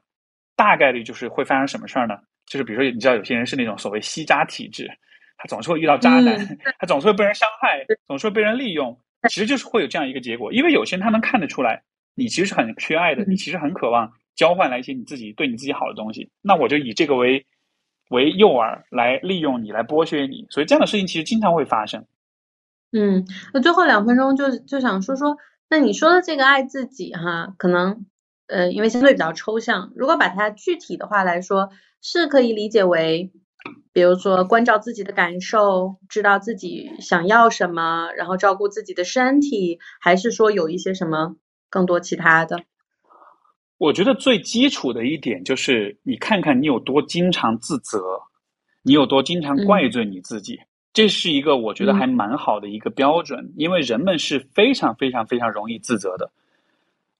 大概率就是会发生什么事儿呢？就是比如说，你知道有些人是那种所谓吸渣体质，他总是会遇到渣男，他总是会被人伤害，总是会被人利用，其实就是会有这样一个结果。因为有些人他能看得出来，你其实是很缺爱的，你其实很渴望交换来一些你自己对你自己好的东西。那我就以这个为为诱饵来利用你，来剥削你。所以这样的事情其实经常会发生。嗯，那最后两分钟就就想说说，那你说的这个爱自己哈，可能。呃，因为相对比较抽象，如果把它具体的话来说，是可以理解为，比如说关照自己的感受，知道自己想要什么，然后照顾自己的身体，还是说有一些什么更多其他的？我觉得最基础的一点就是，你看看你有多经常自责，你有多经常怪罪你自己，这是一个我觉得还蛮好的一个标准，因为人们是非常非常非常容易自责的，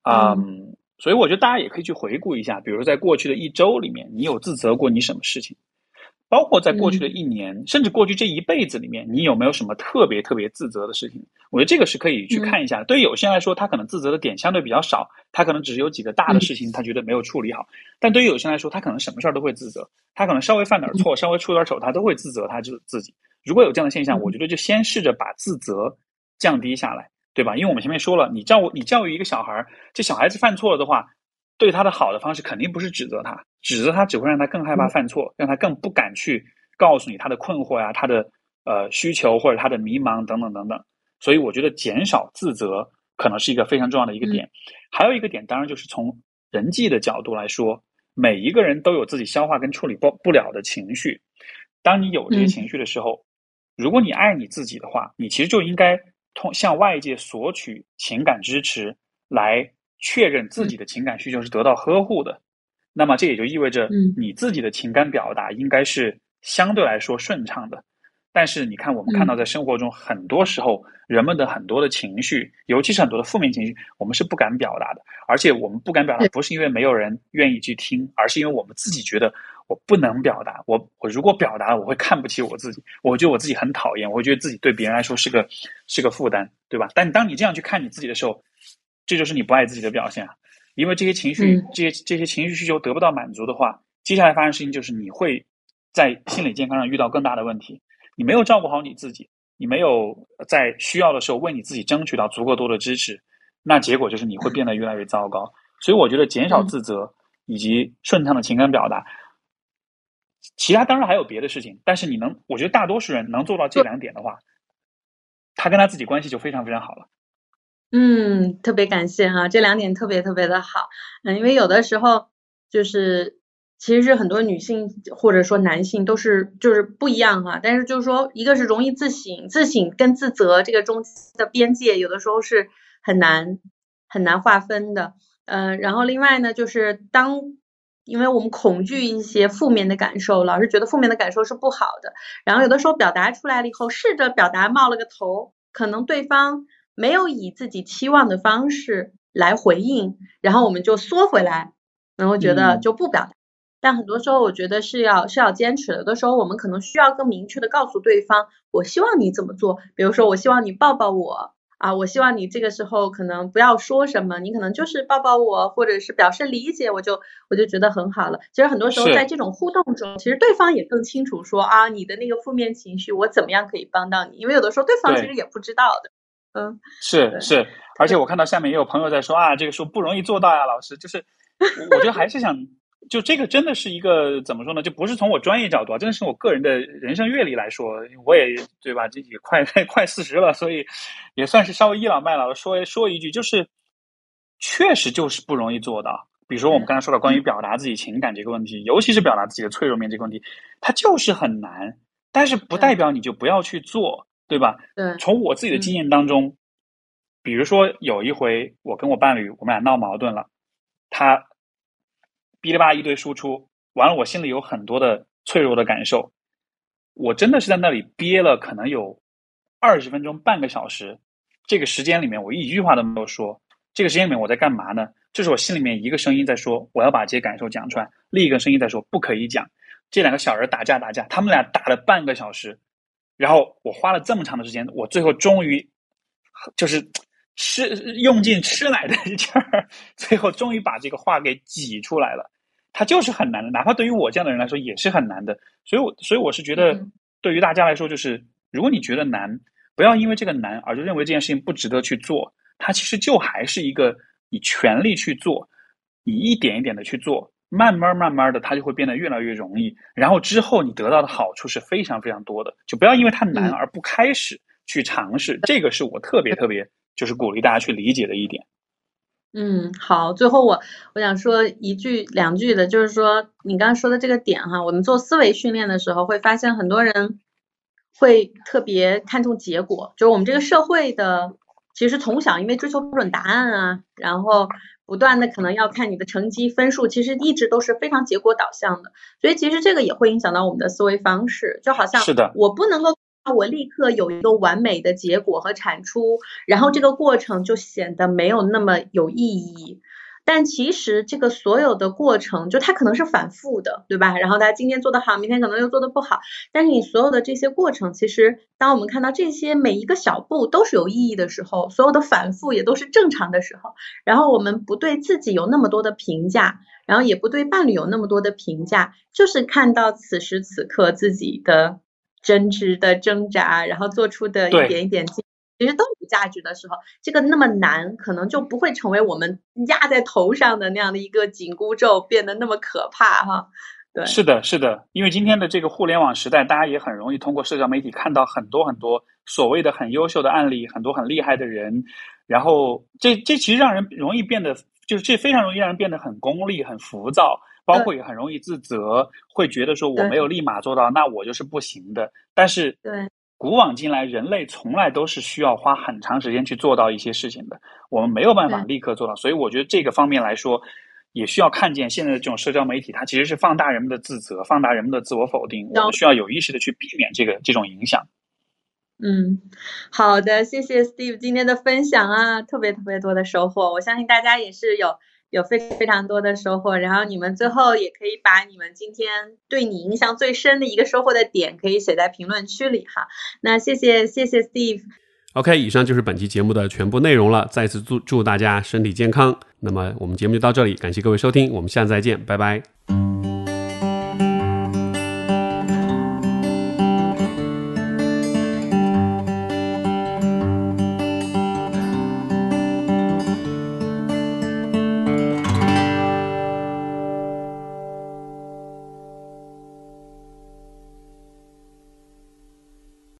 嗯。所以我觉得大家也可以去回顾一下，比如说在过去的一周里面，你有自责过你什么事情？包括在过去的一年，甚至过去这一辈子里面，你有没有什么特别特别自责的事情？我觉得这个是可以去看一下。对于有些人来说，他可能自责的点相对比较少，他可能只是有几个大的事情他觉得没有处理好。但对于有些人来说，他可能什么事儿都会自责，他可能稍微犯点错，稍微出点丑，他都会自责他就自己。如果有这样的现象，我觉得就先试着把自责降低下来。对吧？因为我们前面说了，你教你教育一个小孩儿，这小孩子犯错了的话，对他的好的方式肯定不是指责他，指责他只会让他更害怕犯错，让他更不敢去告诉你他的困惑呀、他的呃需求或者他的迷茫等等等等。所以我觉得减少自责可能是一个非常重要的一个点。还有一个点，当然就是从人际的角度来说，每一个人都有自己消化跟处理不不了的情绪。当你有这些情绪的时候，如果你爱你自己的话，你其实就应该通向外界索取情感支持来。确认自己的情感需求是得到呵护的，那么这也就意味着你自己的情感表达应该是相对来说顺畅的。但是你看，我们看到在生活中很多时候，人们的很多的情绪，尤其是很多的负面情绪，我们是不敢表达的。而且我们不敢表达，不是因为没有人愿意去听，而是因为我们自己觉得我不能表达。我我如果表达，我会看不起我自己，我觉得我自己很讨厌，我觉得自己对别人来说是个是个负担，对吧？但当你这样去看你自己的时候，这就是你不爱自己的表现啊！因为这些情绪、这些这些情绪需求得不到满足的话，接下来发生事情就是你会在心理健康上遇到更大的问题。你没有照顾好你自己，你没有在需要的时候为你自己争取到足够多的支持，那结果就是你会变得越来越糟糕。所以我觉得减少自责以及顺畅的情感表达，其他当然还有别的事情，但是你能，我觉得大多数人能做到这两点的话，他跟他自己关系就非常非常好了。嗯，特别感谢哈，这两点特别特别的好。嗯，因为有的时候就是其实是很多女性或者说男性都是就是不一样哈，但是就是说一个是容易自省，自省跟自责这个中的边界有的时候是很难很难划分的。嗯，然后另外呢，就是当因为我们恐惧一些负面的感受，老是觉得负面的感受是不好的，然后有的时候表达出来了以后，试着表达冒了个头，可能对方。没有以自己期望的方式来回应，然后我们就缩回来，然后觉得就不表达。但很多时候，我觉得是要是要坚持的。有的时候，我们可能需要更明确的告诉对方，我希望你怎么做。比如说，我希望你抱抱我啊，我希望你这个时候可能不要说什么，你可能就是抱抱我，或者是表示理解，我就我就觉得很好了。其实很多时候，在这种互动中，其实对方也更清楚说啊，你的那个负面情绪，我怎么样可以帮到你？因为有的时候对方其实也不知道的。嗯，是是，而且我看到下面也有朋友在说啊，这个书不容易做到呀，老师，就是我觉得还是想，就这个真的是一个怎么说呢？就不是从我专业角度啊，真的是我个人的人生阅历来说，我也对吧？这也快 快四十了，所以也算是稍微倚老卖老的说说一句，就是确实就是不容易做到。比如说我们刚才说的关于表达自己情感这个问题，尤其是表达自己的脆弱面这个问题，它就是很难，但是不代表你就不要去做。对吧？对，从我自己的经验当中，比如说有一回我跟我伴侣，我们俩闹矛盾了，他哔哩吧一堆输出，完了我心里有很多的脆弱的感受，我真的是在那里憋了可能有二十分钟半个小时，这个时间里面我一句话都没有说，这个时间里面我在干嘛呢？就是我心里面一个声音在说我要把这些感受讲出来，另一个声音在说不可以讲，这两个小人打架打架，他们俩打了半个小时。然后我花了这么长的时间，我最后终于就是吃用尽吃奶的劲儿，最后终于把这个话给挤出来了。它就是很难的，哪怕对于我这样的人来说也是很难的。所以，我所以我是觉得，对于大家来说，就是如果你觉得难，不要因为这个难而就认为这件事情不值得去做。它其实就还是一个你全力去做，你一点一点的去做。慢慢慢慢的，它就会变得越来越容易。然后之后你得到的好处是非常非常多的。就不要因为它难而不开始去尝试。这个是我特别特别就是鼓励大家去理解的一点。嗯，好。最后我我想说一句两句的，就是说你刚刚说的这个点哈，我们做思维训练的时候会发现很多人会特别看重结果，就是我们这个社会的其实从小因为追求标准答案啊，然后。不断的可能要看你的成绩分数，其实一直都是非常结果导向的，所以其实这个也会影响到我们的思维方式，就好像是的，我不能够我立刻有一个完美的结果和产出，然后这个过程就显得没有那么有意义。但其实这个所有的过程，就它可能是反复的，对吧？然后他今天做的好，明天可能又做的不好。但是你所有的这些过程，其实当我们看到这些每一个小步都是有意义的时候，所有的反复也都是正常的时候，然后我们不对自己有那么多的评价，然后也不对伴侣有那么多的评价，就是看到此时此刻自己的真挚的挣扎，然后做出的一点一点进其实都有价值的时候，这个那么难，可能就不会成为我们压在头上的那样的一个紧箍咒，变得那么可怕哈。对，是的，是的，因为今天的这个互联网时代，大家也很容易通过社交媒体看到很多很多所谓的很优秀的案例，很多很厉害的人，然后这这其实让人容易变得，就是这非常容易让人变得很功利、很浮躁，包括也很容易自责，会觉得说我没有立马做到，那我就是不行的。但是，对，古往今来，人类从来都是需要花很长时间去做到一些事情的，我们没有办法立刻做到，所以我觉得这个方面来说。也需要看见现在的这种社交媒体，它其实是放大人们的自责，放大人们的自我否定。我们需要有意识的去避免这个这种影响。嗯，好的，谢谢 Steve 今天的分享啊，特别特别多的收获。我相信大家也是有有非非常多的收获。然后你们最后也可以把你们今天对你印象最深的一个收获的点，可以写在评论区里哈。那谢谢谢谢 Steve。OK，以上就是本期节目的全部内容了。再次祝祝大家身体健康。那么我们节目就到这里，感谢各位收听，我们下次再见，拜拜。